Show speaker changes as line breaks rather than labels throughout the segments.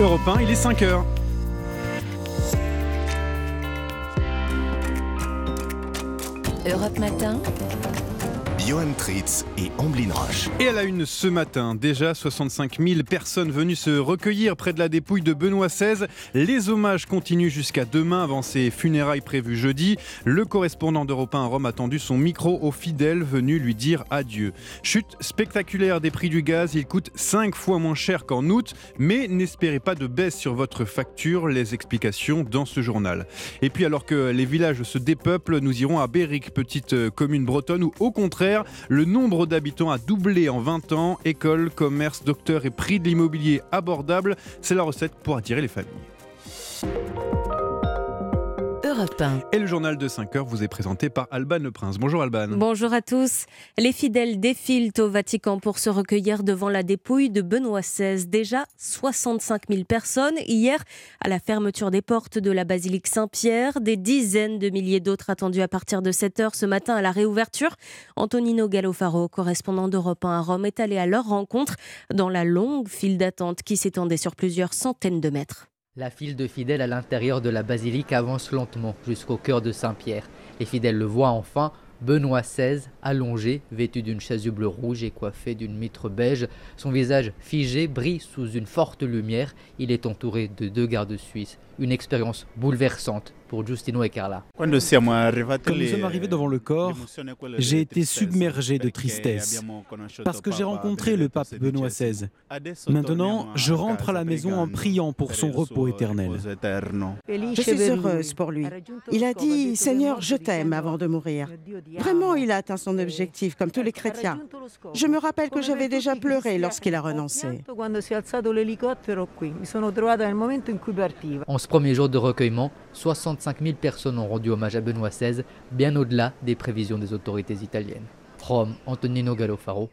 Europe 1, il est 5 heures.
Europe Matin.
Johan Tritz et Amblin Roche.
Et à la une ce matin, déjà 65 000 personnes venues se recueillir près de la dépouille de Benoît XVI. Les hommages continuent jusqu'à demain avant ses funérailles prévues jeudi. Le correspondant d'Europe 1 à Rome a tendu son micro aux fidèles venus lui dire adieu. Chute spectaculaire des prix du gaz, il coûte 5 fois moins cher qu'en août, mais n'espérez pas de baisse sur votre facture. Les explications dans ce journal. Et puis alors que les villages se dépeuplent, nous irons à Béric, petite commune bretonne où au contraire, le nombre d'habitants a doublé en 20 ans. École, commerce, docteur et prix de l'immobilier abordable, c'est la recette pour attirer les familles. Et le journal de 5 heures vous est présenté par Alban Le Prince. Bonjour Alban.
Bonjour à tous. Les fidèles défilent au Vatican pour se recueillir devant la dépouille de Benoît XVI. Déjà 65 000 personnes hier à la fermeture des portes de la basilique Saint-Pierre. Des dizaines de milliers d'autres attendus à partir de 7 heures ce matin à la réouverture. Antonino Gallofaro, correspondant d'Europe 1 à Rome, est allé à leur rencontre dans la longue file d'attente qui s'étendait sur plusieurs centaines de mètres.
La file de fidèles à l'intérieur de la basilique avance lentement jusqu'au cœur de Saint-Pierre. Les fidèles le voient enfin, Benoît XVI, allongé, vêtu d'une chasuble rouge et coiffé d'une mitre beige, son visage figé brille sous une forte lumière. Il est entouré de deux gardes suisses. Une expérience bouleversante pour Giustino et Carla.
Quand nous sommes arrivés devant le corps, j'ai été submergé de tristesse parce que j'ai rencontré le pape Benoît XVI. Maintenant, je rentre à la maison en priant pour son repos éternel.
Je suis heureuse pour lui. Il a dit Seigneur, je t'aime avant de mourir. Vraiment, il a atteint son objectif, comme tous les chrétiens. Je me rappelle que j'avais déjà pleuré lorsqu'il a renoncé.
En ce premier jour de recueillement, 65 000 personnes ont rendu hommage à Benoît XVI, bien au-delà des prévisions des autorités italiennes. Rome, Antonino Gallofaro,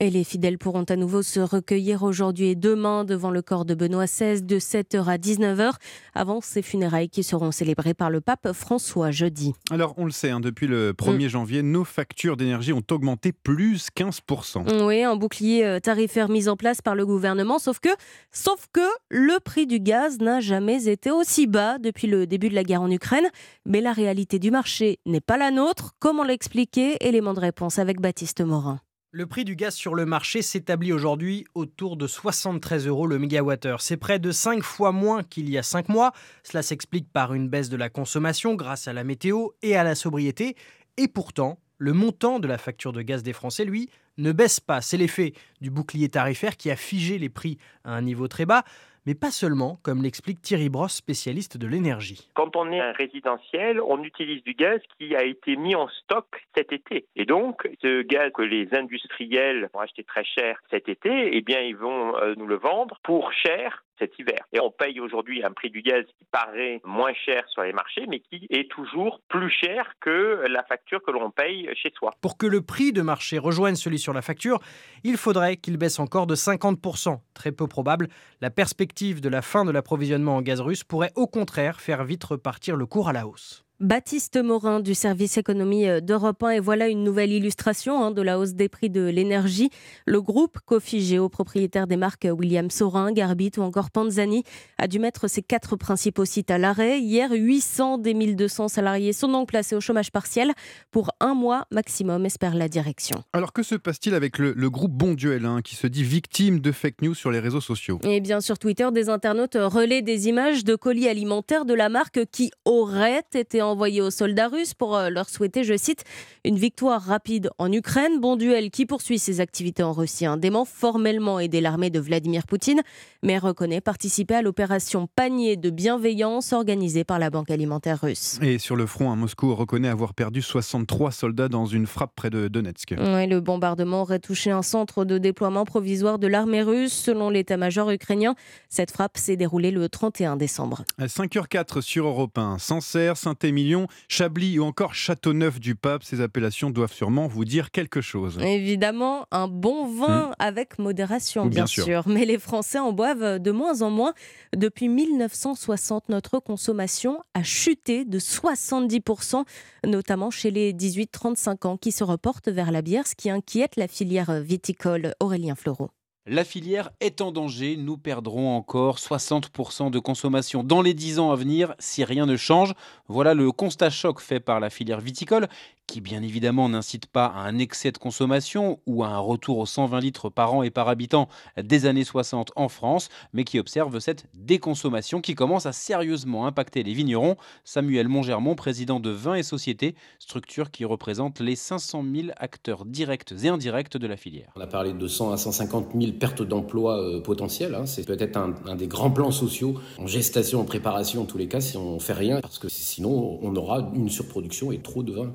et les fidèles pourront à nouveau se recueillir aujourd'hui et demain devant le corps de Benoît XVI de 7h à 19h avant ces funérailles qui seront célébrées par le pape François jeudi.
Alors on le sait, hein, depuis le 1er mm. janvier, nos factures d'énergie ont augmenté plus 15%.
Oui, un bouclier euh, tarifaire mis en place par le gouvernement, sauf que, sauf que le prix du gaz n'a jamais été aussi bas depuis le début de la guerre en Ukraine. Mais la réalité du marché n'est pas la nôtre. Comment l'expliquer Élément de réponse avec Baptiste Morin.
Le prix du gaz sur le marché s'établit aujourd'hui autour de 73 euros le mégawattheure. C'est près de 5 fois moins qu'il y a 5 mois. Cela s'explique par une baisse de la consommation grâce à la météo et à la sobriété. Et pourtant, le montant de la facture de gaz des Français, lui, ne baisse pas. C'est l'effet du bouclier tarifaire qui a figé les prix à un niveau très bas mais pas seulement, comme l'explique Thierry Brosse, spécialiste de l'énergie.
Quand on est un résidentiel, on utilise du gaz qui a été mis en stock cet été. Et donc, ce gaz que les industriels ont acheté très cher cet été, eh bien, ils vont euh, nous le vendre pour cher cet hiver. Et on paye aujourd'hui un prix du gaz qui paraît moins cher sur les marchés, mais qui est toujours plus cher que la facture que l'on paye chez soi.
Pour que le prix de marché rejoigne celui sur la facture, il faudrait qu'il baisse encore de 50%. Très peu probable. La perspective de la fin de l'approvisionnement en gaz russe pourrait au contraire faire vite repartir le cours à la hausse.
Baptiste Morin du service économie euh, d'Europe 1 et voilà une nouvelle illustration hein, de la hausse des prix de l'énergie. Le groupe Cofigeo, propriétaire des marques William Sorin, Garbit ou encore Panzani, a dû mettre ses quatre principaux sites à l'arrêt. Hier, 800 des 1200 salariés sont donc placés au chômage partiel pour un mois maximum, espère la direction.
Alors que se passe-t-il avec le, groupe Bonduel hein, qui se dit victime de fake news sur les réseaux sociaux?
Eh bien, sur Twitter, des internautes relaient des images de colis alimentaires de la marque qui auraient été envoyé aux soldats russes pour euh, leur souhaiter, je cite, une victoire rapide en Ukraine. Bon duel qui poursuit ses activités en Russie, un dément formellement aidé l'armée de Vladimir Poutine, mais reconnaît participer à l'opération panier de bienveillance organisée par la Banque alimentaire russe.
Et sur le front, Moscou reconnaît avoir perdu 63 soldats dans une frappe près de Donetsk.
le bombardement aurait touché un centre de déploiement provisoire de l'armée russe, selon l'état-major ukrainien. Cette frappe s'est déroulée le 31 décembre.
À 5h04 sur Europe 1, Sancerre, Saint-Émilion, Chablis ou encore Châteauneuf du Pape. Ces appellations doivent sûrement vous dire quelque chose.
Évidemment, un bon vin hmm. avec modération, bien, sûr. Mais les Français en boivent de moins en moins. Depuis 1960, notre consommation a chuté de 70%, notamment chez les 18-35 ans qui se reportent vers la bière, ce qui inquiète la filière viticole Aurélien Fleureau.
La filière est en danger. Nous perdrons encore 60% de consommation dans les 10 ans à venir si rien ne change. Voilà le constat choc fait par la filière viticole qui bien évidemment n'incite pas à un excès de consommation ou à un retour aux 120 litres par an et par habitant des années 60 en France, mais qui observe cette déconsommation qui commence à sérieusement impacter les vignerons. Samuel Montgermont, président de Vin et Société, structure qui représente les 500 000 acteurs directs et indirects de la filière.
On a parlé de 100 à 150 000 pertes d'emplois euh, potentielles. Hein. C'est peut-être un, un, des grands plans sociaux en gestation, en préparation, en tous les cas, si on ne fait rien, parce que sinon on aura une surproduction et trop de vin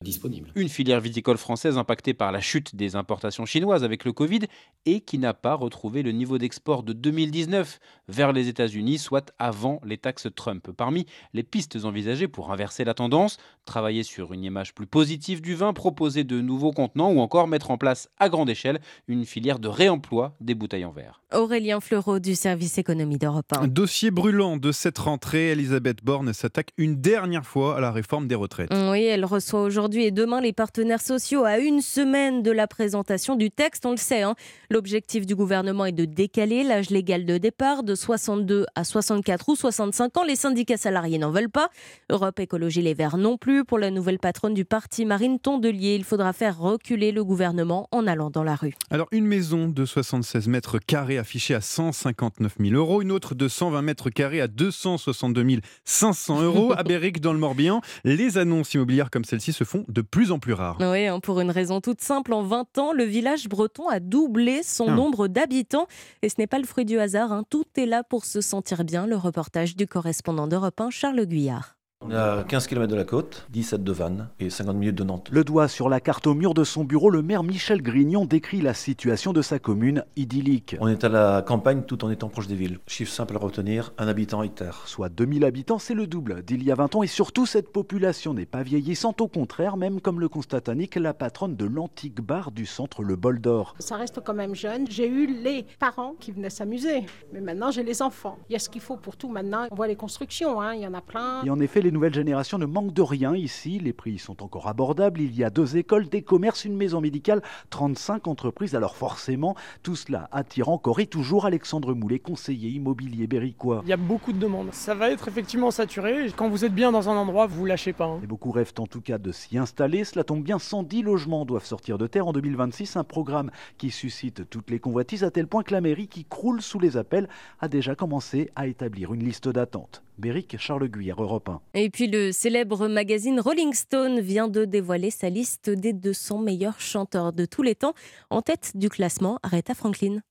Une filière viticole française impactée par la chute des importations chinoises avec le Covid et qui n'a pas retrouvé le niveau d'export de 2019 vers les États-Unis, soit avant les taxes Trump. Parmi les pistes envisagées pour inverser la tendance, travailler sur une image plus positive du vin, proposer de nouveaux contenants ou encore mettre en place à grande échelle une filière de réemploi des bouteilles en verre.
Aurélien Fleureau du service économie d'Europe 1.
Dossier brûlant de cette rentrée, Elisabeth Borne s'attaque une dernière fois à la réforme des retraites.
Oui, elle reçoit aujourd'hui et demain les partenaires sociaux à une semaine de la présentation du texte. On le sait, hein. l'objectif du gouvernement est de décaler l'âge légal de départ de 62 à 64 ou 65 ans. Les syndicats salariés n'en veulent pas. Europe Écologie Les Verts non plus. Pour la nouvelle patronne du parti, Marine Tondelier, il faudra faire reculer le gouvernement en allant dans la rue.
Alors, une maison de 76 mètres carrés affichée à 159 000 euros, une autre de 120 mètres carrés à 262 500 euros à Berric dans le Morbihan. Les annonces immobilières comme celle-ci se font de plus en plus rares.
Oui, hein, pour une raison toute simple, en 20 ans, le village breton a doublé son ah. nombre d'habitants. Et ce n'est pas le fruit du hasard, hein. tout est là pour se sentir bien. Le reportage du correspondant d'Europe 1, Charles Guyard.
On est à 15 km de la côte, 17 de Vannes et 50 minutes de Nantes.
Le doigt sur la carte au mur de son bureau, le maire Michel Grignon décrit la situation de sa commune idyllique.
On est à la campagne tout en étant proche des villes. Chiffre simple à retenir, un habitant hectare.
Soit 2000 habitants, c'est le double d'il y a 20 ans et surtout cette population n'est pas vieillissante, au contraire, même comme le constate Annick, la patronne de l'antique bar du centre Le Bol d'Or.
Ça reste quand même jeune. J'ai eu les parents qui venaient s'amuser, mais maintenant j'ai les enfants. Il y a ce qu'il faut pour tout maintenant. On voit les constructions, hein. il y en a plein.
Et en effet, les nouvelles générations ne manquent de rien ici. Les prix sont encore abordables. Il y a deux écoles, des commerces, une maison médicale, 35 entreprises. Alors forcément, tout cela attire encore et toujours Alexandre Moulet, conseiller immobilier berricois.
Il y a beaucoup de demandes. Ça va être effectivement saturé. Quand vous êtes bien dans un endroit, vous lâchez pas. Hein.
Et beaucoup rêvent en tout cas de s'y installer. Cela tombe bien, 110 logements doivent sortir de terre en 2026. Un programme qui suscite toutes les convoitises à tel point que la mairie, qui croule sous les appels, a déjà commencé à établir une liste d'attente. Béric Charles Guyère, Europe 1.
Et puis le célèbre magazine Rolling Stone vient de dévoiler sa liste des 200 meilleurs chanteurs de tous les temps. En tête du classement, Aretha Franklin.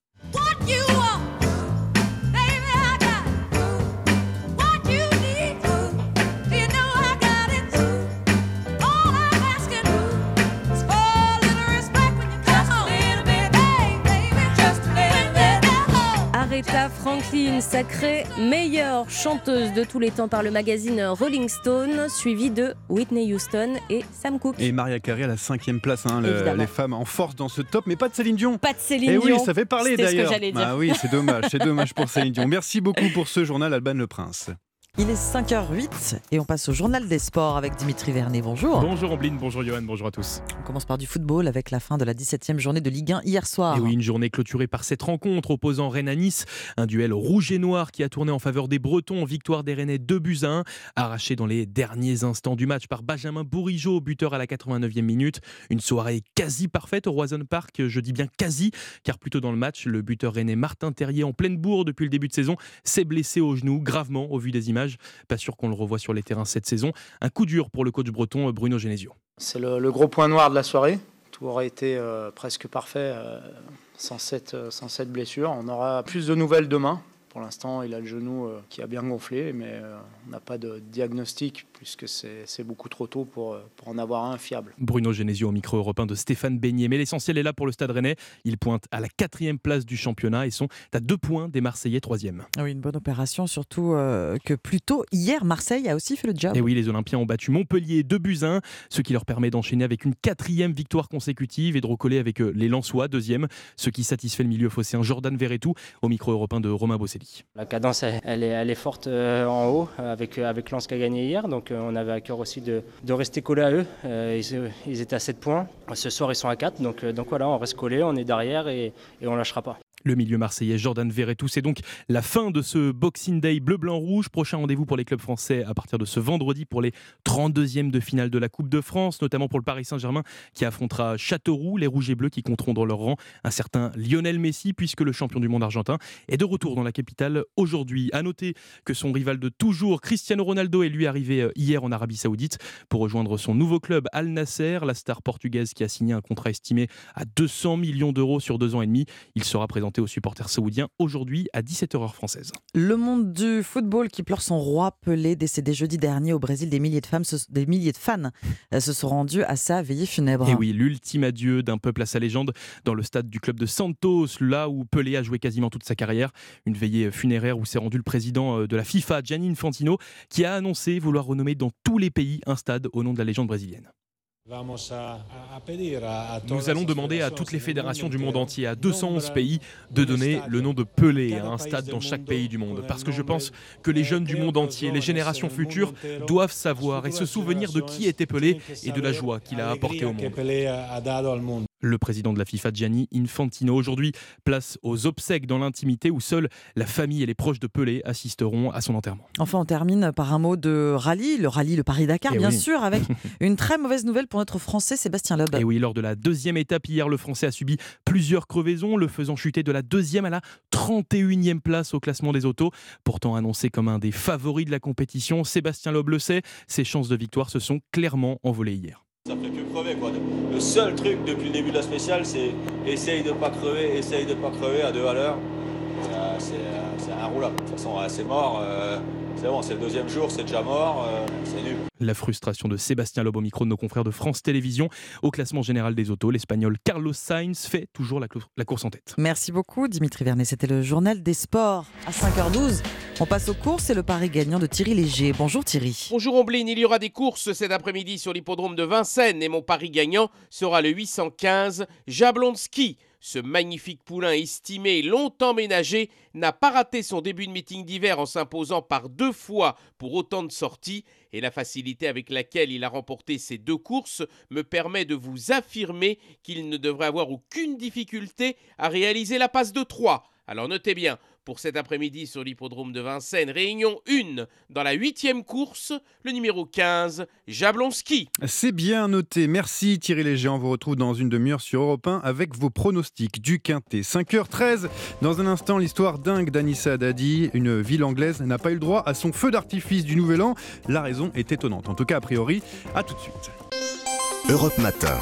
Aretha Franklin, sacrée meilleure chanteuse de tous les temps par le magazine Rolling Stone, suivie de Whitney Houston et Sam Cooke.
Et Maria Carey à la cinquième place, hein, les femmes en force dans ce top, mais pas de Céline Dion.
Pas de Céline
et
Dion.
oui, ça fait parler d'ailleurs.
Ah
oui, c'est dommage, c'est dommage pour Céline Dion. Merci beaucoup pour ce journal, Alban Le Prince.
Il est 5h08 et on passe au journal des sports avec Dimitri Vernet. Bonjour.
Bonjour Ambline, bonjour Johan, bonjour à tous.
On commence par du football avec la fin de la 17e journée de Ligue 1 hier soir.
Et oui, une journée clôturée par cette rencontre opposant Rennes à Nice. Un duel rouge et noir qui a tourné en faveur des Bretons. Victoire des Rennais 2 buts à 1. Arraché dans les derniers instants du match par Benjamin Bourigeau, buteur à la 89e minute. Une soirée quasi parfaite au Roison Park. Je dis bien quasi, car plutôt dans le match, le buteur rennais Martin Terrier en pleine bourre depuis le début de saison s'est blessé au genou gravement au vu des images. Pas sûr on le revoit sur les terrains cette saison. Un coup dur pour le coach breton Bruno Genesio.
C'est le, gros point noir de la soirée. Tout aurait été euh, presque parfait euh, euh, sans cette blessure. On aura plus de nouvelles demain. Pour l'instant, il a le genou qui a bien gonflé, mais on n'a pas de diagnostic puisque c'est beaucoup trop tôt pour, pour, en avoir un fiable.
Bruno Genesio au micro européen de Stéphane Beignet. Mais l'essentiel est là pour le Stade Rennais. Il pointe à la quatrième place du championnat et sont à deux points des Marseillais troisième.
Ah oui, une bonne opération, surtout euh, que plus tôt, hier, Marseille a aussi fait le job.
Et oui, les Olympiens ont battu Montpellier 2 buts 1, ce qui leur permet d'enchaîner avec une quatrième victoire consécutive et de recoller avec euh, les Lensois, deuxième, ce qui satisfait le milieu phocéen Jordan Verretou au micro européen de Romain Bosselli.
La cadence, elle, est, forte euh, en haut avec, avec Lens qui a gagné hier, donc on avait à cœur aussi de, rester collé à eux. Euh, ils, étaient à 7 points. Ce soir, ils sont à 4. Donc, euh, donc voilà, on reste collé, on est derrière et, et on lâchera pas.
Le milieu marseillais Jordan Verretou, c'est donc la fin de ce Boxing Day bleu-blanc-rouge. Prochain rendez-vous pour les clubs français à partir de ce vendredi pour les 32e de finale de la Coupe de France, notamment pour le Paris Saint-Germain qui affrontera Châteauroux, les Rouges et Bleus qui compteront dans leur rang un certain Lionel Messi puisque le champion du monde argentin est de retour dans la capitale aujourd'hui. À noter que son rival de toujours, Cristiano Ronaldo, est lui arrivé euh, hier en Arabie Saoudite pour rejoindre son nouveau club Al Nasser, la star portugaise qui a signé un contrat estimé à 200 millions d'euros sur deux ans et demi. Il sera présenté aux supporters saoudiens aujourd'hui à 17h française.
Le monde du football qui pleure son roi Pelé, décédé jeudi dernier au Brésil, des milliers de, femmes, des milliers de fans euh, se sont rendus à sa veillée funèbre.
Et oui, l'ultime adieu d'un peuple à sa légende dans le stade du club de Santos, là où Pelé a joué quasiment toute sa carrière. Une veillée funéraire où s'est rendu le président euh, de la FIFA, Gianni Infantino, qui a annoncé vouloir renommer dans tous les pays un stade au nom de la légende brésilienne. Nous allons demander à toutes les fédérations du monde entier, à 211 pays, de donner le nom de Pelé à un stade dans chaque pays du monde. Parce que je pense que les jeunes du monde entier, les générations futures, doivent savoir et se souvenir de qui était Pelé et de la joie qu'il a apportée au monde le président de la FIFA Gianni Infantino. Aujourd'hui, place aux obsèques dans l'intimité où seule la famille et les proches de Pelé assisteront à son enterrement.
Enfin, on termine par un mot de rallye, le rallye le Paris-Dakar, eh bien sûr, avec une très mauvaise nouvelle pour notre Français Sébastien Loeb.
Et eh oui, lors de la deuxième étape hier, le Français a subi plusieurs crevaisons, le faisant chuter de la deuxième à la 31e place au classement des autos. Pourtant annoncé comme un des favoris de la compétition, Sébastien Loeb le sait, ses chances de victoire se sont clairement envolées hier.
Ça fait que crever quoi. Le seul truc depuis le début de la spéciale, c'est essaye de pas crever, essaye de pas crever à deux à. Euh, c'est inroulable. De toute façon, c'est mort. Euh, c'est bon, c'est le deuxième jour, c'est déjà mort, euh, c'est nul.
La frustration de Sébastien Loeb au micro de nos confrères de France Télévisions. Au classement général des autos, l'Espagnol Carlos Sainz fait toujours la, la, course en tête.
Merci beaucoup Dimitri Vernet, c'était le journal des sports. À 5h12, on passe aux courses et le pari gagnant de Thierry Léger. Bonjour Thierry.
Bonjour Omblin, il y aura des courses cet après-midi sur l'hippodrome de Vincennes et mon pari gagnant sera le 815 Jablonski. Ce magnifique poulain estimé longtemps ménagé n'a pas raté son début de meeting d'hiver en s'imposant par deux fois pour autant de sorties et la facilité avec laquelle il a remporté ces deux courses me permet de vous affirmer qu'il ne devrait avoir aucune difficulté à réaliser la passe de 3. Alors notez bien, pour cet après-midi sur l'hippodrome de Vincennes. Réunion 1 dans la huitième course, le numéro 15, Jablonski.
C'est bien noté. Merci Thierry Léger. On vous retrouve dans une demi-heure sur Europe 1 avec vos pronostics du Quintet. 5h13. Dans un instant, l'histoire dingue d'Anissa Dadi. Une ville anglaise n'a pas eu le droit à son feu d'artifice du Nouvel An. La raison est étonnante. En tout cas, a priori, à tout de suite.
Europe Matin.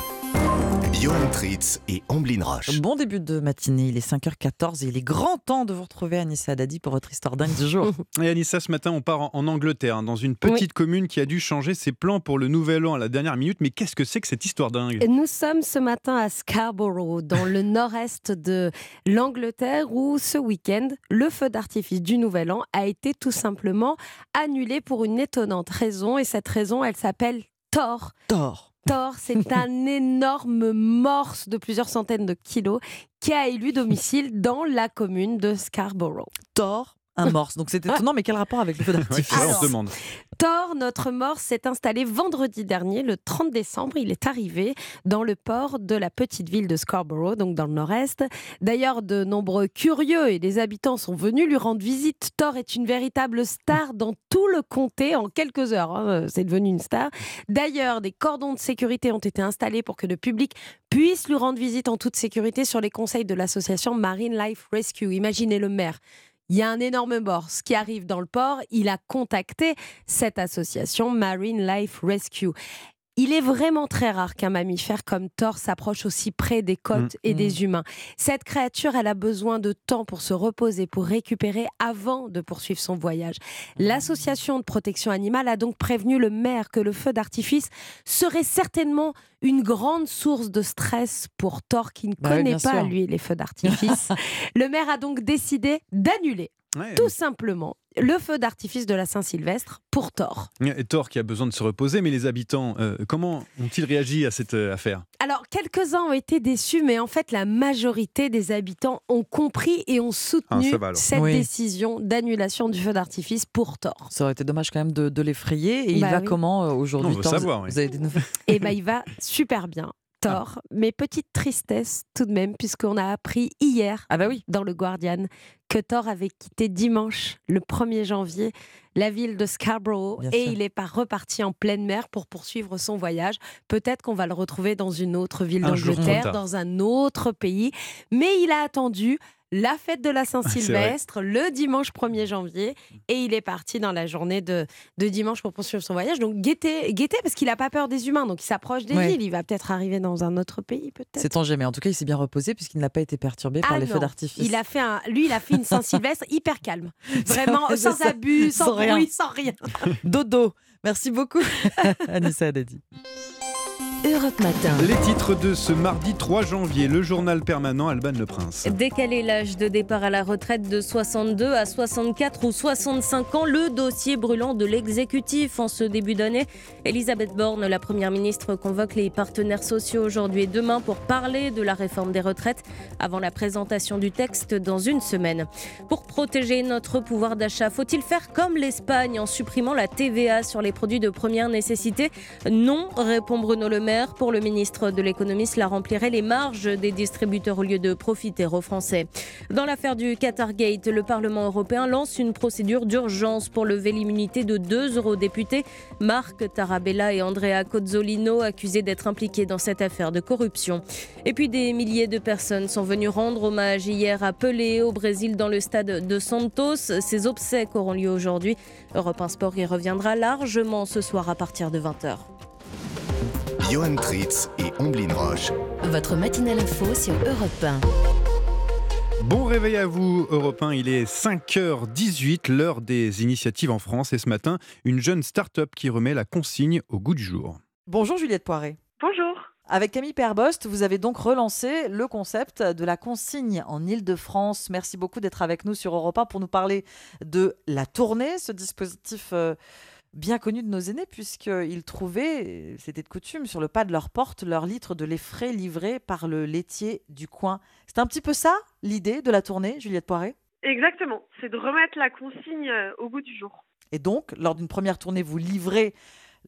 Johan Tritz et Amblin Roche.
Bon début de matinée, il est 5h14 et il est grand temps de vous retrouver Anissa Dadi pour votre histoire dingue du jour.
et Anissa, ce matin, on part en Angleterre, hein, dans une petite commune qui a dû changer ses plans pour le nouvel an à la dernière minute. Mais qu'est-ce que c'est que cette histoire dingue?
Nous sommes ce matin à Scarborough, dans le nord-est de l'Angleterre, où ce week-end, le feu d'artifice du nouvel an a été tout simplement annulé pour une étonnante raison. Et cette raison, elle s'appelle Thor.
Thor.
Thor, c'est un énorme morse de plusieurs centaines de kilos qui a élu domicile dans la commune de Scarborough.
Thor un morse. Donc c'est étonnant, mais quel rapport avec le feu d'artifice
On se demande.
Thor, notre morse, s'est installé vendredi dernier, le 30 décembre. Il est arrivé dans le port de la petite ville de Scarborough, donc dans le nord-est. D'ailleurs, de nombreux curieux et des habitants sont venus lui rendre visite. Thor est une véritable star dans tout le comté en quelques heures. Hein. C'est devenu une star. D'ailleurs, des cordons de sécurité ont été installés pour que le public puisse lui rendre visite en toute sécurité sur les conseils de l'association Marine Life Rescue. Imaginez le maire il y a un énorme morse qui arrive dans le port. Il a contacté cette association Marine Life Rescue. Il est vraiment très rare qu'un mammifère comme Thor s'approche aussi près des côtes mm. et des mm. humains. Cette créature, elle a besoin de temps pour se reposer, pour récupérer avant de poursuivre son voyage. L'association de protection animale a donc prévenu le maire que le feu d'artifice serait certainement une grande source de stress pour Thor qui ne bah connaît pas, lui, les feux d'artifice. le maire a donc décidé d'annuler tout simplement le feu d'artifice de la Saint-Sylvestre pour Thor.
Et Thor qui a besoin de se reposer, mais les habitants, euh, comment ont-ils réagi à cette euh, affaire?
Alors, quelques-uns ont été déçus, mais en fait, la majorité des habitants ont compris et ont soutenu ah, cette décision d'annulation du feu d'artifice pour Thor.
Ça aurait été dommage quand même de, l'effrayer. Et il bah va comment euh, aujourd'hui
Thor? savoir,
Vous avez des
Eh bien, il va super bien.
Tort, mais petite tristesse tout de même, puisqu'on a appris hier
ah bah oui.
dans le Guardian que Thor avait quitté dimanche, le 1er janvier, la ville de Scarborough et il est pas reparti en pleine mer pour poursuivre son voyage. Peut-être qu'on va le retrouver dans une autre ville d'Angleterre, dans un autre pays, mais il a attendu la fête de la Saint-Sylvestre le dimanche 1er janvier et il est parti dans la journée de, de dimanche pour poursuivre son voyage. Donc guettez, guettez parce qu'il n'a pas peur des humains, donc il s'approche des villes. Il va peut-être arriver dans un autre pays, peut-être.
C'est tant jamais. En tout cas, il s'est bien reposé puisqu'il n'a pas été perturbé par ah les feux d'artifice.
Il a fait un, lui, il a fait une Saint-Sylvestre hyper calme, vraiment sans abus, sans, bruit, sans rien.
Dodo. Merci beaucoup, Anissa Dadi.
Europe Matin. Les titres de ce mardi 3 janvier, le journal permanent Alban Le Prince.
Décaler l'âge de départ à la retraite de 62 à 64 ou 65 ans, le dossier brûlant de l'exécutif en ce début d'année. Elisabeth Borne, la première ministre, convoque les partenaires sociaux aujourd'hui et demain pour parler de la réforme des retraites avant la présentation du texte dans une semaine. Pour protéger notre pouvoir d'achat, faut-il faire comme l'Espagne en supprimant la TVA sur les produits de première nécessité? Non, répond Bruno Le Maire pour le ministre de l'économie, cela remplirait les marges des distributeurs au lieu de profiter aux Français. Dans l'affaire du Qatargate, le Parlement européen lance une procédure d'urgence pour lever l'immunité de deux eurodéputés, Marc Tarabella et Andrea Cozzolino, accusés d'être impliqués dans cette affaire de corruption. Et puis des milliers de personnes sont venues rendre hommage hier à Pelé au Brésil dans le stade de Santos. Ces obsèques auront lieu aujourd'hui. Europe 1 Sport y reviendra largement ce soir à partir de 20h.
Johan Tritz et Omblin Roche.
Votre matinale info sur Europe 1.
Bon réveil à vous, Europe 1. Il est 5h18, l'heure des initiatives en France. Et ce matin, une jeune start-up qui remet la consigne au goût du jour.
Bonjour Juliette Poiré.
Bonjour.
Avec Camille Perbost, vous avez donc relancé le concept de la consigne en Ile-de-France. Merci beaucoup d'être avec nous sur Europe 1 pour nous parler de la tournée, ce dispositif euh, bien connu de nos aînés, puisqu'ils trouvaient, c'était de coutume, sur le pas de leur porte, leur litre de lait frais livré par le laitier du coin. C'est un petit peu ça, l'idée de la tournée, Juliette Poiré
Exactement, c'est de remettre la consigne euh, au goût du jour.
Et donc, lors d'une première tournée, vous livrez,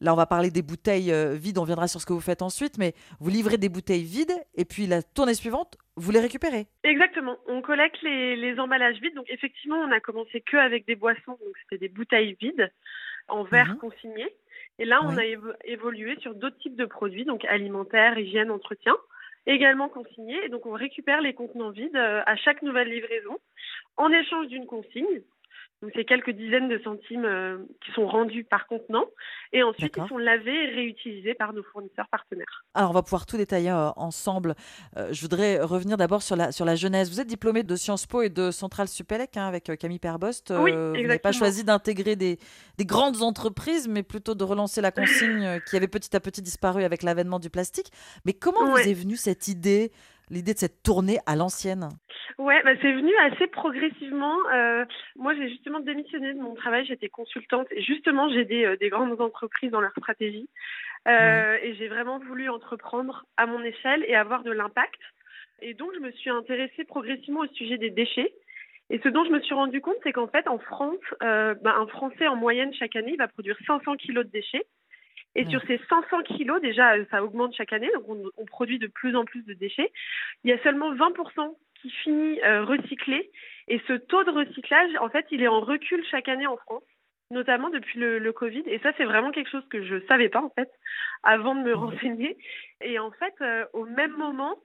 là on va parler des bouteilles euh, vides, on viendra sur ce que vous faites ensuite, mais vous livrez des bouteilles vides, et puis la tournée suivante, vous les récupérez
Exactement, on collecte les, emballages vides. Donc effectivement, on a commencé que avec des boissons, donc c'était des bouteilles vides en verre mhm. consigné. Et là, on a évolué sur d'autres types de produits, donc alimentaires, hygiène, entretien, également consignés. Et donc, on récupère les contenants vides euh, à chaque nouvelle livraison en échange d'une consigne. Donc c'est quelques dizaines de centimes euh, qui sont rendus par contenant et ensuite ils sont lavés et réutilisés par nos fournisseurs partenaires.
Alors on va pouvoir tout détailler euh, ensemble. Euh, je voudrais revenir d'abord sur la, sur la jeunesse. Vous êtes diplômé de Sciences Po et de Centrale Supélec hein, avec Camille Perbost.
oui,
vous n'avez pas choisi d'intégrer des, des, grandes entreprises mais plutôt de relancer la consigne qui avait petit à petit disparu avec l'avènement du plastique. Mais comment vous est venue cette idée l'idée de cette tournée à l'ancienne
Ouais, bah c'est venu assez progressivement. Euh, moi, j'ai justement démissionné de mon travail. J'étais consultante et justement, j'ai des, euh, des grandes entreprises dans leur stratégie. Euh, et j'ai vraiment voulu entreprendre à mon échelle et avoir de l'impact. Et donc, je me suis intéressée progressivement au sujet des déchets. Et ce dont je me suis rendu compte, c'est qu'en fait, en France, bah, un Français en moyenne chaque année va produire 500 kilos de déchets. Et sur ces 500 kilos, déjà, ça augmente chaque année, donc on, produit de plus en plus de déchets. Il y a seulement 20% qui finit euh, recyclé. Et ce taux de recyclage, en fait, il est en recul chaque année en France, notamment depuis le, Covid. Et ça, c'est vraiment quelque chose que je ne savais pas, en fait, avant de me renseigner. Et en fait, euh, au même moment,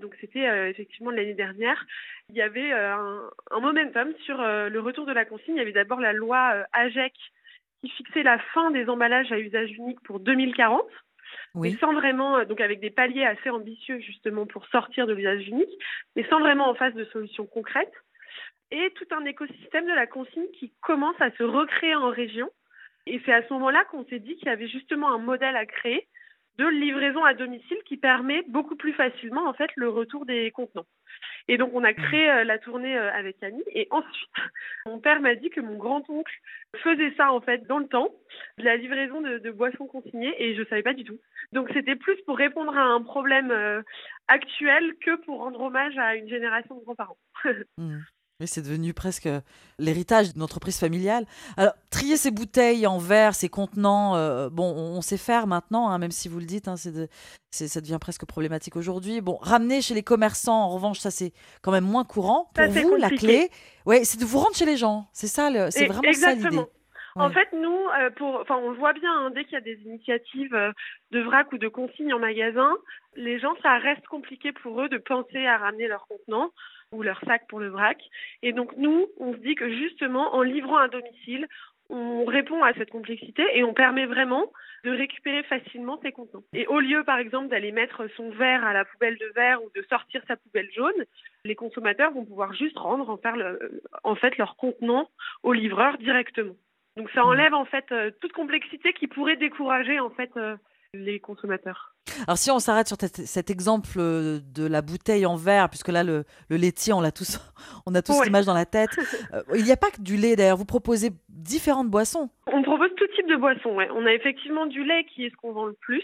donc c'était euh, effectivement l'année dernière, il y avait un, un, momentum sur le retour de la consigne. Il y avait d'abord la loi AGEC qui fixait la fin des emballages à usage unique pour 2040. Mais sans vraiment, euh, donc avec des paliers assez ambitieux justement pour sortir de l'usage unique, mais sans vraiment en face de solutions concrètes. Et tout un écosystème de la consigne qui commence à se recréer en région. Et c'est à ce moment-là qu'on s'est dit qu'il y avait justement un modèle à créer de livraison à domicile qui permet beaucoup plus facilement en fait le retour des contenants. Et donc on a créé euh, la tournée euh, avec Annie et ensuite mon père m'a dit que mon grand-oncle faisait ça en fait dans le temps, de la livraison de, boissons consignées et je savais pas du tout. Donc c'était plus pour répondre à un problème euh, actuel que pour rendre hommage à une génération de grands-parents.
Mmh. Oui, c'est devenu presque euh, l'héritage d'une entreprise familiale. Alors, trier ces bouteilles en verre, ces contenants, euh, bon, on, sait faire maintenant, hein, même si vous le dites, hein, c'est ça devient presque problématique aujourd'hui. Bon, ramener chez les commerçants, en revanche, ça c'est quand même moins courant. Pour vous, la clé, ouais, c'est de vous rendre chez les gens. C'est ça, c'est vraiment ça l'idée.
En fait, nous, euh, pour, enfin, on le voit bien, hein, dès qu'il y a des initiatives de vrac ou de consigne en magasin, les gens, ça reste compliqué pour eux de penser à ramener leurs contenants ou leur sac pour le vrac. Et donc nous, on se dit que justement, en livrant à domicile, on répond à cette complexité et on permet vraiment de récupérer facilement ces contenants. Et au lieu, par exemple, d'aller mettre son verre à la poubelle de verre ou de sortir sa poubelle jaune, les consommateurs vont pouvoir juste rendre en, faire le, en fait leur contenant au livreur directement. Donc ça mmh. enlève en fait euh, toute complexité qui pourrait décourager en fait euh, les consommateurs.
Alors si on s'arrête sur cet exemple euh, de la bouteille en verre, puisque là le, laitier, on l'a tous, on a tous l'image dans la tête. Euh, il n'y a pas que du lait d'ailleurs. Vous proposez différentes boissons.
On propose tout type de boissons. Ouais. On a effectivement du lait qui est ce qu'on vend le plus.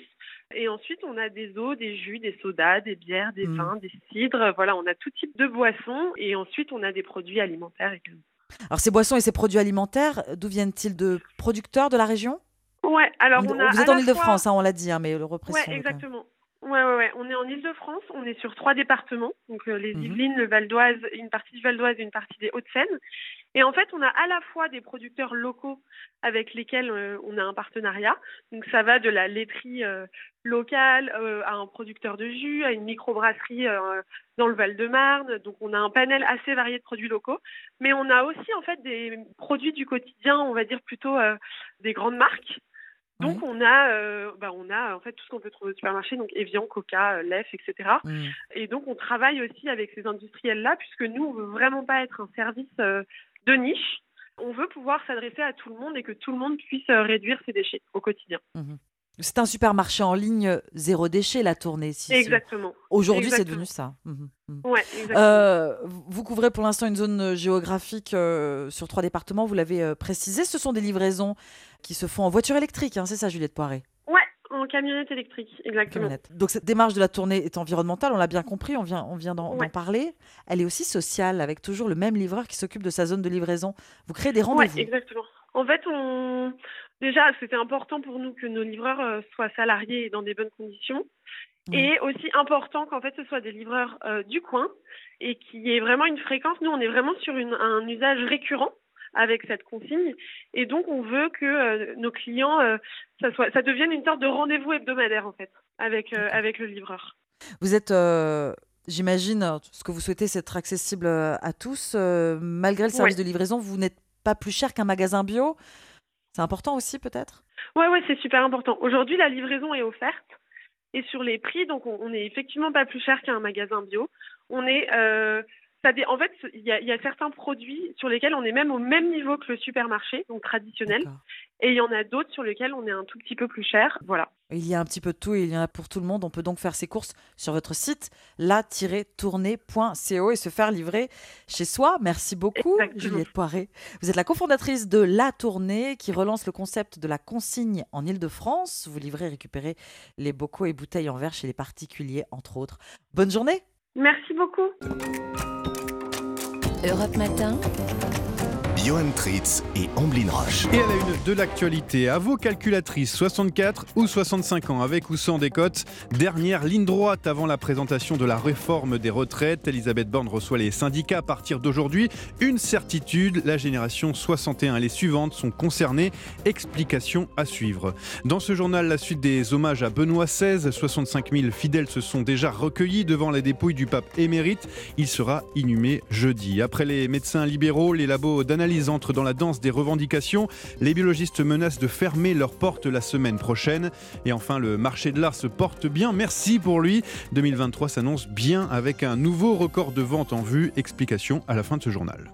Et ensuite, on a des eaux, des jus, des sodas, des bières, des mmh. vins, des cidres. Voilà, on a tout type de boissons. Et ensuite, on a des produits alimentaires également.
Alors, ces boissons et ces produits alimentaires, d'où viennent-ils? De producteurs de la région?
Ouais, alors on, a
Vous êtes en Ile-de-France, hein, on l'a dit, hein, mais le
représentant. Ouais, exactement. Ouais, ouais, ouais, on est en Ile-de-France, on est sur trois départements, donc euh, les mhm. Yvelines, le Val d'Oise, une partie du Val d'Oise et une partie des Hauts-de-Seine. Et en fait, on a à la fois des producteurs locaux avec lesquels euh, on a un partenariat. Donc ça va de la laiterie euh, locale à un producteur de jus, à une microbrasserie dans le Val-de-Marne. Donc on a un panel assez varié de produits locaux, mais on a aussi en fait des produits du quotidien, on va dire plutôt des grandes marques donc on a, euh, bah, on a en fait tout ce qu'on peut trouver au supermarché, donc Evian, Coca, euh, Lef, etc. Et donc on travaille aussi avec ces industriels-là, puisque nous on veut vraiment pas être un service euh, de niche. On veut pouvoir s'adresser à tout le monde et que tout le monde puisse réduire ses déchets au quotidien.
Mmh. C'est un supermarché en ligne zéro déchet, la tournée. Si,
exactement.
Aujourd'hui, c'est devenu ça.
Mmh, ouais,
vous couvrez pour l'instant une zone géographique sur trois départements, vous l'avez précisé. Ce sont des livraisons qui se font en voiture électrique, hein, c'est ça Juliette Poiré
Ouais, en camionnette électrique, exactement.
Donc cette démarche de la tournée est environnementale, on l'a bien compris, on vient, on vient d'en parler. Elle est aussi sociale, avec toujours le même livreur qui s'occupe de sa zone de livraison. Vous créez des rendez-vous
Oui, exactement. En fait, on... déjà, c'était important pour nous que nos livreurs euh, soient salariés et dans des bonnes conditions. Et aussi important qu'en fait, ce soit des livreurs euh, du coin et qu'il y ait vraiment une fréquence. Nous, on est vraiment sur une, un usage récurrent avec cette consigne. Et donc, on veut que euh, nos clients, euh, ça, soit, ça devienne une sorte de rendez-vous hebdomadaire, en fait, avec, euh, avec le livreur.
Vous êtes, j'imagine, ce que vous souhaitez, c'est être accessible à tous. malgré le service de livraison, vous n'êtes pas plus cher qu'un magasin bio. C'est important aussi, peut-être?
Oui, ouais, c'est super important. Aujourd'hui, la livraison est offerte. Et sur les prix, donc on, n'est effectivement pas plus cher qu'un magasin bio. On est en fait, il y, a certains produits sur lesquels on est même au même niveau que le supermarché, donc traditionnel, et il y en a d'autres sur lesquels on est un tout petit peu plus cher. Voilà.
Il y a un petit peu de tout et il y en a pour tout le monde. On peut donc faire ses courses sur votre site la-tournée.co et se faire livrer chez soi. Merci beaucoup, Juliette Poiré. Vous êtes la cofondatrice de La Tournée qui relance le concept de la consigne en Ile-de-France. Vous livrez et récupérez les bocaux et bouteilles en verre chez les particuliers, entre autres. Bonne journée.
Merci beaucoup.
Europe Matin.
Johan Tritz et Amblin Roche.
Et à la une de l'actualité, à vos calculatrices, 64 ou 65 ans, avec ou sans décote, dernière ligne droite avant la présentation de la réforme des retraites. Elisabeth Borne reçoit les syndicats à partir d'aujourd'hui. Une certitude, la génération 61 et les suivantes sont concernées. Explication à suivre. Dans ce journal, la suite des hommages à Benoît XVI. 65 000 fidèles se sont déjà recueillis devant la dépouille du pape émérite. Il sera inhumé jeudi. Après les médecins libéraux, les labos d'analyse entrent dans la danse des revendications. Les biologistes menacent de fermer leurs portes la semaine prochaine. Et enfin, le marché de l'art se porte bien. Merci pour lui. 2023 s'annonce bien avec un nouveau record de vente en vue. Explication à la fin de ce journal.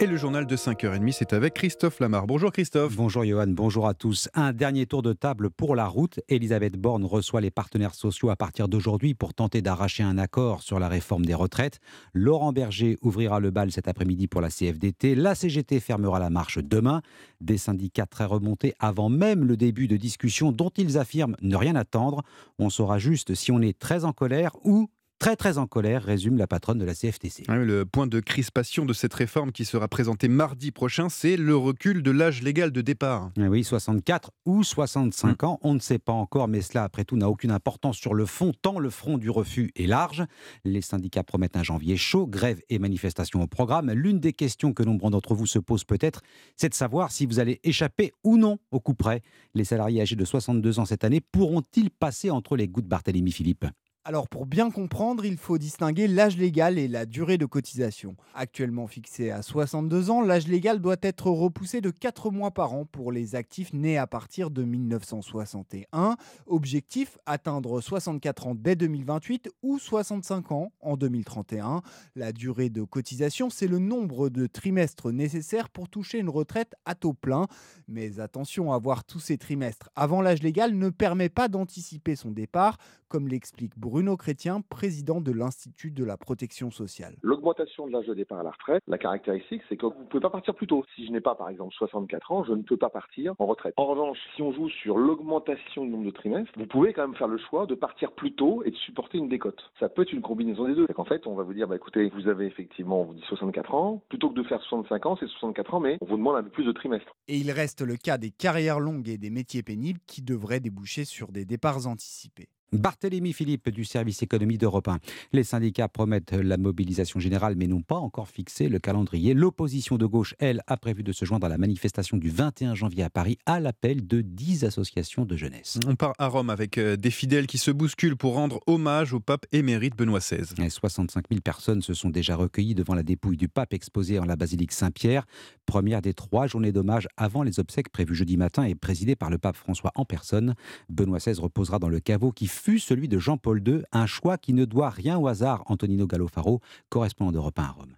Et le journal de 5h30, c'est avec Christophe Lamar. Bonjour Christophe.
Bonjour Johan, bonjour à tous. Un dernier tour de table pour la route. Elisabeth Borne reçoit les partenaires sociaux à partir d'aujourd'hui pour tenter d'arracher un accord sur la réforme des retraites. Laurent Berger ouvrira le bal cet après-midi pour la CFDT. La CGT fermera la marche demain. Des syndicats très remontés avant même le début de discussion dont ils affirment ne rien attendre. On saura juste si on est très en colère ou très très en colère, résume la patronne de la CFTC.
le point de crispation de cette réforme qui sera présentée mardi prochain, c'est le recul de l'âge légal de départ.
Ah oui, 64 ou 65 ans, on ne sait pas encore, mais cela après tout n'a aucune importance sur le fond, tant le front du refus est large. Les syndicats promettent un janvier chaud, grève et manifestation au programme. L'une des questions que nombre d'entre vous se posent peut-être, c'est de savoir si vous allez échapper ou non au coup près. Les salariés âgés de 62 ans cette année pourront-ils passer entre les gouttes Barthélemy Philippe?
Alors pour bien comprendre, il faut distinguer l'âge légal et la durée de cotisation. Actuellement fixé à 62 ans, l'âge légal doit être repoussé de 4 mois par an pour les actifs nés à partir de 1961. Objectif, atteindre 64 ans dès 2028 ou 65 ans en 2031. La durée de cotisation, c'est le nombre de trimestres nécessaires pour toucher une retraite à taux plein. Mais attention, avoir tous ces trimestres avant l'âge légal ne permet pas d'anticiper son départ, comme l'explique Bruno Chrétien, président de l'Institut de la protection sociale.
L'augmentation de l'âge de départ à la retraite, la caractéristique, c'est que vous ne pouvez pas partir plus tôt. Si je n'ai pas, par exemple, 64 ans, je ne peux pas partir en retraite. En revanche, si on joue sur l'augmentation du nombre de trimestres, vous pouvez quand même faire le choix de partir plus tôt et de supporter une décote. Ça peut être une combinaison des deux. En fait, on va vous dire, bah, écoutez, vous avez effectivement, on vous dit 64 ans, plutôt que de faire 65 ans, c'est 64 ans, mais on vous demande un peu plus de trimestres.
Et il reste le cas des carrières longues et des métiers pénibles qui devraient déboucher sur des départs anticipés.
Barthélémy Philippe du service économie d'Europe 1. Les syndicats promettent la mobilisation générale mais n'ont pas encore fixé le calendrier. L'opposition de gauche, elle, a prévu de se joindre à la manifestation du 21 janvier à Paris à l'appel de 10 associations de jeunesse.
On part à Rome avec euh, des fidèles qui se bousculent pour rendre hommage au pape émérite Benoît XVI.
65 000 personnes se sont déjà recueillies devant la dépouille du pape exposée en la basilique Saint-Pierre. Première des trois journées d'hommage avant les obsèques prévues jeudi matin et présidée par le pape François en personne. Benoît XVI reposera dans le caveau qui fut celui de Jean-Paul II, un choix qui ne doit rien au hasard, Antonino Gallofaro, correspondant d'Europe 1 à Rome.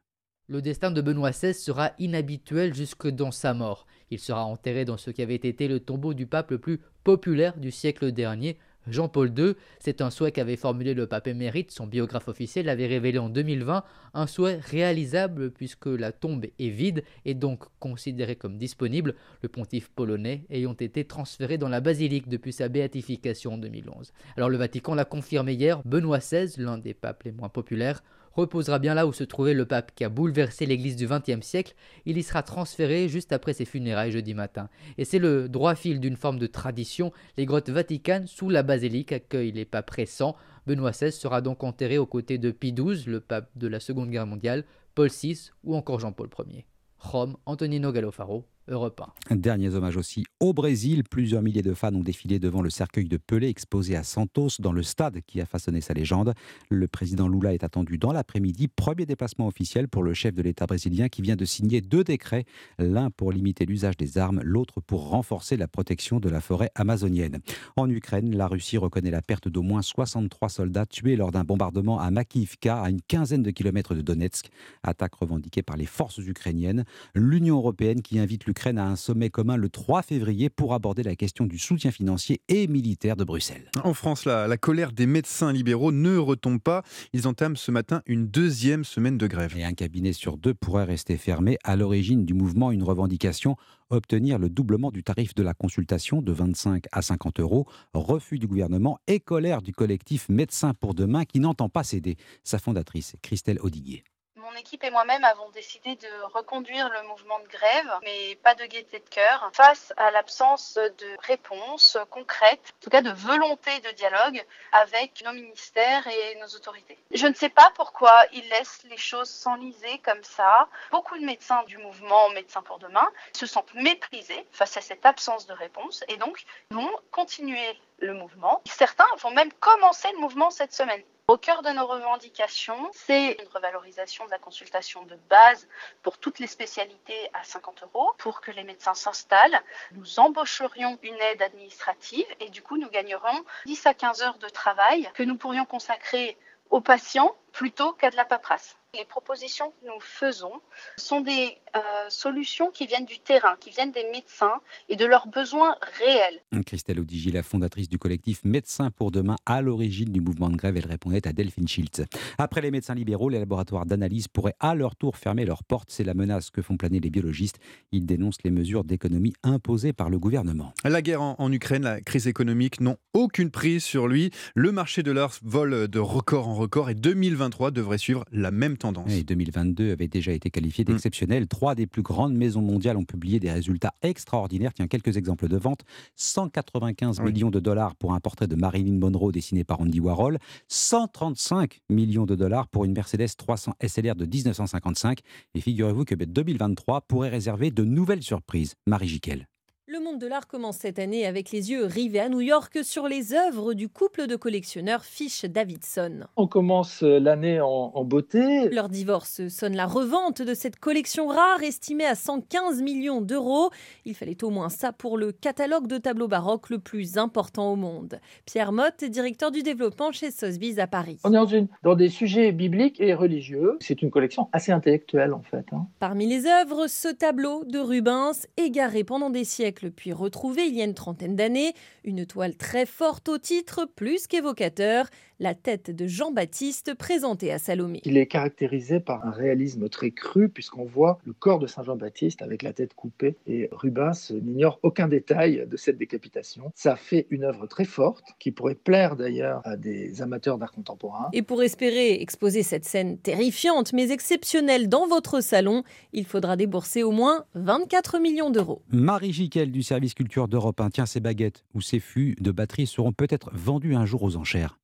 Le destin de Benoît XVI sera inhabituel jusque dans sa mort. Il sera enterré dans ce qui avait été le tombeau du pape le plus populaire du siècle dernier, Jean-Paul II, c'est un souhait qu'avait formulé le pape émérite, son biographe officiel l'avait révélé en 2020, un souhait réalisable puisque la tombe est vide et donc considérée comme disponible, le pontife polonais ayant été transféré dans la basilique depuis sa béatification en 2011. Alors le Vatican l'a confirmé hier, Benoît XVI, l'un des papes les moins populaires, reposera bien là où se trouvait le pape qui a bouleversé l'église du XXe siècle. Il y sera transféré juste après ses funérailles jeudi matin. Et c'est le droit fil d'une forme de tradition. Les grottes vaticanes sous la basilique accueillent les papes récents. Benoît XVI sera donc enterré aux côtés de Pie XII, le pape de la Seconde Guerre mondiale, Paul VI ou encore Jean-Paul Ier. Rome, Antonino Gallofaro, Europe
Dernier hommage aussi au Brésil. Plusieurs milliers de fans ont défilé devant le cercueil de Pelé exposé à Santos dans le stade qui a façonné sa légende. Le président Lula est attendu dans l'après-midi. Premier déplacement officiel pour le chef de l'État brésilien qui vient de signer deux décrets, l'un pour limiter l'usage des armes, l'autre pour renforcer la protection de la forêt amazonienne. En Ukraine, la Russie reconnaît la perte d'au moins 63 soldats tués lors d'un bombardement à Makivka, à une quinzaine de kilomètres de Donetsk. Attaque revendiquée par les forces ukrainiennes. L'Union européenne qui invite l'Ukraine l'Ukraine a un sommet commun le 3 février pour aborder la question du soutien financier et militaire de Bruxelles.
En France, la, la colère des médecins libéraux ne retombe pas. Ils entament ce matin une deuxième semaine de grève.
Et un cabinet sur deux pourrait rester fermé. À l'origine du mouvement, une revendication obtenir le doublement du tarif de la consultation de 25 à 50 euros. Refus du gouvernement et colère du collectif Médecins pour demain qui n'entend pas céder. Sa fondatrice, Christelle Audiguier
mon équipe et moi-même avons décidé de reconduire le mouvement de grève, mais pas de gaieté de cœur, face à l'absence de réponse concrète, en tout cas de volonté de dialogue avec nos ministères et nos autorités. Je ne sais pas pourquoi ils laissent les choses s'enliser comme ça. Beaucoup de médecins du mouvement Médecins pour demain se sentent méprisés face à cette absence de réponse et donc vont continuer le mouvement. Certains vont même commencer le mouvement cette semaine. Au cœur de nos revendications, c'est une revalorisation de la consultation de base pour toutes les spécialités à 50 euros. Pour que les médecins s'installent, nous embaucherions une aide administrative et du coup, nous gagnerions 10 à 15 heures de travail que nous pourrions consacrer aux patients plutôt qu'à de la paperasse. Les propositions que nous faisons sont des euh, solutions qui viennent du terrain, qui viennent des médecins et de leurs besoins réels.
Christelle Audigi, la fondatrice du collectif Médecins pour demain, à l'origine du mouvement de grève, elle répondait à Delphine Schiltz. Après les médecins libéraux, les laboratoires d'analyse pourraient à leur tour fermer leurs portes. C'est la menace que font planer les biologistes. Ils dénoncent les mesures d'économie imposées par le gouvernement.
La guerre en, en Ukraine, la crise économique n'ont aucune prise sur lui. Le marché de l'or vole de record en record et 2023 devrait suivre la même tendance.
Et 2022 avait déjà été qualifié d'exceptionnel. Trois des plus grandes maisons mondiales ont publié des résultats extraordinaires. Tiens, quelques exemples de vente. 195 millions de dollars pour un portrait de Marilyn Monroe dessiné par Andy Warhol. 135 millions de dollars pour une Mercedes 300 SLR de 1955. Et figurez-vous que 2023 pourrait réserver de nouvelles surprises. Marie Jiquel.
Le monde de l'art commence cette année avec les yeux rivés à New York sur les œuvres du couple de collectionneurs Fish Davidson.
On commence l'année en, en, beauté.
Leur divorce sonne la revente de cette collection rare estimée à 115 millions d'euros. Il fallait au moins ça pour le catalogue de tableaux baroques le plus important au monde. Pierre Motte, directeur du développement chez Sotheby's à Paris.
On est dans, une, dans des sujets bibliques et religieux. C'est une collection assez intellectuelle en fait. Hein.
Parmi les œuvres, ce tableau de Rubens, égaré pendant des siècles puis retrouvé il y a une trentaine d'années, une toile très forte au titre, plus qu'évocateur, la tête de Jean-Baptiste présentée à Salomé.
Il est caractérisé par un réalisme très cru puisqu'on voit le corps de Saint Jean-Baptiste avec la tête coupée et Rubens n'ignore aucun détail de cette décapitation. Ça fait une œuvre très forte qui pourrait plaire d'ailleurs à des amateurs d'art contemporain.
Et pour espérer exposer cette scène terrifiante mais exceptionnelle dans votre salon, il faudra débourser au moins 24 millions d'euros.
Marie Giquel du service culture d'Europe 1 tient ses baguettes ou ses fûts de batterie seront peut-être vendus un jour aux enchères.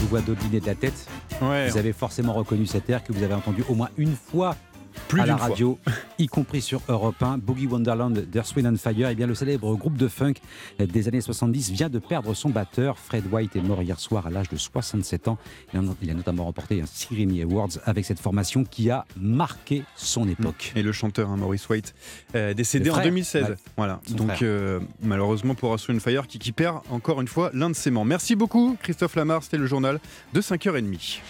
Je vous vois dobliner de la tête.
Ouais.
Vous avez forcément reconnu cet air que vous avez entendu au moins une fois
Plus
à la
fois.
radio, y compris sur Europe 1, Boogie Wonderland d'Earth, Wind and Fire. Eh bien, le célèbre groupe de funk des années 70 vient de perdre son batteur. Fred White est mort hier soir à l'âge de 67 ans. Il a- notamment remporté un Grammy Awards avec cette formation qui a marqué son époque.
Et le chanteur hein, Maurice White, euh, décédé en
frère.
2016.
Ouais.
Voilà. Donc euh, malheureusement pour Aston Fire qui, qui perd encore une fois l'un de ses membres. Merci beaucoup Christophe Lamar, c'était le journal de 5h30.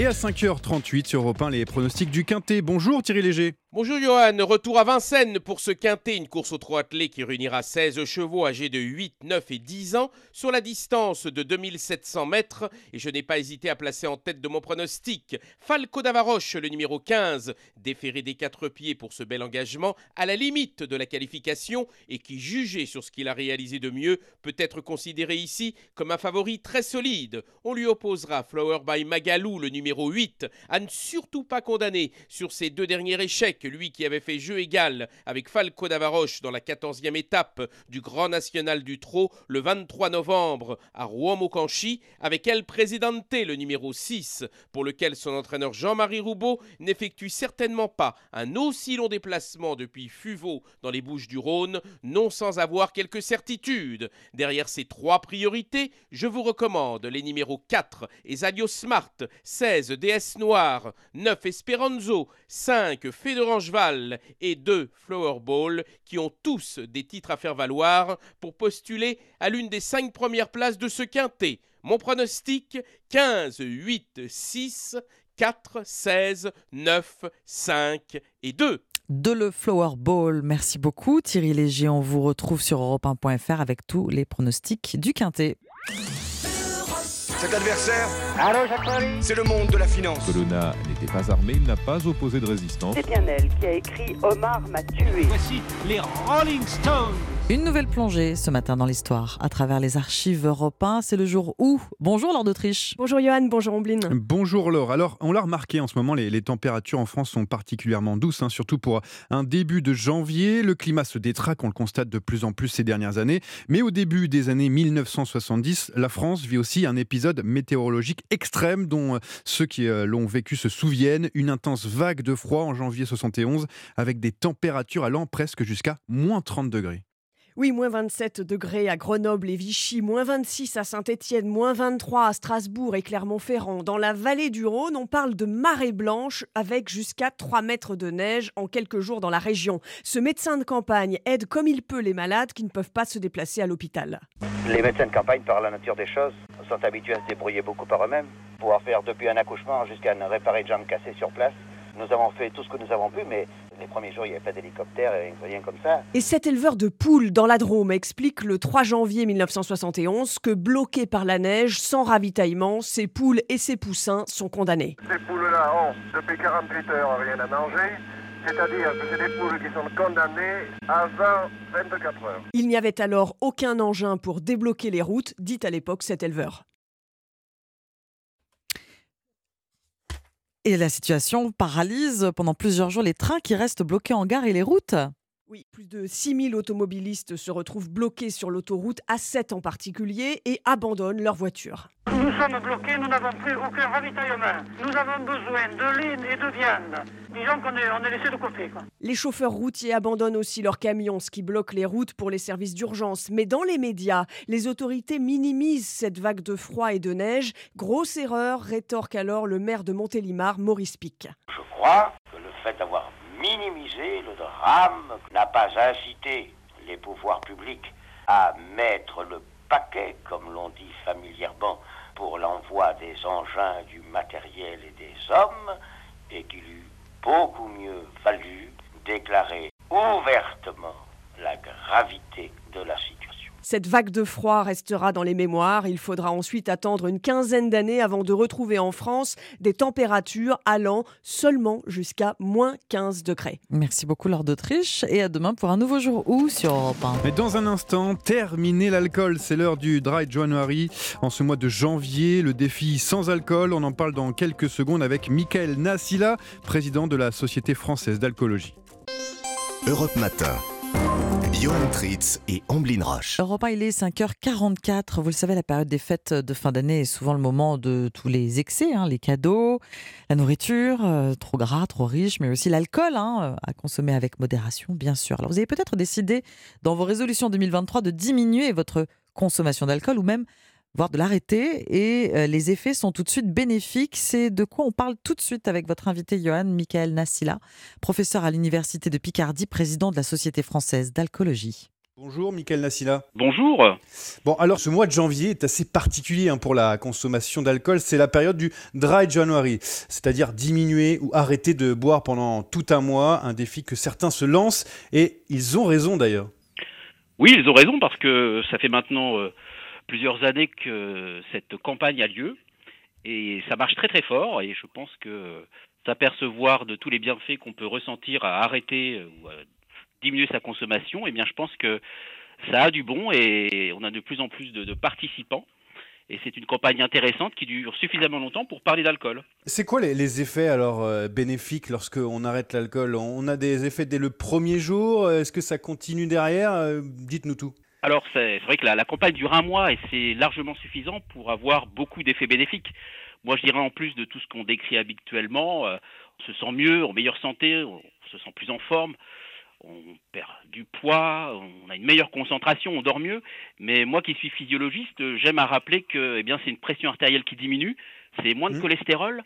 Et à 5h38 sur Europe 1, les pronostics du Quintet. Bonjour Thierry Léger.
Bonjour Johan, retour à Vincennes pour ce quintet, une course au trot attelé qui réunira 16 chevaux âgés de 8, 9 et 10 ans sur la distance de 2700 mètres. Et je n'ai pas hésité à placer en tête de mon pronostic Falco d'Avaroche, le numéro 15, déféré des quatre pieds pour ce bel engagement, à la limite de la qualification et qui, jugé sur ce qu'il a réalisé de mieux, peut être considéré ici comme un favori très solide. On lui opposera Flower by Magalou, le numéro 8, à ne surtout pas condamner sur ses deux derniers échecs, lui qui avait fait jeu égal avec Falco d'Avaroche dans la 14e étape du Grand National du Trot le 23 novembre à Rouen-Mocanchi, avec El Presidente, le numéro 6, pour lequel son entraîneur Jean-Marie Roubaud n'effectue certainement pas un aussi long déplacement depuis Fuveau dans les Bouches du Rhône, non sans avoir quelques certitudes. Derrière ces trois priorités, je vous recommande les numéros 4 Esalio Smart, 16 DS Noir, 9 Esperanzo, 5 Et 2 Flower Ball, qui ont tous des titres à faire valoir pour postuler à l'une des 5 premières places de ce quintet. Mon pronostic 15, 8, 6, 4, 16, 9, 5 et 2.
de le Flower Ball. Merci beaucoup Thierry Léger. On vous retrouve sur europe1.fr avec tous les pronostics du Quintet.
Cet adversaire, c'est le monde de la finance.
Colonna n'était pas armé, il n'a pas opposé de résistance.
C'est bien elle qui a écrit Omar m'a tué.
Voici les Rolling Stones.
Une nouvelle plongée ce matin dans l'histoire à travers les archives Europe 1. C'est le jour où. Bonjour Laure d'Autriche.
Bonjour Johan, bonjour Ombline.
Bonjour Laure. Alors, on l'a remarqué en ce moment, les, les températures en France sont particulièrement douces, hein, surtout pour un début de janvier. Le climat se détraque, on le constate de plus en plus ces dernières années. Mais au début des années 1970, la France vit aussi un épisode météorologique extrême dont euh, ceux qui euh, l'ont vécu se souviennent. Une intense vague de froid en janvier 71 avec des températures allant presque jusqu'à moins 30 degrés.
Oui, moins 27 degrés à Grenoble et Vichy, moins 26 à Saint-Étienne, moins 23 à Strasbourg et Clermont-Ferrand. Dans la vallée du Rhône, on parle de marée blanche avec jusqu'à 3 mètres de neige en quelques jours dans la région. Ce médecin de campagne aide comme il peut les malades qui ne peuvent pas se déplacer à l'hôpital.
Les médecins de campagne, par la nature des choses, sont habitués à se débrouiller beaucoup par eux-mêmes. Pouvoir faire depuis un accouchement jusqu'à réparer de jambes cassées sur place. Nous avons fait tout ce que nous avons pu, mais les premiers jours, il n'y avait pas d'hélicoptère et rien comme ça.
Et cet éleveur de poules dans la Drôme explique le 3 janvier 1971 que bloqués par la neige, sans ravitaillement, ses poules et ses poussins sont condamnés.
Ces poules-là ont, depuis 48 heures, rien à manger. C'est-à-dire que c'est des poules qui sont condamnées à 20, 24 heures.
Il n'y avait alors aucun engin pour débloquer les routes, dit à l'époque cet éleveur.
Et la situation paralyse pendant plusieurs jours les trains qui restent bloqués en gare et les routes.
Oui, plus de 6000 automobilistes se retrouvent bloqués sur l'autoroute A7 en particulier et abandonnent leur voiture.
Nous sommes bloqués, nous n'avons plus aucun ravitaillement. Nous avons besoin de ligne et de viande. Disons qu'on est, on est laissé de côté. Quoi.
Les chauffeurs routiers abandonnent aussi leurs camions, ce qui bloque les routes pour les services d'urgence. Mais dans les médias, les autorités minimisent cette vague de froid et de neige. Grosse erreur, rétorque alors le maire de Montélimar, Maurice Pic.
Je crois que le fait d'avoir le drame n'a pas incité les pouvoirs publics à mettre le paquet, comme l'on dit familièrement, pour l'envoi des engins, du matériel et des hommes, et qu'il eût beaucoup mieux fallu déclarer ouvertement la gravité de la situation.
Cette vague de froid restera dans les mémoires. Il faudra ensuite attendre une quinzaine d'années avant de retrouver en France des températures allant seulement jusqu'à moins 15 degrés.
Merci beaucoup, Lord d'Autriche. Et à demain pour un nouveau jour où sur Europe 1.
Mais dans un instant, terminer l'alcool. C'est l'heure du Dry January. En ce mois de janvier, le défi sans alcool. On en parle dans quelques secondes avec Michael Nassila, président de la Société française d'alcoolologie.
Europe Matin. Johan Tritz et Amblin Roche.
Europe 1, il est 5h44. Vous le savez, la période des fêtes de fin d'année est souvent le moment de tous les excès, hein, les cadeaux, la nourriture, euh, trop gras, trop riche, mais aussi l'alcool hein, à consommer avec modération, bien sûr. Alors, vous avez peut-être décidé dans vos résolutions 2023 de diminuer votre consommation d'alcool ou même voire de l'arrêter. Et euh, les effets sont tout de suite bénéfiques. C'est de quoi on parle tout de suite avec votre invité Johan Michael Nassila, professeur à l'Université de Picardie, président de la Société française d'alcoolologie.
Bonjour Michael Nassila.
Bonjour.
Bon alors ce mois de janvier est assez particulier hein, pour la consommation d'alcool. C'est la période du dry January, c'est-à-dire diminuer ou arrêter de boire pendant tout un mois, un défi que certains se lancent et ils ont raison d'ailleurs.
Oui, ils ont raison parce que ça fait maintenant euh, plusieurs années que cette campagne a lieu et ça marche très très fort et je pense que s'apercevoir de tous les bienfaits qu'on peut ressentir à arrêter ou à diminuer sa consommation, eh bien je pense que ça a du bon et on a de plus en plus de, participants. Et c'est une campagne intéressante qui dure suffisamment longtemps pour parler d'alcool.
C'est quoi les, les, effets alors euh, bénéfiques lorsqu'on arrête l'alcool? On a des effets dès le premier jour? Est-ce que ça continue derrière? Euh, Dites-nous tout.
Alors c'est vrai que la, la, campagne dure un mois et c'est largement suffisant pour avoir beaucoup d'effets bénéfiques. Moi je dirais en plus de tout ce qu'on décrit habituellement, euh, on se sent mieux, en meilleure santé, on se sent plus en forme, on perd du poids, on a une meilleure concentration, on dort mieux. Mais moi qui suis physiologiste, j'aime à rappeler que eh bien, c'est une pression artérielle qui diminue, c'est moins de mmh. cholestérol,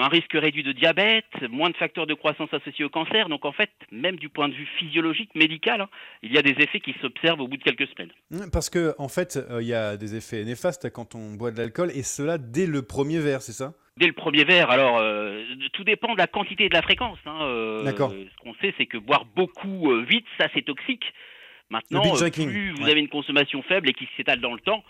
un risque réduit de diabète, moins de facteurs de croissance associés au cancer. Donc en fait, même du point de vue physiologique, médical, hein, il y a des effets qui s'observent au bout de quelques semaines.
Mmh, parce que en fait, euh, il y a des effets néfastes quand on boit de l'alcool, et cela dès le premier verre, c'est ça?
Dès le premier verre, alors euh, tout dépend de la quantité et de la fréquence. Hein, euh,
D'accord.
Ce qu'on sait, c'est que boire beaucoup vite, ça c'est toxique. Maintenant, plus vous
ouais.
avez une consommation faible et qui s'étale dans le temps,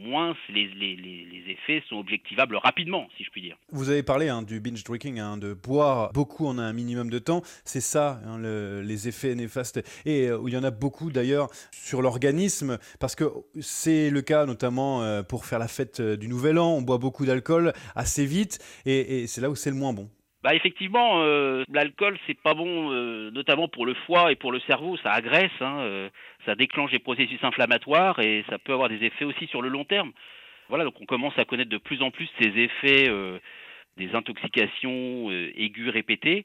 moins les, les, les, effets sont objectivables rapidement, si je puis dire.
Vous avez parlé hein, du binge drinking, hein, de boire beaucoup en un minimum de temps. C'est ça, hein, le, les effets néfastes. Et euh, il y en a beaucoup d'ailleurs sur l'organisme, parce que c'est le cas notamment euh, pour faire la fête euh, du Nouvel An. On boit beaucoup d'alcool assez vite, et c'est là où c'est le moins bon.
Bah effectivement, euh, l'alcool c'est pas bon, euh, notamment pour le foie et pour le cerveau, ça agresse, hein, euh, ça déclenche des processus inflammatoires et ça peut avoir des effets aussi sur le long terme. Voilà, donc on commence à connaître de plus en plus ces effets des intoxications aiguës répétées.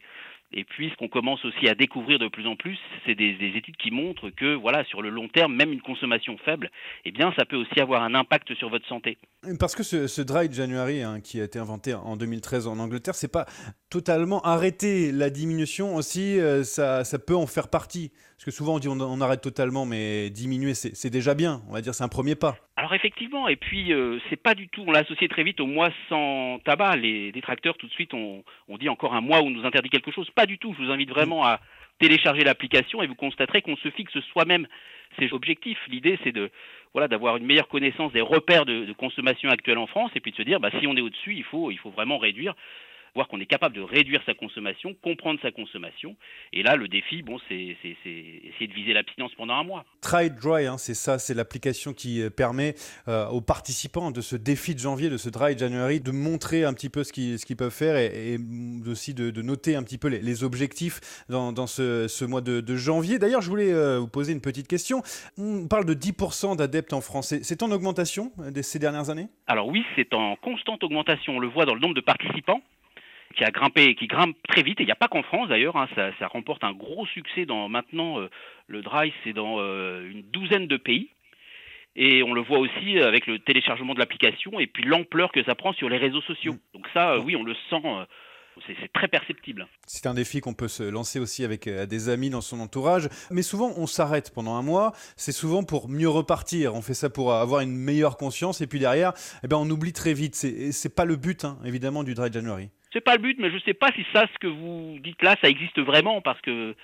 Et puis, ce qu'on commence aussi à découvrir de plus en plus, c'est des, des, études qui montrent que, voilà, sur le long terme, même une consommation faible, eh bien, ça peut aussi avoir un impact sur votre santé.
Parce que ce, Dry January, hein, qui a été inventé en 2013 en Angleterre, c'est pas totalement arrêter la diminution aussi, euh, ça, ça, peut en faire partie. Parce que souvent on dit on arrête totalement, mais diminuer, c'est déjà bien. On va dire c'est un premier pas.
Alors effectivement, et puis euh, c'est pas du tout, on l'a associé très vite au mois sans tabac. Les détracteurs tout de suite on, on dit encore un mois où on nous interdit quelque chose. Pas du tout. Je vous invite vraiment à télécharger l'application et vous constaterez qu'on se fixe soi-même ces objectifs. L'idée c'est de voilà d'avoir une meilleure connaissance des repères de, de, consommation actuels en France et puis de se dire bah, si on est au-dessus, il faut il faut vraiment réduire voir qu'on est capable de réduire sa consommation, comprendre sa consommation. Et là, le défi, bon, c'est essayer de viser l'abstinence pendant un mois.
Try Dry, hein, c'est ça, c'est l'application qui euh, permet euh, aux participants de ce défi de janvier, de ce Dry January, de montrer un petit peu ce qu'ils qu peuvent faire et, et aussi de, de, noter un petit peu les, les objectifs dans, dans ce, ce, mois de, de janvier. D'ailleurs, je voulais euh, vous poser une petite question. On parle de 10% d'adeptes en France. C'est en augmentation ces dernières années?
Alors oui, c'est en constante augmentation. On le voit dans le nombre de participants qui a grimpé, qui grimpe très vite. Et il n'y a pas qu'en France d'ailleurs, hein, ça, ça, remporte un gros succès dans maintenant euh, le Drive, c'est dans euh, une douzaine de pays. Et on le voit aussi avec le téléchargement de l'application et puis l'ampleur que ça prend sur les réseaux sociaux. Donc ça, euh, oui, on le sent. c'est très perceptible.
C'est un défi qu'on peut se lancer aussi avec euh, des amis dans son entourage. Mais souvent, on s'arrête pendant un mois. C'est souvent pour mieux repartir. On fait ça pour avoir une meilleure conscience. Et puis derrière, eh ben, on oublie très vite. C'est pas le but, hein, évidemment, du Dry January.
C'est pas le but, mais je sais pas si ça, ce que vous dites là, ça existe vraiment, parce que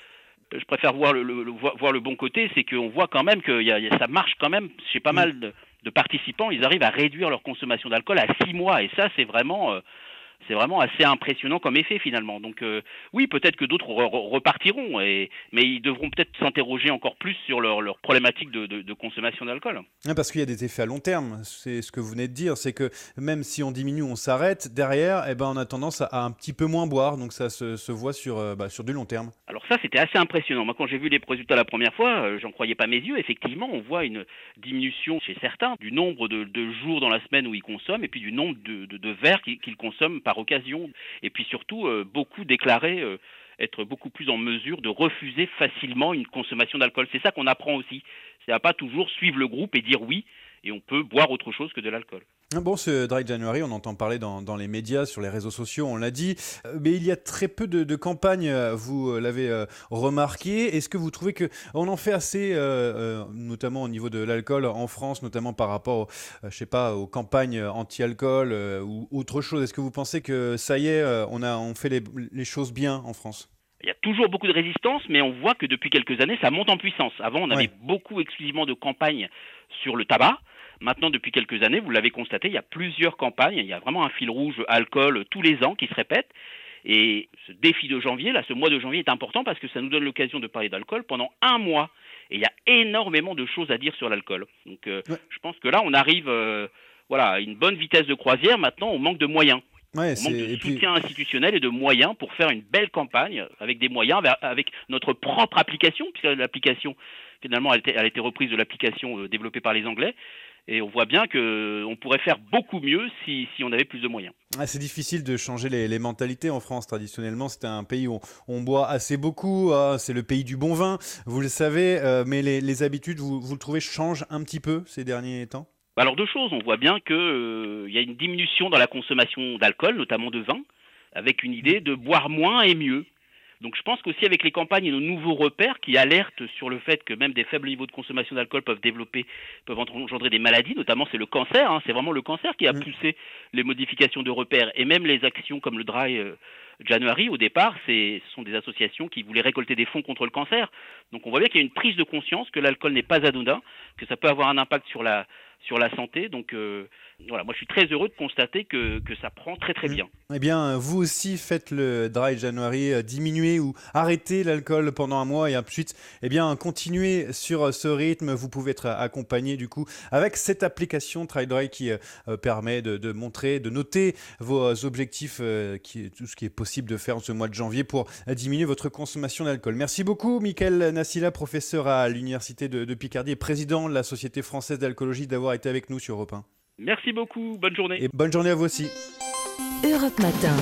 je préfère voir le, le, le voir le bon côté, c'est qu'on voit quand même que y a, y a, ça marche quand même chez pas mal de, de, participants. Ils arrivent à réduire leur consommation d'alcool à six mois, et ça, c'est vraiment euh, c'est vraiment assez impressionnant comme effet finalement. Donc euh, oui, peut-être que d'autres re repartiront, et, mais ils devront peut-être s'interroger encore plus sur leur, leur problématique de, de, de consommation d'alcool.
parce qu'il y a des effets à long terme, c'est ce que vous venez de dire, c'est que même si on diminue, on s'arrête, derrière, eh ben, on a tendance à, à, un petit peu moins boire, donc ça se, se voit sur, euh, bah, sur du long terme.
Alors ça, c'était assez impressionnant. Moi, quand j'ai vu les résultats la première fois, euh, j'en croyais pas mes yeux. Effectivement, on voit une diminution chez certains du nombre de, de jours dans la semaine où ils consomment, et puis du nombre de, de verres qu'ils qu consomment par occasion. Et puis surtout, euh, beaucoup déclaraient euh, être beaucoup plus en mesure de refuser facilement une consommation d'alcool. C'est ça qu'on apprend aussi. C'est à pas toujours suivre le groupe et dire oui, et on peut boire autre chose que de l'alcool.
Bon, ce Dry January, on entend parler dans, dans, les médias, sur les réseaux sociaux, on l'a dit, mais il y a très peu de, de campagnes, vous l'avez euh, remarqué. Est-ce que vous trouvez qu'on en fait assez, euh, notamment au niveau de l'alcool en France, notamment par rapport, euh, je sais pas, aux campagnes anti-alcool euh, ou autre chose? Est-ce que vous pensez que ça y est, euh, on, a, on fait les, les choses bien en France?
Il y a toujours beaucoup de résistance, mais on voit que depuis quelques années, ça monte en puissance. Avant, on avait ouais. beaucoup exclusivement de campagnes sur le tabac. Maintenant, depuis quelques années, vous l'avez constaté, il y a plusieurs campagnes, il y a vraiment un fil rouge alcool tous les ans qui se répète. Et ce défi de janvier, là, ce mois de janvier est important parce que ça nous donne l'occasion de parler d'alcool pendant un mois. Et il y a énormément de choses à dire sur l'alcool. Donc, euh, ouais. je pense que là, on arrive euh, voilà, à une bonne vitesse de croisière. Maintenant, on manque de moyens.
Ouais,
on manque de soutien puis... institutionnel et de moyens pour faire une belle campagne avec des moyens, avec notre propre application, puisque l'application, finalement, elle, elle, a été reprise de l'application euh, développée par les Anglais. Et on voit bien qu'on pourrait faire beaucoup mieux si, si, on avait plus de moyens.
Ah, c'est difficile de changer les, les, mentalités en France. Traditionnellement, c'était un pays où on, on, boit assez beaucoup. Ah, c'est le pays du bon vin, vous le savez. Euh, mais les, les habitudes, vous, vous, le trouvez, changent un petit peu ces derniers temps?
Alors deux choses. On voit bien qu'il euh, y a une diminution dans la consommation d'alcool, notamment de vin, avec une idée de boire moins et mieux. Donc je pense qu'aussi avec les campagnes et nos nouveaux repères qui alertent sur le fait que même des faibles niveaux de consommation d'alcool peuvent développer, peuvent engendrer des maladies, notamment c'est le cancer, hein, c'est vraiment le cancer qui a poussé les modifications de repères et même les actions comme le dry euh, January au départ, ce sont des associations qui voulaient récolter des fonds contre le cancer. Donc on voit bien qu'il y a une prise de conscience que l'alcool n'est pas anodin, que ça peut avoir un impact sur la sur la santé. Donc euh, voilà, moi je suis très heureux de constater que, que ça prend très très bien.
Eh bien, vous aussi faites le Dry January, euh, diminuer ou arrêter l'alcool pendant un mois et ensuite, eh bien, continuer sur ce rythme. Vous pouvez être accompagné du coup avec cette application Try Dry qui euh, permet de, de, montrer, de noter vos objectifs, euh, qui, tout ce qui est possible de faire en ce mois de janvier pour diminuer votre consommation d'alcool. Merci beaucoup, Michael Nassila, professeur à l'Université de, de Picardie et président de la Société française d'alcoolologie, d'avoir été avec nous sur Europe 1.
Merci beaucoup, bonne journée.
Et bonne journée à vous aussi.
Europe Matin.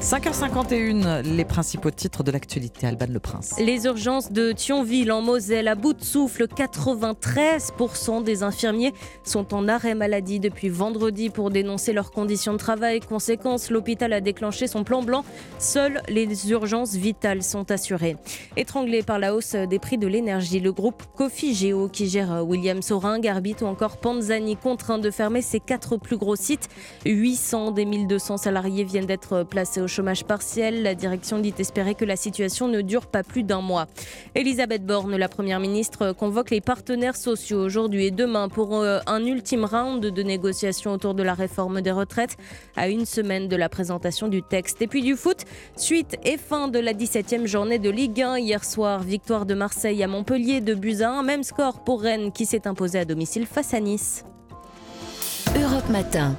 5h51, les principaux titres de l'actualité. Alban Le Prince.
Les urgences de Thionville en Moselle à bout de souffle. 93% des infirmiers sont en arrêt maladie depuis vendredi pour dénoncer leurs conditions de travail. Conséquence, l'hôpital a déclenché son plan blanc. Seules les urgences vitales sont assurées. Étranglé par la hausse des prix de l'énergie, le groupe Coffee Geo qui gère William Sorin, Garbit ou encore Panzani contraint de fermer ses quatre plus gros sites. 800 des 1200 salariés viennent d'être placés au chômage partiel. La direction dit espérer que la situation ne dure pas plus d'un mois. Elisabeth Borne, la première ministre, convoque les partenaires sociaux aujourd'hui et demain pour euh, un ultime round de négociations autour de la réforme des retraites à une semaine de la présentation du texte. Et puis du foot, suite et fin de la 17e journée de Ligue 1 hier soir. Victoire de Marseille à Montpellier de buts à 1. Même score pour Rennes qui s'est imposé à domicile face à Nice.
Europe Matin.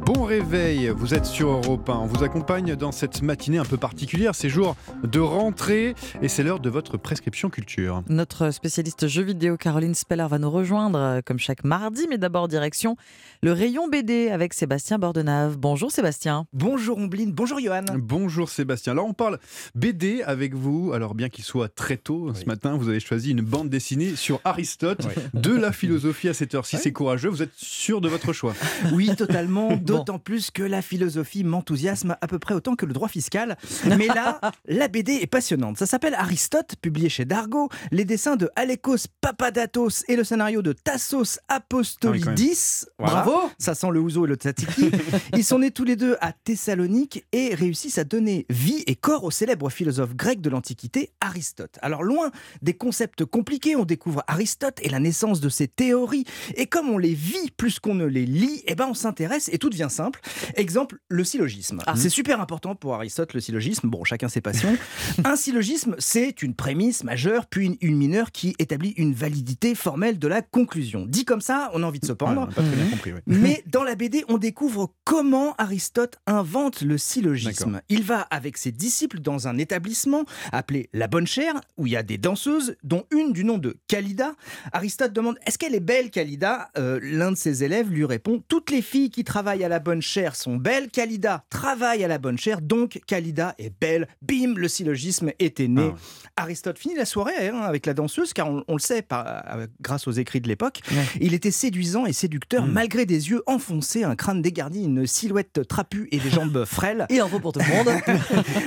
Bon réveil, vous êtes sur Europe 1. On vous accompagne dans cette matinée un peu particulière, ces jours de rentrée, et c'est l'heure de votre prescription culture.
Notre spécialiste jeux vidéo Caroline Speller va nous rejoindre euh, comme chaque mardi, mais d'abord direction le rayon BD avec Sébastien Bordenave. Bonjour Sébastien.
Bonjour Ombline, bonjour Johan.
Bonjour Sébastien. Alors on parle BD avec vous. Alors bien qu'il soit très tôt ce matin, vous avez choisi une bande dessinée sur Aristote, de la philosophie à cette heure-ci. C'est courageux, vous êtes sûr de votre choix
Oui, totalement. D'autant plus que la philosophie m'enthousiasme à peu près autant que le droit fiscal. Mais là, la BD est passionnante. Ça s'appelle Aristote, publié chez Dargo. Les dessins de Alekos Papadatos et le scénario de Tassos Apostolidis.
Ah Voilà.
Bravo Ça sent le ouzo et le tzatziki. Ils sont nés tous les deux à Thessalonique et réussissent à donner vie et corps au célèbre philosophe grec de l'Antiquité, Aristote. Alors loin des concepts compliqués, on découvre Aristote et la naissance de ses théories. Et comme on les vit plus qu'on ne les lit, eh ben on s'intéresse et tout devient simple. Exemple, le syllogisme. C'est super important pour Aristote, le syllogisme. Bon, chacun ses passions. Un syllogisme, c'est une prémisse majeure, puis une, mineure qui établit une validité formelle de la conclusion. Dit comme ça, on a envie de se pendre.
Ouais, on a pas très bien compris,
Mais dans la BD, on découvre comment Aristote invente le syllogisme. Il va avec ses disciples dans un établissement appelé La Bonne Chère, où il y a des danseuses, dont une du nom de Calida. Aristote demande Est-ce qu'elle est belle, Calida? Euh, L'un de ses élèves lui répond Toutes les filles qui travaillent à la Bonne Chère sont belles. Calida travaille à la Bonne Chère, donc Calida est belle. Bim, le syllogisme était né. Aristote finit la soirée hein, avec la danseuse, car on, on le sait par- euh, grâce aux écrits de l'époque. Il était séduisant et séducteur, malgré des yeux enfoncés, un crâne dégarni, une silhouette trapue et des jambes frêles.
Et un peu pour tout le monde.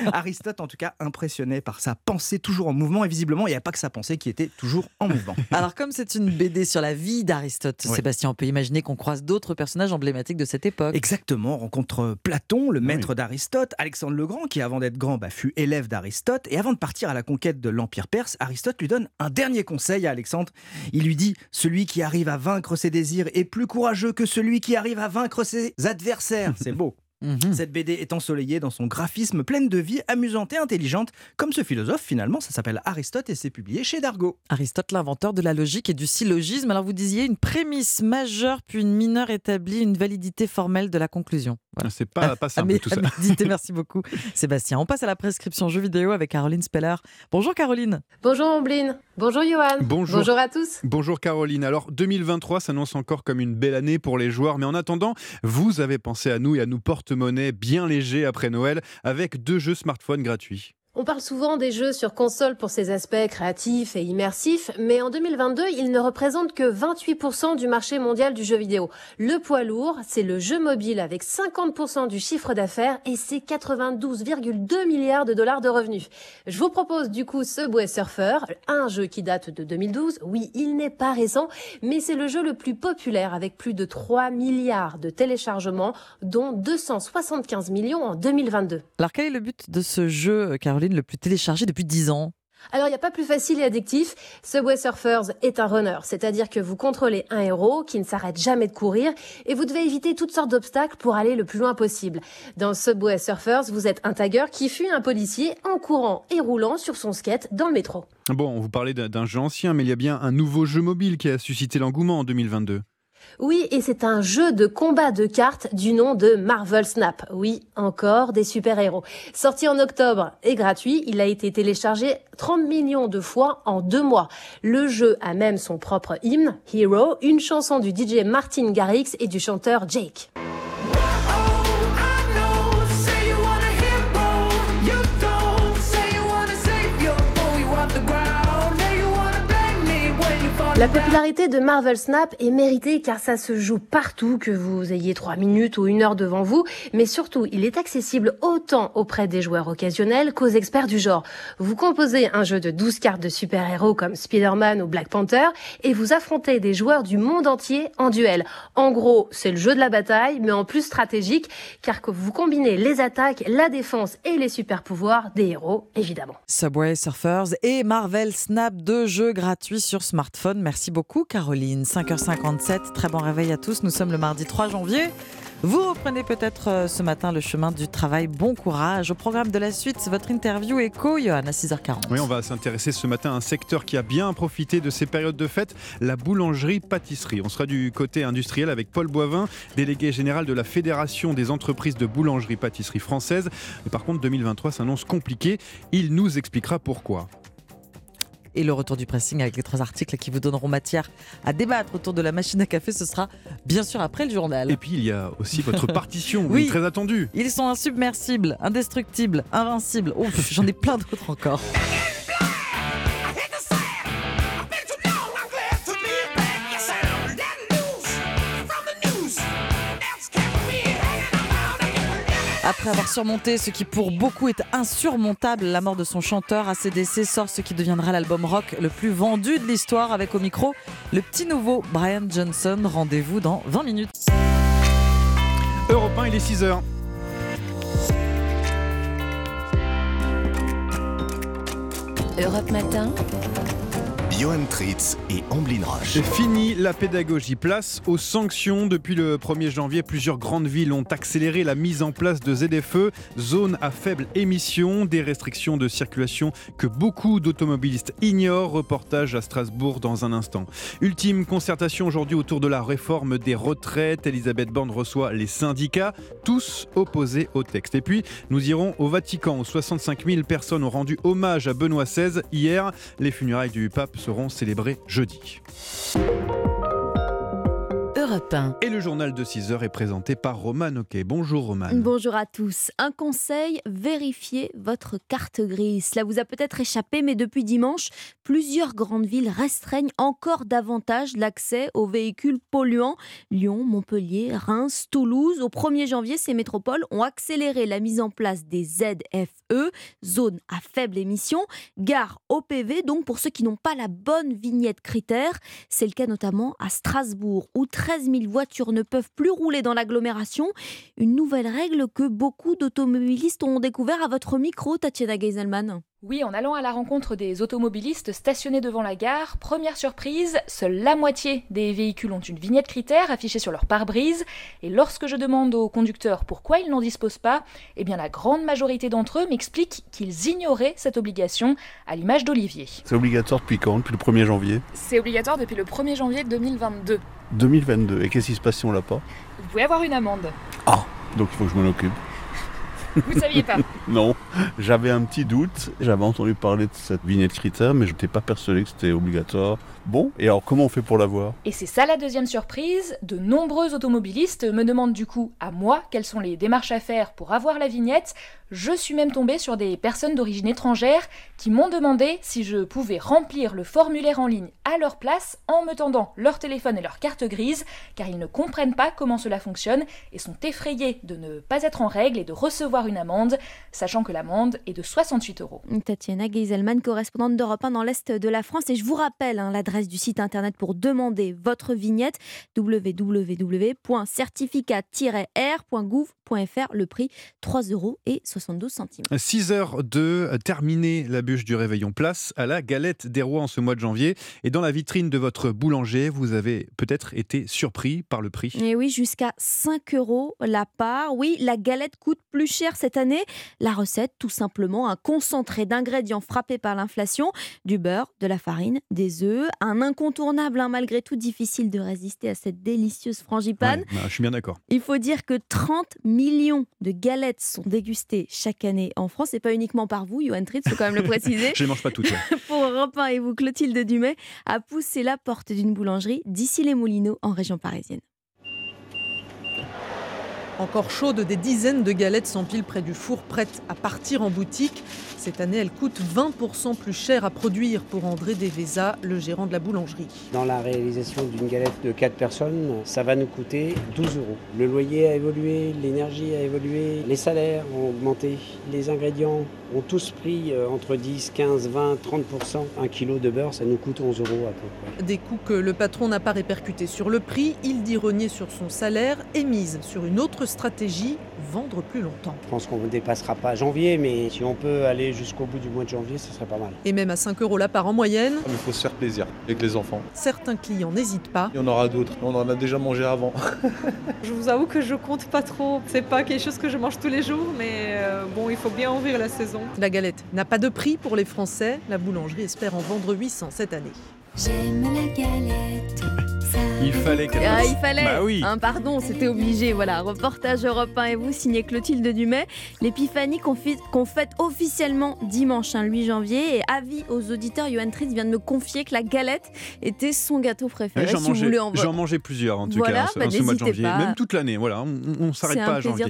Aristote, en tout cas, impressionnait par sa pensée toujours en mouvement, et visiblement, il n'y a pas que sa pensée qui était toujours en mouvement.
Alors comme c'est une BD sur la vie d'Aristote. Sébastien, on peut imaginer qu'on croise d'autres personnages emblématiques de cette époque.
Exactement, on rencontre Platon, le maître d'Aristote, Alexandre le Grand, qui avant d'être grand bah, fut élève d'Aristote, et avant de partir à la conquête de l'Empire perse, Aristote lui donne un dernier conseil à Alexandre. Il lui dit Celui qui arrive à vaincre ses désirs est plus courageux que celui qui arrive à vaincre ses adversaires. C'est beau. Cette BD est ensoleillée dans son graphisme, pleine de vie, amusante et intelligente, comme ce philosophe finalement, ça s'appelle Aristote et c'est publié chez Dargo.
Aristote, l'inventeur de la logique et du syllogisme. Alors vous disiez une prémisse majeure puis une mineure établit une validité formelle de la conclusion. Voilà.
C'est pas, pas simple tout ça.
amédité, merci beaucoup Sébastien. On passe à la prescription jeux vidéo avec Caroline Speller. Bonjour Caroline.
Bonjour Ombline. Bonjour Johan.
Bonjour.
Bonjour à tous.
Bonjour Caroline. Alors 2023 s'annonce encore comme une belle année pour les joueurs, mais en attendant, vous avez pensé à nous et à nous porte-monnaie bien légers après Noël avec deux jeux smartphones gratuits.
On parle souvent des jeux sur console pour ses aspects créatifs et immersifs, mais en 2022, ils ne représentent que 28% du marché mondial du jeu vidéo. Le poids lourd, c'est le jeu mobile avec 50% du chiffre d'affaires et c'est 92,2 milliards de dollars de revenus. Je vous propose du coup Subway Surfer, un jeu qui date de 2012. Oui, il n'est pas récent, mais c'est le jeu le plus populaire avec plus de 3 milliards de téléchargements, dont 275 millions en 2022.
Alors quel est le but de ce jeu, Caroline, le plus téléchargé depuis 10 ans
Alors, il n'y a pas plus facile et addictif. Subway Surfers est un runner, c'est-à-dire que vous contrôlez un héros qui ne s'arrête jamais de courir et vous devez éviter toutes sortes d'obstacles pour aller le plus loin possible. Dans Subway Surfers, vous êtes un tagger qui fuit un policier en courant et roulant sur son skate dans le métro.
Bon, on vous parlait d'un- d'un jeu ancien, mais il y a bien un nouveau jeu mobile qui a suscité l'engouement en 2022.
Oui, et c'est un jeu de combat de cartes du nom de Marvel Snap. Oui, encore des super-héros. Sorti en octobre et gratuit, il a été téléchargé 30 millions de fois en deux mois. Le jeu a même son propre hymne, Hero, une chanson du DJ Martin Garrix et du chanteur Jake. La popularité de Marvel Snap est méritée car ça se joue partout, que vous ayez 3 minutes ou une heure devant vous, mais surtout il est accessible autant auprès des joueurs occasionnels qu'aux experts du genre. Vous composez un jeu de 12 cartes de super-héros comme Spider-Man ou Black Panther et vous affrontez des joueurs du monde entier en duel. En gros, c'est le jeu de la bataille, mais en plus stratégique, car vous combinez les attaques, la défense et les super-pouvoirs des héros, évidemment.
Subway Surfers et Marvel Snap, deux jeux gratuits sur smartphone. Merci beaucoup Caroline. 5h57, très bon réveil à tous. Nous sommes le mardi 3 janvier. Vous reprenez peut-être euh, ce matin le chemin du travail. Bon courage. Au programme de la suite, votre interview écho, Johan, à 6h40.
Oui, on va s'intéresser ce matin à un secteur qui a bien profité de ces périodes de fête, la boulangerie-pâtisserie. On sera du côté industriel avec Paul Boivin, délégué général de la Fédération des entreprises de boulangerie-pâtisserie française. Par contre, 2023 s'annonce compliqué. Il nous expliquera pourquoi
et le retour du pressing avec les trois articles qui vous donneront matière à débattre autour de la machine à café. Ce sera bien sûr après le journal.
Et puis il y a aussi votre partition, oui, très attendue.
Ils sont insubmersibles, indestructibles, invincibles. Ouf, j'en ai plein d'autres encore. Après avoir surmonté ce qui pour beaucoup est insurmontable, la mort de son chanteur, ACDC sort ce qui deviendra l'album rock le plus vendu de l'histoire avec au micro le petit nouveau Brian Johnson. Rendez-vous dans 20 minutes.
Europe 1, il est 6h.
Europe Matin.
Johan Tritz et Amblin Roche.
Fini la pédagogie. Place aux sanctions. Depuis le 1er janvier, plusieurs grandes villes ont accéléré la mise en place de ZFE, zone à faible émission, des restrictions de circulation que beaucoup d'automobilistes ignorent. Reportage à Strasbourg dans un instant. Ultime concertation aujourd'hui autour de la réforme des retraites. Elisabeth Borne reçoit les syndicats, tous opposés au texte. Et puis, nous irons au Vatican où 65 000 personnes ont rendu hommage à Benoît XVI hier. Les funérailles du pape seront célébrés jeudi. Et le journal de 6 heures est présenté par Roman Ok. Bonjour Roman.
Bonjour à tous. Un conseil, vérifiez votre carte grise. Cela vous a peut-être échappé, mais depuis dimanche, plusieurs grandes villes restreignent encore davantage l'accès aux véhicules polluants. Lyon, Montpellier, Reims, Toulouse. Au 1er janvier, ces métropoles ont accéléré la mise en place des ZFE, zones à faible émission, gare OPV, donc pour ceux qui n'ont pas la bonne vignette critère. C'est le cas notamment à Strasbourg, où 13 000 voitures ne peuvent plus rouler dans l'agglomération. Une nouvelle règle que beaucoup d'automobilistes ont découvert à votre micro, Tatiana Geiselman.
Oui, en allant à la rencontre des automobilistes stationnés devant la gare, première surprise, seule la moitié des véhicules ont une vignette critère affichée sur leur pare-brise. Et lorsque je demande aux conducteurs pourquoi ils n'en disposent pas, eh bien la grande majorité d'entre eux m'expliquent qu'ils ignoraient cette obligation, à l'image d'Olivier.
C'est obligatoire depuis quand Depuis le 1er janvier?
C'est obligatoire depuis le 1er janvier 2022.
2022. Et qu'est-ce qui se passe si on l'a pas?
Vous pouvez avoir une amende.
Ah, donc il faut que je m'en occupe.
Vous saviez pas
Non, j'avais un petit doute. J'avais entendu parler de cette vignette critère, mais je n'étais pas persuadé que c'était obligatoire. Bon, et alors comment on fait pour l'avoir?
Et c'est ça la deuxième surprise. De nombreux automobilistes me demandent du coup à moi quelles sont les démarches à faire pour avoir la vignette. Je suis même tombée sur des personnes d'origine étrangère qui m'ont demandé si je pouvais remplir le formulaire en ligne à leur place en me tendant leur téléphone et leur carte grise, car ils ne comprennent pas comment cela fonctionne et sont effrayés de ne pas être en règle et de recevoir une amende, sachant que l'amende est de 68 euros.
Tatiana Geiselman, correspondante d'Europe 1 dans l'Est de la France, et je vous rappelle hein, l'adresse du site internet pour demander votre vignette www.certificat-r.gouv.fr. Le prix 3 euros et 72 centimes.
6 heures de terminer la bûche du réveillon. Place à la galette des rois en ce mois de janvier. Et dans la vitrine de votre boulanger, vous avez peut-être été surpris par le prix.
Et oui, jusqu'à 5 euros la part. Oui, la galette coûte plus cher cette année. La recette, tout simplement, un concentré d'ingrédients frappés par l'inflation, du beurre, de la farine, des œufs, un incontournable, hein, malgré tout difficile de résister à cette délicieuse frangipane.
Bah, je suis bien d'accord.
Il faut dire que 30 millions de galettes sont dégustées chaque année en France, et pas uniquement par vous, Johan Tritz, faut quand même le préciser.
je ne mange pas toutes.
Pour Europe 1 et vous, Clotilde Dumais, a poussé la porte d'une boulangerie d'ici les Moulineaux en région parisienne.
Encore chaudes, des dizaines de galettes s'empilent près du four, prêtes à partir en boutique. Cette année, elles coûtent 20% plus cher à produire pour André Devesa, le gérant de la boulangerie.
Dans la réalisation d'une galette de 4 personnes, ça va nous coûter 12 euros. Le loyer a évolué, l'énergie a évolué, les salaires ont augmenté, les ingrédients ont tous pris euh, entre 10, 15, 20, 30%. Un kilo de beurre, ça nous coûte 11 euros à peu près.
Des coûts que le patron n'a pas répercutés sur le prix, il dit renier sur son salaire et mise sur une autre stratégie, vendre plus longtemps.
Je pense qu'on ne dépassera pas janvier, mais si on peut aller jusqu'au bout du mois de janvier, ce serait pas mal.
Et même à 5 euros la part en moyenne,
Il faut se faire plaisir avec les enfants.
certains clients n'hésitent pas.
Il y en aura d'autres. On en a déjà mangé avant.
Je vous avoue que je compte pas trop. C'est pas quelque chose que je mange tous les jours, mais euh, bon, il faut bien ouvrir la saison.
La galette n'a pas de prix pour les Français. La boulangerie espère en vendre 800 cette année.
J'aime la galette.
Il fallait qu'elle
Ah, il fallait.
Bah oui.
Hein, pardon, c'était obligé. Voilà, reportage Europe 1 et vous, signé Clotilde Dumais. L'épiphanie qu'on fête officiellement dimanche, hein, le 8 janvier. Et avis aux auditeurs, Johan Tritz vient de me confier que la galette était son gâteau préféré.
J'en
si
mangeais,
en
plusieurs en tout
Voilà,
cas
bah,
en ce mois de janvier,
pas.
même toute l'année. Voilà, on, on s'arrête pas à janvier.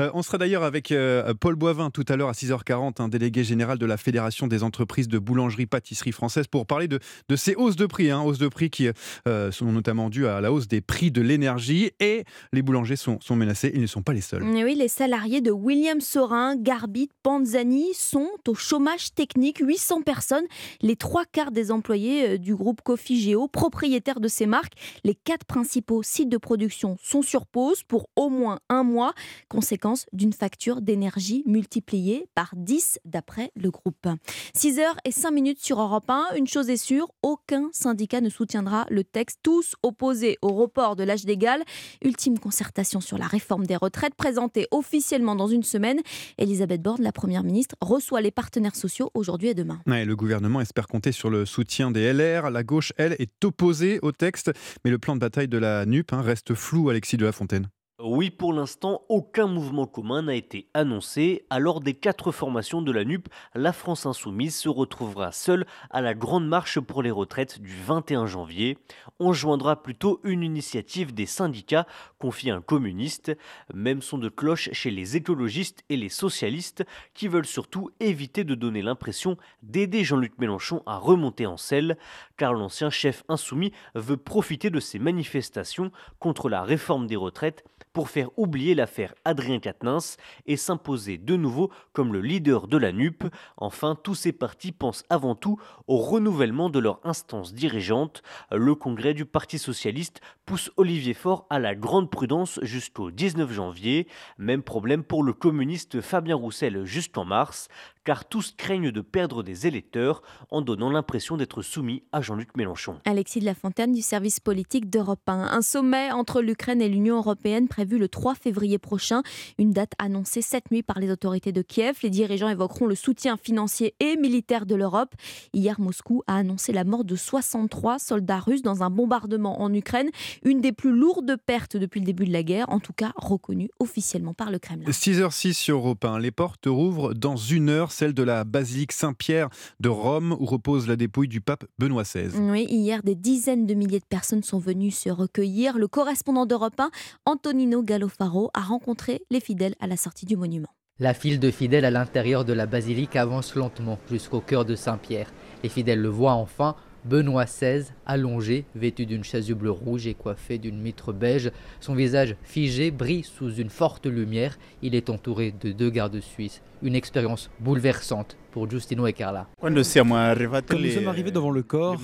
Euh, on sera d'ailleurs avec euh, Paul Boivin tout à l'heure à 6h40, un délégué général de la Fédération des entreprises de boulangerie-pâtisserie française, pour parler de, de ces hausses de prix, hein, hausses de prix qui euh, sont notamment dues à la hausse des prix de l'énergie et les boulangers sont, menacés. Ils ne sont pas les seuls.
Oui, les salariés de William Sorin, Garbit, Panzani sont au chômage technique. 800 personnes, les trois quarts des employés euh, du groupe Coffee Géo, propriétaires de ces marques. Les quatre principaux sites de production sont sur pause pour au moins un mois, conséquence d'une facture d'énergie multipliée par 10 d'après le groupe. 6 heures et 5 minutes sur Europe 1. Une chose est sûre, aucun syndicat ne soutiendra le texte. Tous opposés au report de l'âge légal. Ultime concertation sur la réforme des retraites présentée officiellement dans une semaine. Elisabeth Borne, la Première ministre, reçoit les partenaires sociaux aujourd'hui et demain.
Le gouvernement espère compter sur le soutien des LR. La gauche, elle, est opposée au texte, mais le plan de bataille de la NUP hein, reste flou, Alexis de la Fontaine.
Oui, pour l'instant, aucun mouvement commun n'a été annoncé. Alors des quatre formations de la NUP, la France Insoumise se retrouvera seule à la grande marche pour les retraites du 21 janvier. On joindra plutôt une initiative des syndicats, confie un communiste. Même son de cloche chez les écologistes et les socialistes, qui veulent surtout éviter de donner l'impression d'aider Jean-Luc Mélenchon à remonter en selle, car l'ancien chef insoumis veut profiter de ces manifestations contre la réforme des retraites pour faire oublier l'affaire Adrien Quatennens et s'imposer de nouveau comme le leader de la NUP. Enfin, tous ces partis pensent avant tout au renouvellement de leur instance dirigeante. Le congrès du Parti socialiste pousse Olivier Faure à la grande prudence jusqu'au 19 janvier. Même problème pour le communiste Fabien Roussel jusqu'en mars, car tous craignent de perdre des électeurs en donnant l'impression d'être soumis à Jean-Luc Mélenchon.
Alexis de la Fontaine du service politique d'Europe 1. Un sommet entre l'Ukraine et l'Union européenne prévu le 3 février prochain. Une date annoncée cette nuit par les autorités de Kiev. Les dirigeants évoqueront le soutien financier et militaire de l'Europe. Hier, Moscou a annoncé la mort de 63 soldats russes dans un bombardement en Ukraine. Une des plus lourdes pertes depuis le début de la guerre, en tout cas reconnue officiellement par le Kremlin.
6h06 sur Europe 1. Les portes rouvrent dans une heure, celle de la basilique Saint-Pierre de Rome, où repose la dépouille du pape Benoît XVI.
Oui, hier, des dizaines de milliers de personnes sont venues se recueillir. Le correspondant d'Europe 1, Antonino Gallofaro, a rencontré les fidèles à la sortie du monument.
La file de fidèles à l'intérieur de la basilique avance lentement jusqu'au cœur de Saint-Pierre. Les fidèles le voient enfin. Benoît XVI, allongé, vêtu d'une chasuble rouge et coiffé d'une mitre beige, son visage figé brille sous une forte lumière. Il est entouré de deux gardes suisses. Une expérience bouleversante pour Giustino et Carla.
Quand nous sommes arrivés devant le corps,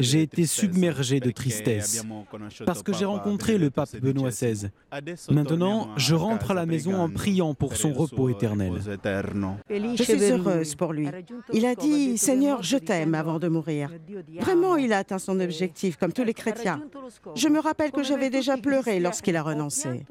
j'ai été submergé de tristesse parce que j'ai rencontré le pape Benoît XVI. Maintenant, je rentre à la maison en priant pour son repos éternel.
Je suis heureuse pour lui. Il a dit Seigneur, je t'aime avant de mourir. Vraiment, il a atteint son objectif, comme tous les chrétiens. Je me rappelle que j'avais déjà pleuré lorsqu'il a renoncé.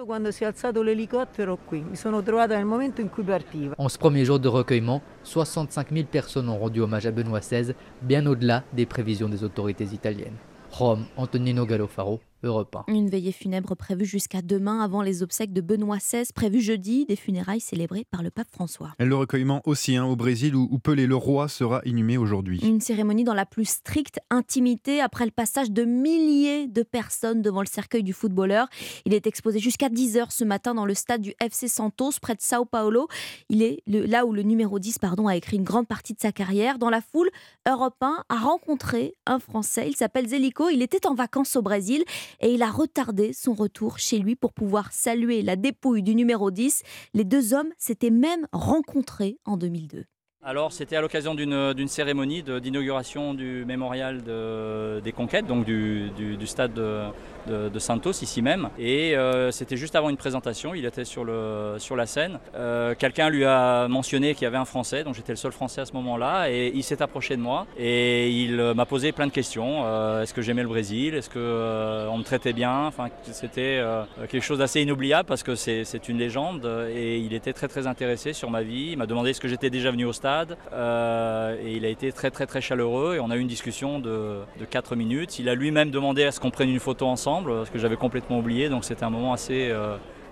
En ce premier jour de recueillement, 65 000 personnes ont rendu hommage à Benoît XVI, bien au-delà des prévisions des autorités italiennes. Rome, Antonino Gallofaro, Europe 1.
Une veillée funèbre prévue jusqu'à demain avant les obsèques de Benoît XVI, prévues jeudi, des funérailles célébrées par le pape François.
Le recueillement aussi hein, au Brésil où, où Pelé le roi sera inhumé aujourd'hui.
Une cérémonie dans la plus stricte intimité après le passage de milliers de personnes devant le cercueil du footballeur. Il est exposé jusqu'à 10h ce matin dans le stade du FC Santos près de Sao Paulo. Il est le, là où le numéro 10 pardon, a écrit une grande partie de sa carrière. Dans la foule, Europe 1 a rencontré un Français. Il s'appelle Zelico. Il était en vacances au Brésil et il a retardé son retour chez lui pour pouvoir saluer la dépouille du numéro 10. Les deux hommes s'étaient même rencontrés en 2002.
Alors c'était à l'occasion d'une cérémonie d'inauguration du mémorial de, des conquêtes, donc du, stade de, de, Santos ici même. Et euh, c'était juste avant une présentation, il était sur, le, sur la scène. Euh, Quelqu'un lui a mentionné qu'il y avait un Français, donc j'étais le seul Français à ce moment-là, et il s'est approché de moi et il m'a posé plein de questions. Euh, Est-ce que j'aimais le Brésil? Est-ce qu'on on me traitait bien? Enfin, c'était quelque chose d'assez inoubliable parce que c'est une légende et il était très très intéressé sur ma vie. Il m'a demandé est-ce que j'étais déjà venu au stade euh, et il a été très très très chaleureux et on a eu une discussion de, de 4 minutes. Il a lui-même demandé à ce qu'on prenne une photo ensemble, ce que j'avais complètement oublié, donc c'était un moment assez...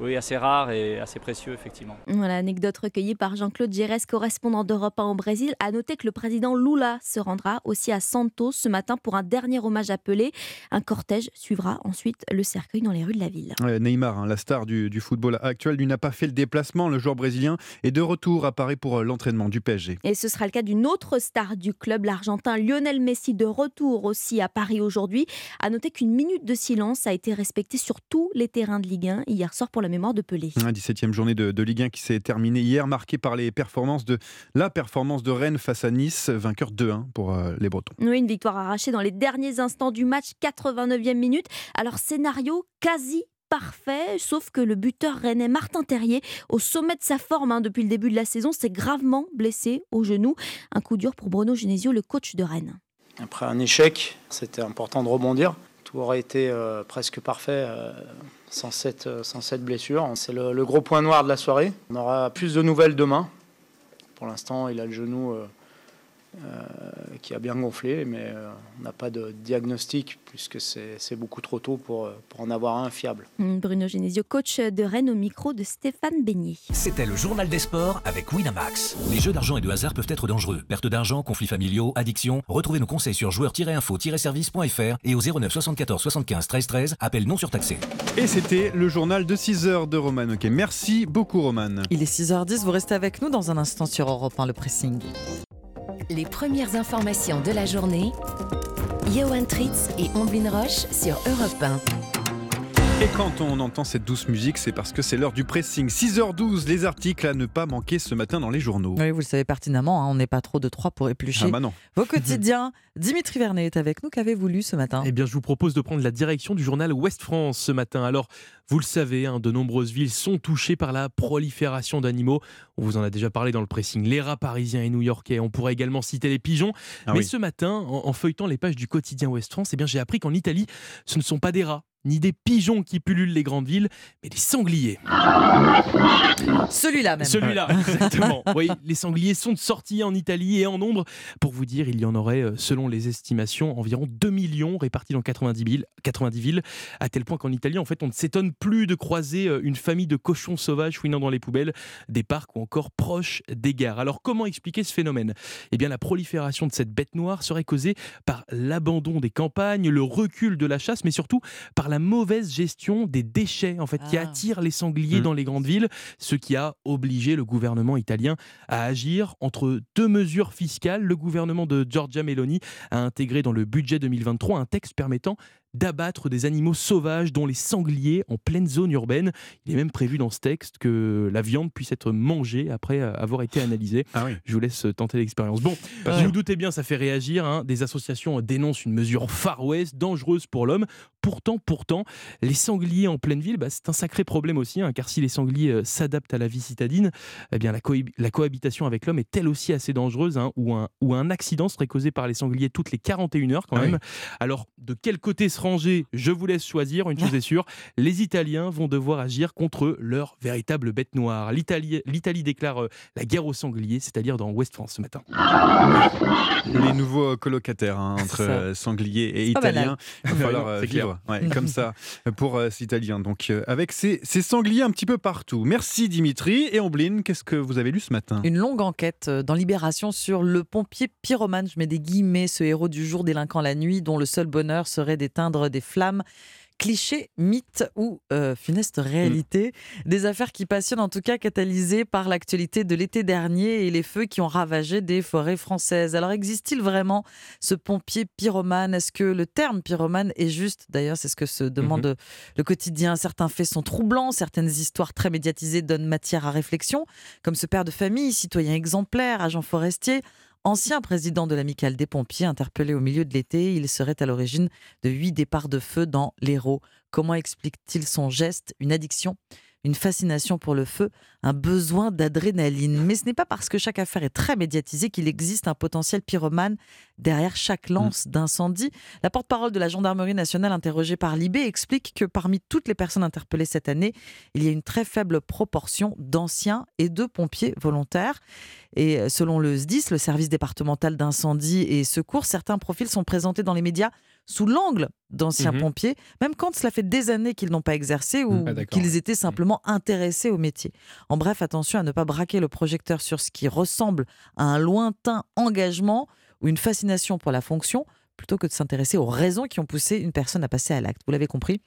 Euh, oui, assez rare et assez précieux, effectivement.
Voilà, anecdote recueillie par Jean-Claude Gérès, correspondant d'Europe 1 au Brésil. A noter que le président Lula se rendra aussi à Santos ce matin pour un dernier hommage appelé. Un cortège suivra ensuite le cercueil dans les rues de la ville.
Neymar, hein, la star du, du, football actuel, lui n'a pas fait le déplacement. Le joueur brésilien est de retour à Paris pour l'entraînement du PSG.
Et ce sera le cas d'une autre star du club, l'Argentin Lionel Messi, de retour aussi à Paris aujourd'hui. A noter qu'une minute de silence a été respectée sur tous les terrains de Ligue 1 hier soir pour la mémoire de Pelé.
La 17e journée de, de, Ligue 1 qui s'est terminée hier, marquée par les performances de la performance de Rennes face à Nice, vainqueur 2-1 pour euh, les Bretons.
Oui, une victoire arrachée dans les derniers instants du match, 89e minute. Alors scénario quasi parfait, sauf que le buteur rennais Martin Terrier, au sommet de sa forme hein, depuis le début de la saison, s'est gravement blessé au genou. Un coup dur pour Bruno Genesio, le coach de Rennes.
Après un échec, c'était important de rebondir. Tout aurait été euh, presque parfait euh, sans, cette, euh, sans blessure. C'est le, le, gros point noir de la soirée. On aura plus de nouvelles demain. Pour l'instant, il a le genou euh, qui a bien gonflé, mais euh, on n'a pas de diagnostic puisque c'est beaucoup trop tôt pour, pour en avoir un fiable.
Bruno Genesio, coach de Rennes au micro de Stéphane Beignet.
C'était le journal des sports avec Winamax. Les jeux d'argent et de hasard peuvent être dangereux. Perte d'argent, conflits familiaux, addiction. Retrouvez nos conseils sur joueurs-info-service.fr et au 09 74 75 13 13. Appel non surtaxé.
Et c'était le journal de 6 heures de Roman. Ok, merci beaucoup Roman.
Il est 6h10, vous restez avec nous dans un instant sur Europe 1, le pressing.
Les premières informations de la journée, Johan Tritz et Omblin Roche sur Europe 1.
Et quand on entend cette douce musique, c'est parce que c'est l'heure du pressing. 6h12, les articles à ne pas manquer ce matin dans les journaux.
Oui, vous le savez pertinemment, hein, on n'est pas trop de trois pour éplucher
ah bah non.
vos quotidiens. Dimitri Vernet est avec nous. Qu'avez-vous lu ce matin?
Eh bien, je vous propose de prendre la direction du journal Ouest France ce matin. Alors, vous le savez, hein, de nombreuses villes sont touchées par la prolifération d'animaux. On vous en a déjà parlé dans le pressing. Les rats parisiens et new-yorkais. On pourrait également citer les pigeons. Ah Mais oui. ce matin, en, en, feuilletant les pages du quotidien Ouest France, eh bien, j'ai appris qu'en Italie, ce ne sont pas des rats ni des pigeons qui pullulent les grandes villes, mais des sangliers.
Celui-là même.
Celui-là, exactement. oui, les sangliers sont de sortie en Italie et en nombre. Pour vous dire, il y en aurait, selon les estimations, environ 2 millions répartis dans 90 villes, 90 villes à tel point qu'en Italie, en fait, on ne s'étonne plus de croiser une famille de cochons sauvages fouinant dans les poubelles, des parcs ou encore proches des gares. Alors, comment expliquer ce phénomène? Eh bien, la prolifération de cette bête noire serait causée par l'abandon des campagnes, le recul de la chasse, mais surtout par la mauvaise gestion des déchets en fait, ah. qui attirent les sangliers mmh. dans les grandes villes, ce qui a obligé le gouvernement italien à agir entre deux mesures fiscales. Le gouvernement de Giorgia Meloni a intégré dans le budget 2023 un texte permettant d'abattre des animaux sauvages, dont les sangliers, en pleine zone urbaine. Il est même prévu dans ce texte que la viande puisse être mangée après avoir été analysée.
Ah oui.
Je vous laisse tenter l'expérience. Bon, vous vous doutez bien, ça fait réagir. Hein. Des associations dénoncent une mesure Far West, dangereuse pour l'homme. Pourtant, pourtant, les sangliers en pleine ville, bah, c'est un sacré problème aussi, hein, car si les sangliers euh, s'adaptent à la vie citadine, eh bien la, cohab la cohabitation avec l'homme est elle aussi assez dangereuse, hein, ou, un, ou un accident serait causé par les sangliers toutes les 41 heures quand
Ah
même. Alors, de quel côté
ranger, je vous laisse choisir. Une chose est sûre, les Italiens vont devoir agir contre leur véritable bête noire. L'Italie, l'Italie déclare euh, la guerre aux sangliers, c'est-à-dire dans West France ce matin.
Les nouveaux colocataires hein, entre euh, sangliers et italiens. Il va falloir euh, vivre ouais, comme ça pour euh, ces Italiens. Donc euh, avec ces, ces sangliers un petit peu partout. Merci Dimitri. Et Ambline, qu'est-ce que vous avez lu ce matin?
Une longue enquête euh, dans Libération sur le pompier pyromane, je mets des guillemets, ce héros du jour délinquant la nuit, dont le seul bonheur serait d'éteindre des flammes. Cliché, mythe ou euh, funeste réalité. Des affaires qui passionnent en tout cas catalysées par l'actualité de l'été dernier et les feux qui ont ravagé des forêts françaises. Alors existe-t-il vraiment ce pompier pyromane? Est-ce que le terme pyromane est juste? D'ailleurs, c'est ce que se demande le quotidien. Certains faits sont troublants, certaines histoires très médiatisées donnent matière à réflexion, comme ce père de famille, citoyen exemplaire, agent forestier. Ancien président de l'amicale des pompiers, interpellé au milieu de l'été, il serait à l'origine de huit départs de feu dans l'Hérault. Comment explique-t-il son geste? Une addiction? Une fascination pour le feu, un besoin d'adrénaline. Mais ce n'est pas parce que chaque affaire est très médiatisée qu'il existe un potentiel pyromane derrière chaque lance d'incendie. La porte-parole de la gendarmerie nationale interrogée par Libé explique que parmi toutes les personnes interpellées cette année, il y a une très faible proportion d'anciens et de pompiers volontaires. Et selon le SDIS, le service départemental d'incendie et secours, certains profils sont présentés dans les médias sous l'angle d'anciens
Mhm.
pompiers, même quand cela fait des années qu'ils n'ont pas exercé ou
Ah,
qu'ils étaient simplement intéressés au métier. En bref, attention à ne pas braquer le projecteur sur ce qui ressemble à un lointain engagement ou une fascination pour la fonction, plutôt que de s'intéresser aux raisons qui ont poussé une personne à passer à l'acte. Vous l'avez compris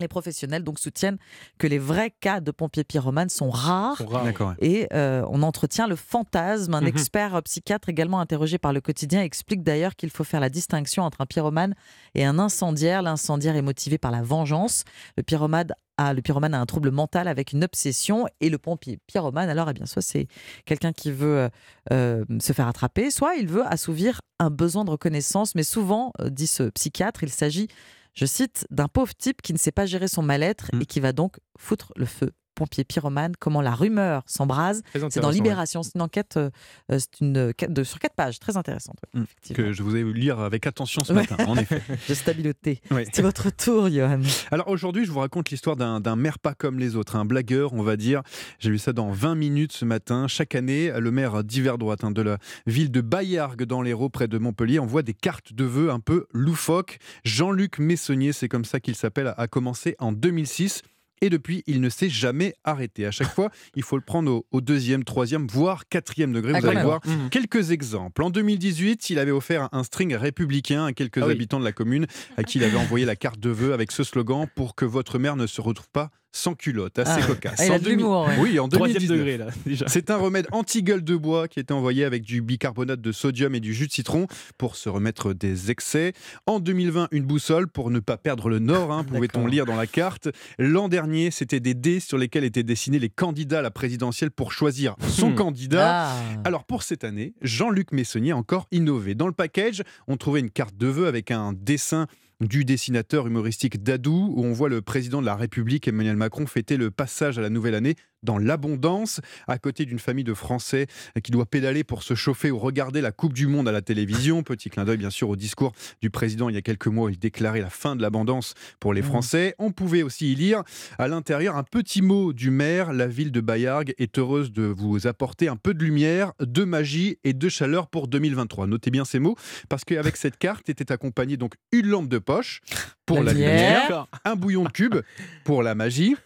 les professionnels donc soutiennent que les vrais cas de pompiers pyromanes sont rares,
Sont rares, D'accord, ouais.
et euh, on entretient le fantasme. Un
Mhm.
expert psychiatre également interrogé par le quotidien explique d'ailleurs qu'il faut faire la distinction entre un pyromane et un incendiaire. L'incendiaire est motivé par la vengeance. Le pyromane a, le pyromane a un trouble mental avec une obsession et le pompier pyromane, alors eh bien, soit c'est quelqu'un qui veut euh, euh, se faire attraper, soit il veut assouvir un besoin de reconnaissance. Mais souvent, dit ce psychiatre, il s'agit, je cite, d'un pauvre type qui ne sait pas gérer son mal-être et qui va donc foutre le feu. Pompier pyromane, comment la rumeur s'embrase. C'est dans Libération. C'est une enquête euh, euh, c'est une, euh, de, sur quatre pages, très intéressante. ouais.
Mm. que je vous ai lire avec attention ce
Ouais.
matin, en effet.
De stabilité.
Ouais.
C'est votre tour, Johan.
Alors aujourd'hui, je vous raconte l'histoire d'un d'un maire pas comme les autres, un blagueur, on va dire. J'ai lu ça dans 20 minutes ce matin. Chaque année, le maire d'hiver droite hein, de la ville de Bayargues dans l'Hérault, près de Montpellier, envoie des cartes de vœux un peu loufoques. Jean-Luc Messonnier, c'est comme ça qu'il s'appelle, a commencé en 2006. Et depuis, il ne s'est jamais arrêté. À chaque fois, il faut le prendre au, au deuxième, troisième, voire quatrième degré.
Ah,
Vous allez
même.
voir
Mhm.
quelques exemples. En 2018, il avait offert un string républicain à quelques
Ah oui.
habitants de la commune à qui il avait envoyé la carte de vœux avec ce slogan pour que votre mère ne se retrouve pas sans culotte. Assez
Ah.
cocasse.
Ah, il a
En
de
2000
l'humour, ouais.
Oui, en
Troisième
2019.
degré, là, déjà.
C'est un remède anti-gueule de bois qui était envoyé avec du bicarbonate de sodium et du jus de citron pour se remettre des excès. En 2020, une boussole pour ne pas perdre le nord, hein, pouvait-on lire dans la carte. L'an dernier, c'était des dés sur lesquels étaient dessinés les candidats à la présidentielle pour choisir son
Hmm.
candidat.
Ah.
Alors pour cette année, Jean-Luc Messonnier a encore innové. Dans le package, on trouvait une carte de vœux avec un dessin du dessinateur humoristique Dadou, où on voit le président de la République, Emmanuel Macron, fêter le passage à la nouvelle année dans l'abondance, à côté d'une famille de Français qui doit pédaler pour se chauffer ou regarder la Coupe du Monde à la télévision. Petit clin d'œil, bien sûr, au discours du président il y a quelques mois, où il déclarait la fin de l'abondance pour les
Mmh.
Français. On pouvait aussi y lire à l'intérieur un petit mot du maire. La ville de Bayargues est heureuse de vous apporter un peu de lumière, de magie et de chaleur pour 2023. Notez bien ces mots, parce qu'avec cette carte était accompagnée donc une lampe de poche pour
La
la,
lumière.
lumière, un bouillon de cube pour la magie.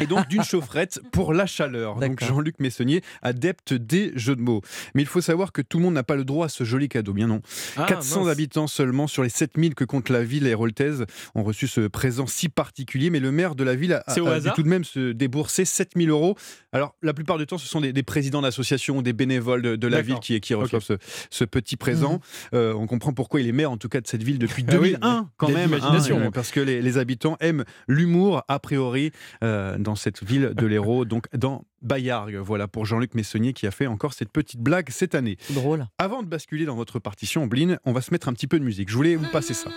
Et donc d'une chaufferette pour la chaleur. Donc. Jean-Luc Messonnier, adepte des jeux de mots. Mais il faut savoir que tout le monde n'a pas le droit à ce joli cadeau. Bien non.
Ah,
400
mince.
habitants seulement sur les 7000 que compte la ville héroltaise ont reçu ce présent si particulier. Mais le maire de la ville a, dû tout de même se débourser 7000 euros. Alors la plupart du temps, ce sont des, des présidents d'associations ou des bénévoles de, de la ville qui, qui reçoivent ce, ce petit présent.
Mhm.
Euh, on comprend pourquoi il est maire, en tout cas de cette ville depuis
Ah oui,
2001 quand
il y a de
même.
l'imagination.
Hein, parce que les, les habitants aiment l'humour a priori euh, dans cette ville de l'Hérault, donc dans Bayargues. Voilà pour Jean-Luc Messonnier qui a fait encore cette petite blague cette année.
Drôle.
Avant de basculer dans votre partition, Bline, on va se mettre un petit peu de musique. Je voulais vous passer ça.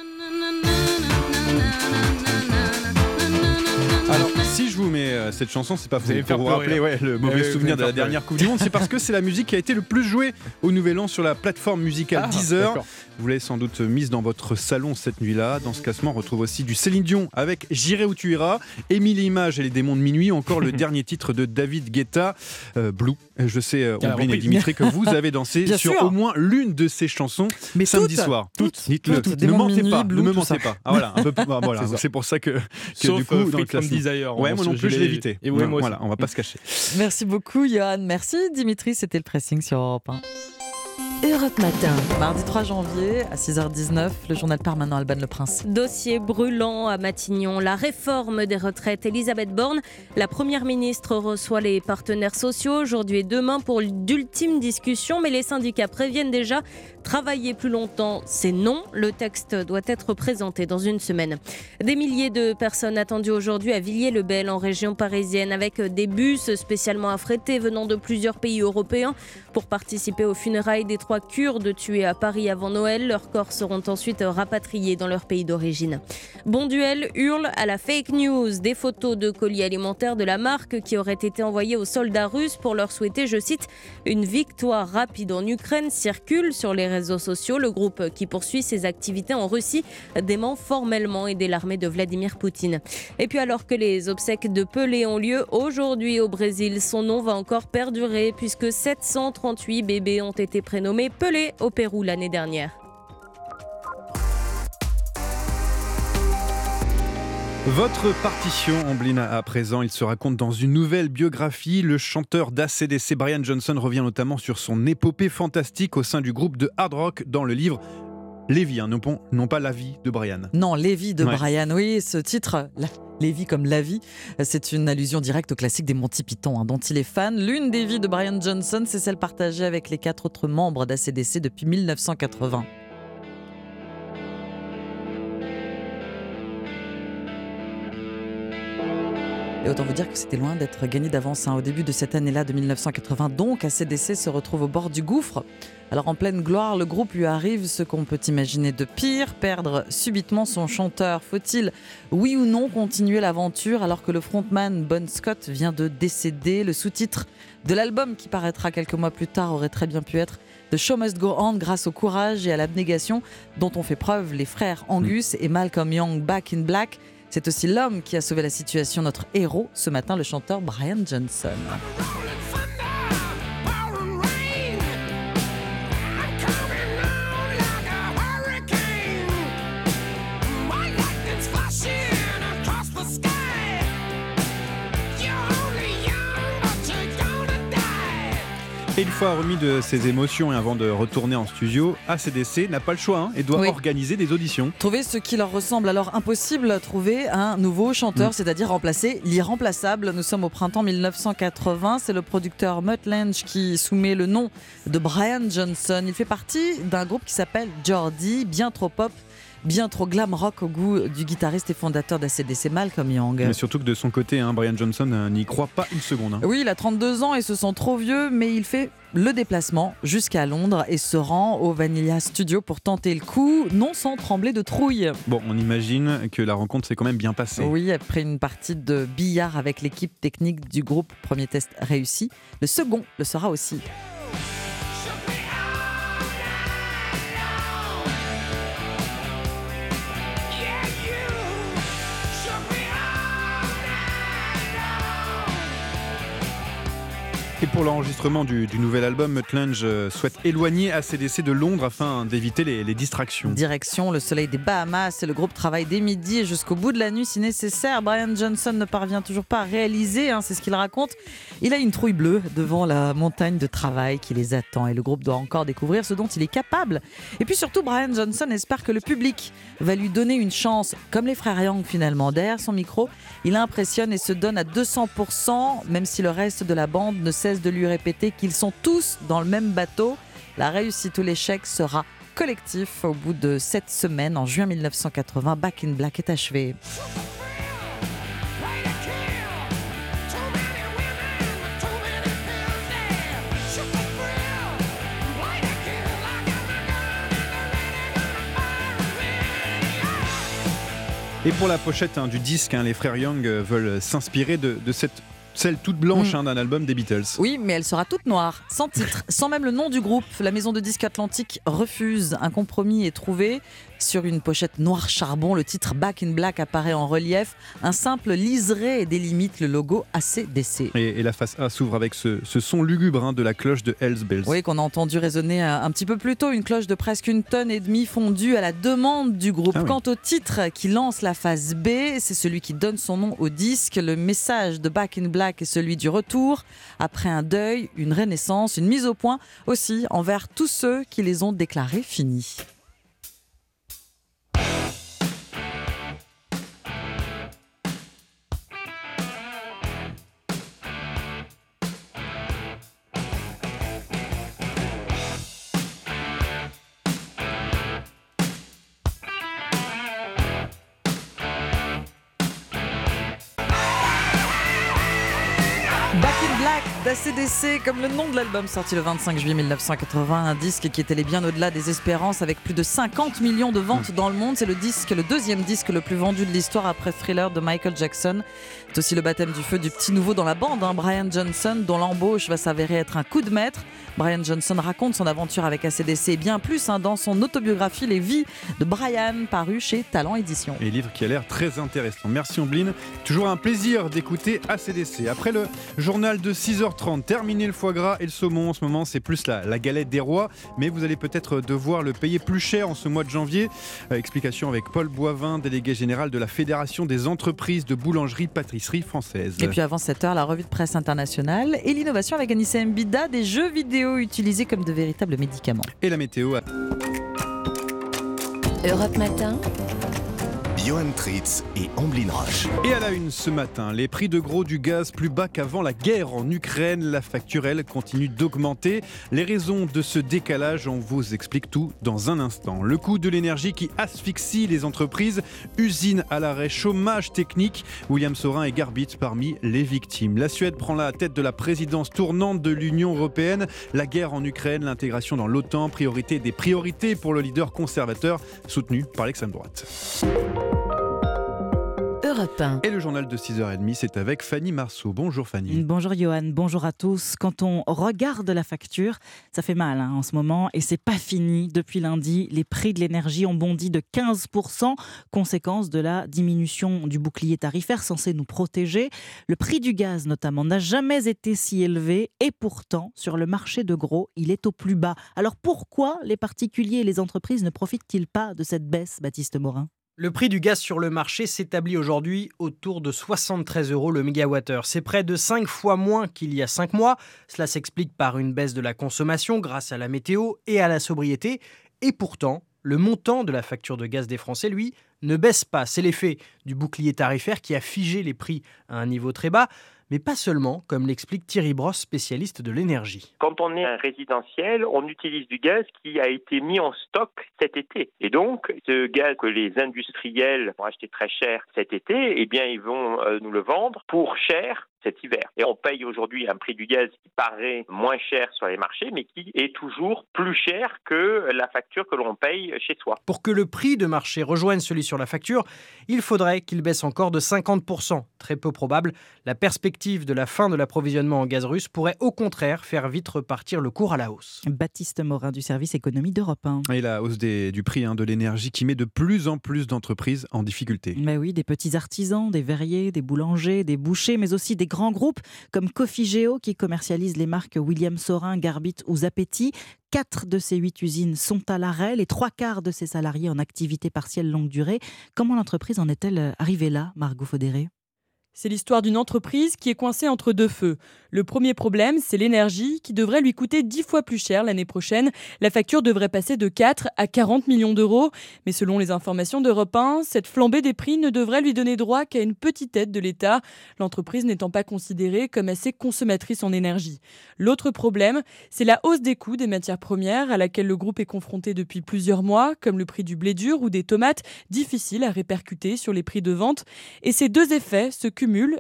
Vous mets euh, cette chanson, c'est pas pour, pour vous rappeler ouais, le mauvais souvenir de la dernière Coupe du Monde, c'est parce que c'est la musique qui a été le plus jouée au Nouvel An sur la plateforme musicale
Ah,
Deezer. Vous l'avez sans doute mise dans votre salon cette nuit-là. Dans ce classement, on retrouve aussi du Céline Dion avec J'irai où tu iras, Émile Image et les démons de minuit, encore le dernier titre de David Guetta, euh, Blue. Je sais, euh, et. Dimitri, que vous avez dansé
Bien
sur
sûr.
au moins l'une de ces chansons
Mais
samedi
toutes,
soir.
toutes,
Dites-le.
toutes.
Ne mentez pas.
Blue,
ne me mentez pas. Ah, voilà, voilà.
C'est
pour ça que, que
Sauf,
du coup,
euh,
dans le classement.
Desire,
Ouais, moi non plus,
je
je
l'ai-
l'ai évité.
et ouais, moi
Voilà, on va pas se cacher.
Merci beaucoup, Johan. Merci, Dimitri. C'était le pressing sur Europe 1.
Europe Matin.
Mardi 3 janvier à 6h19, le journal permanent Alban Le Prince.
Dossier brûlant à Matignon, la réforme des retraites. Elisabeth Borne, la première ministre, reçoit les partenaires sociaux aujourd'hui et demain pour d'ultimes discussions, mais les syndicats préviennent déjà travailler plus longtemps, c'est non. Le texte doit être présenté dans une semaine. Des milliers de personnes attendues aujourd'hui à Villiers-le-Bel en région parisienne avec des bus spécialement affrétés venant de plusieurs pays européens pour participer aux funérailles des trois Kurdes tués à Paris avant Noël. Leurs corps seront ensuite rapatriés dans leur pays d'origine. Bon duel hurle à la fake news. Des photos de colis alimentaires de la marque qui auraient été envoyés aux soldats russes pour leur souhaiter, je cite, une victoire rapide en Ukraine circulent sur les réseaux sociaux. Le groupe qui poursuit ses activités en Russie dément formellement aider l'armée de Vladimir Poutine. Et puis alors que les obsèques de Pelé ont lieu aujourd'hui au Brésil, son nom va encore perdurer puisque 738 bébés ont été prénommés Pelé au Pérou l'année dernière.
Votre partition, Amblin, à présent, il se raconte dans une nouvelle biographie. Le chanteur d'ACDC, Brian Johnson, revient notamment sur son épopée fantastique au sein du groupe de hard rock dans le livre Lévi, hein, non, pas- non pas la vie de Brian.
Non, Lévi de
Ouais.
Brian. Oui, ce titre, la- Lévi comme la vie, c'est une allusion directe au classique des Monty Python, hein, dont il est fan. L'une des vies de Brian Johnson, c'est celle partagée avec les quatre autres membres d'ACDC depuis 1980. Et autant vous dire que c'était loin d'être gagné d'avance hein. au début de cette année-là de 1980. Donc, ACDC se retrouve au bord du gouffre. Alors, en pleine gloire, le groupe lui arrive ce qu'on peut imaginer de pire, perdre subitement son chanteur. Faut-il, oui ou non, continuer l'aventure alors que le frontman Bon Scott vient de décéder? Le sous-titre de l'album qui paraîtra quelques mois plus tard aurait très bien pu être The Show Must Go On grâce au courage et à l'abnégation dont ont fait preuve les frères Angus et Malcolm Young Back in Black. C'est aussi l'homme qui a sauvé la situation, notre héros, ce matin, le chanteur Brian Johnson.
Une fois remis de ses émotions et avant de retourner en studio, ACDC n'a pas le choix hein, et doit
Oui.
organiser des auditions.
Trouver ce qui leur ressemble, alors impossible, trouver un nouveau chanteur,
Mm.
c'est-à-dire remplacer l'irremplaçable. Nous sommes au printemps 1980, c'est le producteur Mutt Lange qui soumet le nom de Brian Johnson. Il fait partie d'un groupe qui s'appelle Jordi, bien trop pop, bien trop glam rock au goût du guitariste et fondateur d'ACDC Malcolm Young.
Mais surtout que de son côté, hein, Brian Johnson euh, n'y croit pas une seconde. hein.
Oui, il a 32 ans et se sent trop vieux, mais il fait le déplacement jusqu'à Londres et se rend au Vanilla Studio pour tenter le coup, non sans trembler de trouille.
Bon, on imagine que la rencontre s'est quand même bien passée.
Oui, après une partie de billard avec l'équipe technique du groupe, premier test réussi. Le second le sera aussi.
Et pour l'enregistrement du, du nouvel album, Mutt Lange euh, souhaite éloigner ACDC de Londres afin d'éviter les, les distractions.
Direction le soleil des Bahamas et le groupe travaille dès midi et jusqu'au bout de la nuit si nécessaire. Brian Johnson ne parvient toujours pas à réaliser, hein, c'est ce qu'il raconte. Il a une trouille bleue devant la montagne de travail qui les attend et le groupe doit encore découvrir ce dont il est capable. Et puis surtout, Brian Johnson espère que le public va lui donner une chance, comme les frères Young finalement. Derrière son micro, il impressionne et se donne à 200%, même si le reste de la bande ne cesse de lui répéter qu'ils sont tous dans le même bateau. La réussite ou l'échec sera collectif au bout de sept semaines. En juin 1980, Back in Black est achevé.
Et pour la pochette hein, du disque, hein, les frères Young euh, veulent s'inspirer de, de cette celle toute blanche
Mm.
hein, d'un album des Beatles.
Oui, mais elle sera toute noire, sans titre, sans même le nom du groupe. La maison de disques Atlantique refuse. Un compromis est trouvé. Sur une pochette noir charbon, le titre Back in Black apparaît en relief. Un simple liseré délimite le logo ACDC.
Et, et la face A s'ouvre avec ce, ce son lugubre hein, de la cloche de Hells Bells.
Oui, qu'on a entendu résonner euh, un petit peu plus tôt, une cloche de presque une tonne et demie fondue à la demande du groupe.
Ah oui.
Quant au titre qui lance la phase B, c'est celui qui donne son nom au disque. Le message de Back in Black est celui du retour, après un deuil, une renaissance, une mise au point aussi envers tous ceux qui les ont déclarés finis. d'ACDC, comme le nom de l'album sorti le 25 juillet 1980, un disque qui est allé bien au-delà des espérances avec plus de 50 millions de ventes dans le monde. C'est le disque, le deuxième disque le plus vendu de l'histoire après Thriller de Michael Jackson. C'est aussi le baptême du feu du petit nouveau dans la bande, hein, Brian Johnson, dont l'embauche va s'avérer être un coup de maître. Brian Johnson raconte son aventure avec ACDC et bien plus hein, dans son autobiographie Les vies de Brian, paru chez Talent Édition.
Et livre qui a l'air très intéressant. Merci Ombline. Toujours un plaisir d'écouter ACDC. Après le journal de 6h30, terminé le foie gras et le saumon en ce moment, c'est plus la, la galette des rois. Mais vous allez peut-être devoir le payer plus cher en ce mois de janvier. Euh, explication avec Paul Boivin, délégué général de la Fédération des entreprises de française.
Et puis avant 7 heures, la revue de presse internationale et l'innovation avec Anissa Mbida, des jeux vidéo utilisés comme de véritables médicaments.
Et la météo.
Europe Matin.
Johan Tritz et Amblin Roche.
Et à la une ce matin, les prix de gros du gaz plus bas qu'avant la guerre en Ukraine. La facture, elle, continue d'augmenter. Les raisons de ce décalage, on vous explique tout dans un instant. Le coût de l'énergie qui asphyxie les entreprises, usines à l'arrêt, chômage technique. William Sorin et Garbit parmi les victimes. La Suède prend la tête de la présidence tournante de l'Union européenne. La guerre en Ukraine, l'intégration dans l'OTAN, priorité des priorités pour le leader conservateur soutenu par l'extrême droite.
Europe 1.
Et le journal de 6h30, c'est avec Fanny Marceau. Bonjour Fanny.
Bonjour Johan, bonjour à tous. Quand on regarde la facture, ça fait mal hein, en ce moment et c'est pas fini. Depuis lundi, les prix de l'énergie ont bondi de 15%, conséquence de la diminution du bouclier tarifaire censé nous protéger. Le prix du gaz notamment n'a jamais été si élevé et pourtant sur le marché de gros, il est au plus bas. Alors pourquoi les particuliers et les entreprises ne profitent-ils pas de cette baisse, Baptiste Morin?
Le prix du gaz sur le marché s'établit aujourd'hui autour de 73 euros le mégawattheure. C'est près de 5 fois moins qu'il y a 5 mois. Cela s'explique par une baisse de la consommation grâce à la météo et à la sobriété. Et pourtant, le montant de la facture de gaz des Français, lui, ne baisse pas. C'est l'effet du bouclier tarifaire qui a figé les prix à un niveau très bas. Mais pas seulement, comme l'explique Thierry Brosse, spécialiste de l'énergie.
Quand on est un résidentiel, on utilise du gaz qui a été mis en stock cet été. Et donc, ce gaz que les industriels vont acheter très cher cet été, eh bien, ils vont euh, nous le vendre pour cher cet hiver. Et on paye aujourd'hui un prix du gaz qui paraît moins cher sur les marchés, mais qui est toujours plus cher que la facture que l'on paye chez soi.
Pour que le prix de marché rejoigne celui sur la facture, il faudrait qu'il baisse encore de 50%. Très peu probable. La perspective de la fin de l'approvisionnement en gaz russe pourrait au contraire faire vite repartir le cours à la hausse.
Baptiste Morin du service économie d'Europe 1.
Et la hausse des- du prix hein, de l'énergie qui met de plus en plus d'entreprises en difficulté.
Mais oui, des petits artisans, des verriers, des boulangers, des bouchers, mais aussi des grands groupes comme Coffee-Géo qui commercialise les marques William Sorin, Garbit ou Zapetti. Quatre de ces huit usines sont à l'arrêt, les trois quarts de ses salariés en activité partielle longue durée. Comment l'entreprise en est-elle arrivée là, Margot Faudéré?
C'est l'histoire d'une entreprise qui est coincée entre deux feux. Le premier problème, c'est l'énergie qui devrait lui coûter 10 fois plus cher l'année prochaine. La facture devrait passer de 4 à 40 millions d'euros. Mais selon les informations d'Europe 1, cette flambée des prix ne devrait lui donner droit qu'à une petite aide de l'État, l'entreprise n'étant pas considérée comme assez consommatrice en énergie. L'autre problème, c'est la hausse des coûts des matières premières à laquelle le groupe est confronté depuis plusieurs mois, comme le prix du blé dur ou des tomates, difficiles à répercuter sur les prix de vente. Et ces deux effets se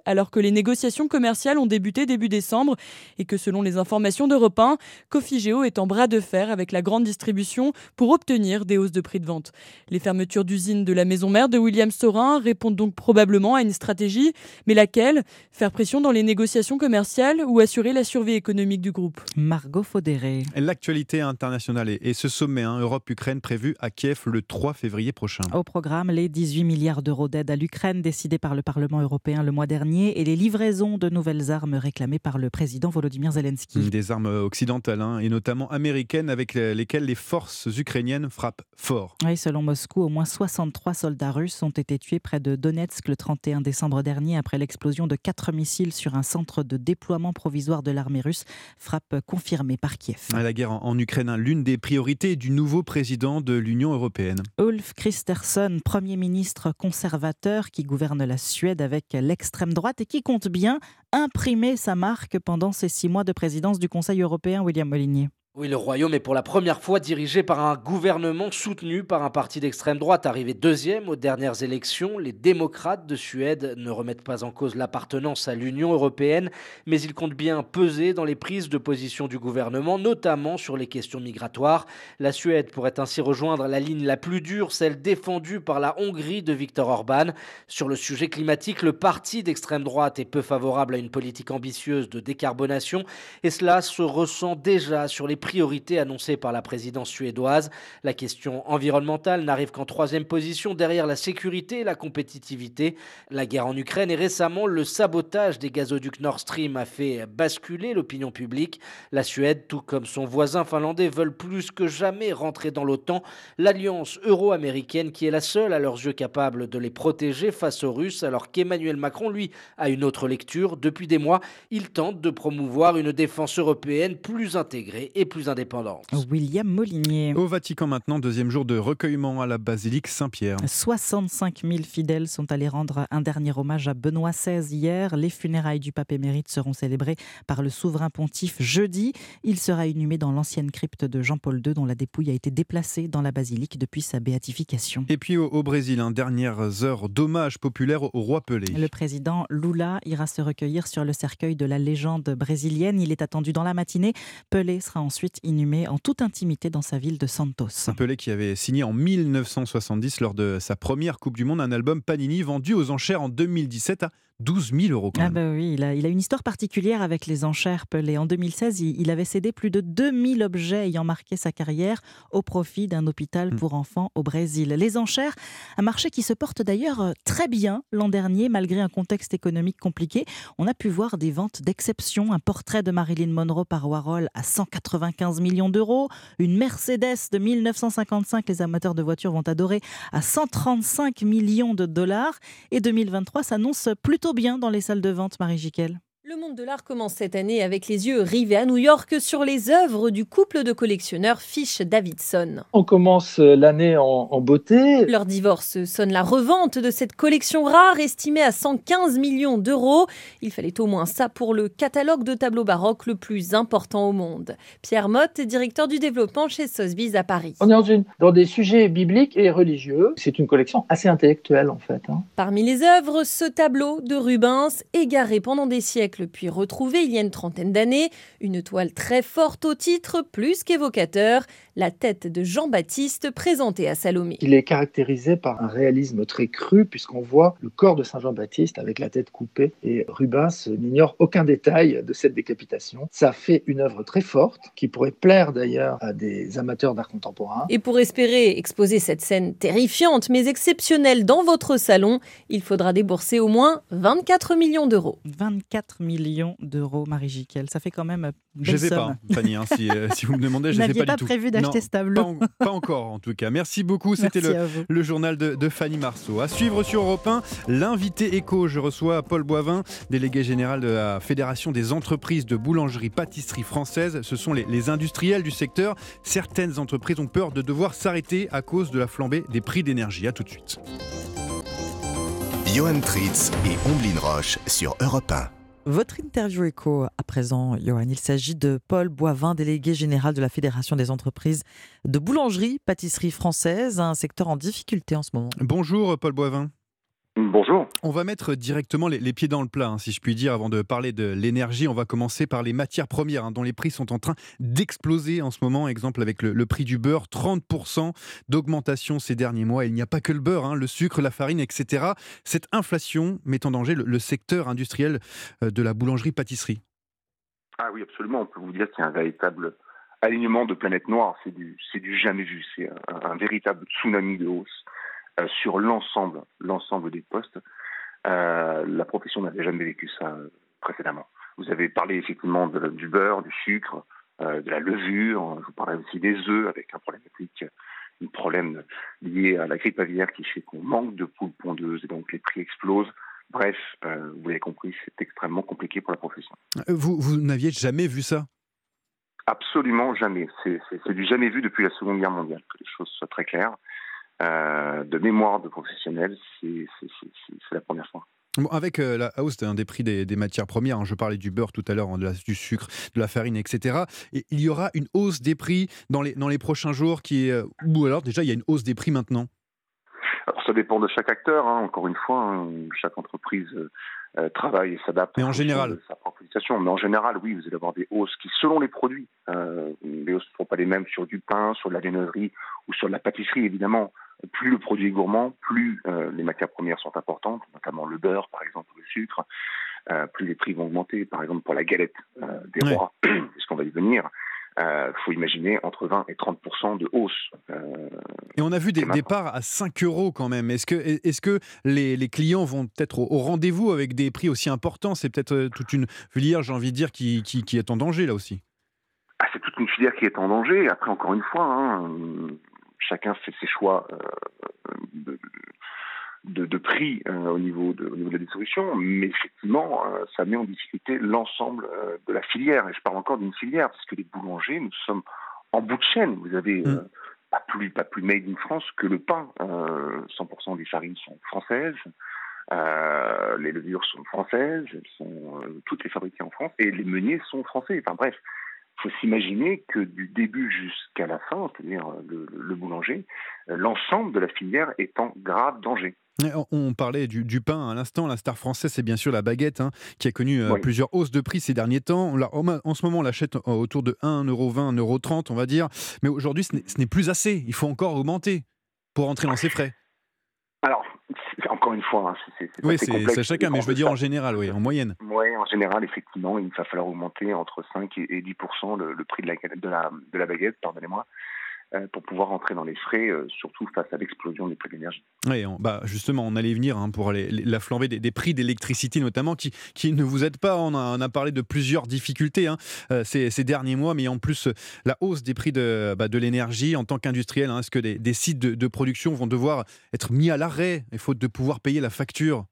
alors que les négociations commerciales ont débuté début décembre et que selon les informations d'Europe 1, Cofigeo est en bras de fer avec la grande distribution pour obtenir des hausses de prix de vente. Les fermetures d'usines de la maison mère de William Storin répondent donc probablement à une stratégie, mais laquelle? Faire pression dans les négociations commerciales ou assurer la survie économique du groupe?
Margot Faudéré.
L'actualité internationale et ce sommet hein, Europe-Ukraine prévu à Kiev le 3 février prochain.
Au programme, les 18 milliards d'euros d'aide à l'Ukraine décidés par le Parlement européen le mois dernier et les livraisons de nouvelles armes réclamées par le président Volodymyr Zelensky.
Des armes occidentales hein, et notamment américaines avec lesquelles les forces ukrainiennes frappent fort.
Oui, selon Moscou, au moins 63 soldats russes ont été tués près de Donetsk le 31 décembre dernier après l'explosion de quatre missiles sur un centre de déploiement provisoire de l'armée russe, frappe confirmée par Kiev.
La guerre en Ukraine, hein, l'une des priorités du nouveau président de l'Union européenne.
Ulf Kristersson, Premier ministre conservateur qui gouverne la Suède avec l'extrême droite et qui compte bien imprimer sa marque pendant ses six mois de présidence du Conseil européen, William Molinier.
Oui, le royaume est pour la première fois dirigé par un gouvernement soutenu par un parti d'extrême droite arrivé deuxième aux dernières élections. Les démocrates de Suède ne remettent pas en cause l'appartenance à l'Union européenne, mais ils comptent bien peser dans les prises de position du gouvernement, notamment sur les questions migratoires. La Suède pourrait ainsi rejoindre la ligne la plus dure, celle défendue par la Hongrie de Viktor Orban. Sur le sujet climatique, le parti d'extrême droite est peu favorable à une politique ambitieuse de décarbonation, et cela se ressent déjà sur les priorité annoncée par la présidence suédoise. La question environnementale n'arrive qu'en troisième position derrière la sécurité et la compétitivité. La guerre en Ukraine et récemment le sabotage des gazoducs Nord Stream a fait basculer l'opinion publique. La Suède, tout comme son voisin finlandais, veulent plus que jamais rentrer dans l'OTAN, l'alliance euro-américaine qui est la seule à leurs yeux capable de les protéger face aux Russes, alors qu'Emmanuel Macron, lui, a une autre lecture. Depuis des mois, il tente de promouvoir une défense européenne plus intégrée et plus indépendante.
William Molinier.
Au Vatican maintenant, deuxième jour de recueillement à la basilique Saint-Pierre.
65 000 fidèles sont allés rendre un dernier hommage à Benoît XVI hier. Les funérailles du pape émérite seront célébrées par le souverain pontife jeudi. Il sera inhumé dans l'ancienne crypte de Jean-Paul II dont la dépouille a été déplacée dans la basilique depuis sa béatification.
Et puis au, Brésil, hein, dernières heures d'hommage populaire au roi Pelé.
Le président Lula ira se recueillir sur le cercueil de la légende brésilienne. Il est attendu dans la matinée. Pelé sera ensuite inhumé en toute intimité dans sa ville de Santos.
Un Pelé qui avait signé en 1970 lors de sa première Coupe du Monde un album Panini vendu aux enchères en 2017 à 12 000 euros.
ah bah oui, il a, il a, une histoire particulière avec les enchères Pelé. En 2016, il, avait cédé plus de 2000 objets ayant marqué sa carrière au profit d'un hôpital hmm. pour enfants au Brésil. Les enchères, un marché qui se porte d'ailleurs euh, très bien l'an dernier, malgré un contexte économique compliqué. On a pu voir des ventes d'exception, un portrait de Marilyn Monroe par Warhol à 195 millions d'euros, une Mercedes de 1955, les amateurs de voitures vont adorer, à 135 millions de dollars. Et 2023 s'annonce plutôt bien dans les salles de vente, Marie Jiquel.
Le monde de l'art commence cette année avec les yeux rivés à New York sur les œuvres du couple de collectionneurs Fish Davidson.
On commence l'année en, beauté.
Leur divorce sonne la revente de cette collection rare estimée à 115 millions d'euros. Il fallait au moins ça pour le catalogue de tableaux baroques le plus important au monde. Pierre Motte, directeur du développement chez Sotheby's à Paris.
On est dans, une, dans des sujets bibliques et religieux. C'est une collection assez intellectuelle en fait. Hein.
Parmi les œuvres, ce tableau de Rubens, égaré pendant des siècles puis retrouvé il y a une trentaine d'années, une toile très forte au titre, plus qu'évocateur, la tête de Jean-Baptiste présentée à Salomé.
Il est caractérisé par un réalisme très cru puisqu'on voit le corps de Saint Jean-Baptiste avec la tête coupée et Rubens n'ignore aucun détail de cette décapitation. Ça fait une œuvre très forte qui pourrait plaire d'ailleurs à des amateurs d'art contemporain.
Et pour espérer exposer cette scène terrifiante mais exceptionnelle dans votre salon, il faudra débourser au moins 24 millions d'euros.
24 millions d'euros, Marie Jiquel. Ça fait quand même.
Je ne sais pas, Fanny, hein, euh, si, vous me demandez, je ne sais pas,
pas
du
prévu d'acheter ce tableau.
Pas, encore, en tout cas. Merci beaucoup. C'était le, journal de, Fanny Marceau. À suivre sur Europe 1, l'invité éco. Je reçois Paul Boivin, délégué général de la Fédération des entreprises de boulangerie-pâtisserie française. Ce sont les, les industriels du secteur. Certaines entreprises ont peur de devoir s'arrêter à cause de la flambée des prix d'énergie. À tout de suite.
Johan Tritz et Omblin Roche sur Europe 1.
Votre interview écho à présent, Johan. Il s'agit de Paul Boivin, délégué général de la Fédération des entreprises de boulangerie, pâtisserie française, un secteur en difficulté en ce moment.
Bonjour Paul Boivin.
Bonjour.
On va mettre directement les, pieds dans le plat, hein, si je puis dire, avant de parler de l'énergie. On va commencer par les matières premières, hein, dont les prix sont en train d'exploser en ce moment. Exemple avec le, prix du beurre, 30% d'augmentation ces derniers mois. Il n'y a pas que le beurre, hein, le sucre, la farine, etc. Cette inflation met en danger le, secteur industriel euh, de la boulangerie-pâtisserie.
Ah oui, absolument. On peut vous dire qu'il y a un véritable alignement de planète noire. C'est du, du jamais vu. C'est un véritable tsunami de hausse. Euh, sur l'ensemble, l'ensemble des postes. Euh, la profession n'avait jamais vécu ça euh, précédemment. Vous avez parlé effectivement du beurre, du sucre, de la levure. Je vous parlais aussi des œufs avec un problématique, un problème lié à la grippe aviaire qui fait qu'on manque de poules pondeuses et donc les prix explosent. Bref, vous l'avez compris, c'est extrêmement compliqué pour la profession.
Vous, vous n'aviez jamais vu ça?
Absolument jamais. C'est du jamais vu depuis la Seconde Guerre mondiale, que les choses soient très claires. Euh, de mémoire de professionnels, c'est la première fois.
avec euh, la hausse des prix des, matières premières, hein, je parlais du beurre tout à l'heure, hein, du sucre, de la farine, etc. Et il y aura une hausse des prix dans les, dans les prochains jours qui est, euh, ou alors déjà il y a une hausse des prix maintenant?
Alors, ça dépend de chaque acteur, hein, encore une fois, chaque entreprise travaille et s'adapte.
En général
sa propre Mais en général, oui, vous allez avoir des hausses qui, selon les produits, les hausses ne sont pas les mêmes sur du pain, sur la lainerie ou sur la pâtisserie, évidemment plus le produit est gourmand, plus euh, les matières premières sont importantes, notamment le beurre, par exemple, ou le sucre, euh, plus les prix vont augmenter. Par exemple, pour la galette euh, des rois, puisqu'on va y venir, il faut imaginer entre 20 et 30% de hausse.
et on a vu des départs à 5 euros quand même. Est-ce que, est que les, les, clients vont être au, rendez-vous avec des prix aussi importants? C'est peut-être toute une filière, j'ai envie de dire, qui, qui, qui, est en danger là aussi.
Ah, c'est toute une filière qui est en danger. Après, encore une fois, hein, chacun fait ses choix euh, de, prix euh, au, niveau de, la distribution, mais effectivement, euh, ça met en difficulté l'ensemble de la filière. Et je parle encore d'une filière, parce que les boulangers, nous sommes en bout de chaîne. Vous avez mm. pas, plus, pas plus made in France que le pain. 100% des farines sont françaises. les levures sont françaises, elles sont toutes les fabriquées en France et les meuniers sont français. Enfin bref, faut s'imaginer que du début jusqu'à la fin, c'est-à-dire le, le, boulanger, euh, l'ensemble de la filière est en grave danger.
On parlait du, pain à l'instant. La star française, c'est bien sûr la baguette, hein, qui a connu euh, plusieurs hausses de prix ces derniers temps. en ce moment, on l'achète autour de 1,20€, 1,30€, on va dire. Mais aujourd'hui, ce n'est plus assez. Il faut encore augmenter pour entrer dans ses frais.
Encore une fois, hein, c'est
Oui, c'est chacun, mais je veux dire en général, oui, en moyenne.
Oui, en général, effectivement, il va falloir augmenter entre 5 et 10 le, le, prix de la, de la, de la baguette, pardonnez-moi. Euh, pour pouvoir entrer dans les frais, euh, surtout face à l'explosion des prix de l'énergie.
Oui, bah justement, on allait venir hein, pour la flambée des, prix d'électricité notamment, qui, qui, ne vous aident pas. On a, a parlé de plusieurs difficultés hein, euh, ces, ces, derniers mois, mais en plus, la hausse des prix de, bah, de l'énergie en tant qu'industriel, hein, est-ce que des, sites de, de, production vont devoir être mis à l'arrêt, faute de pouvoir payer la facture?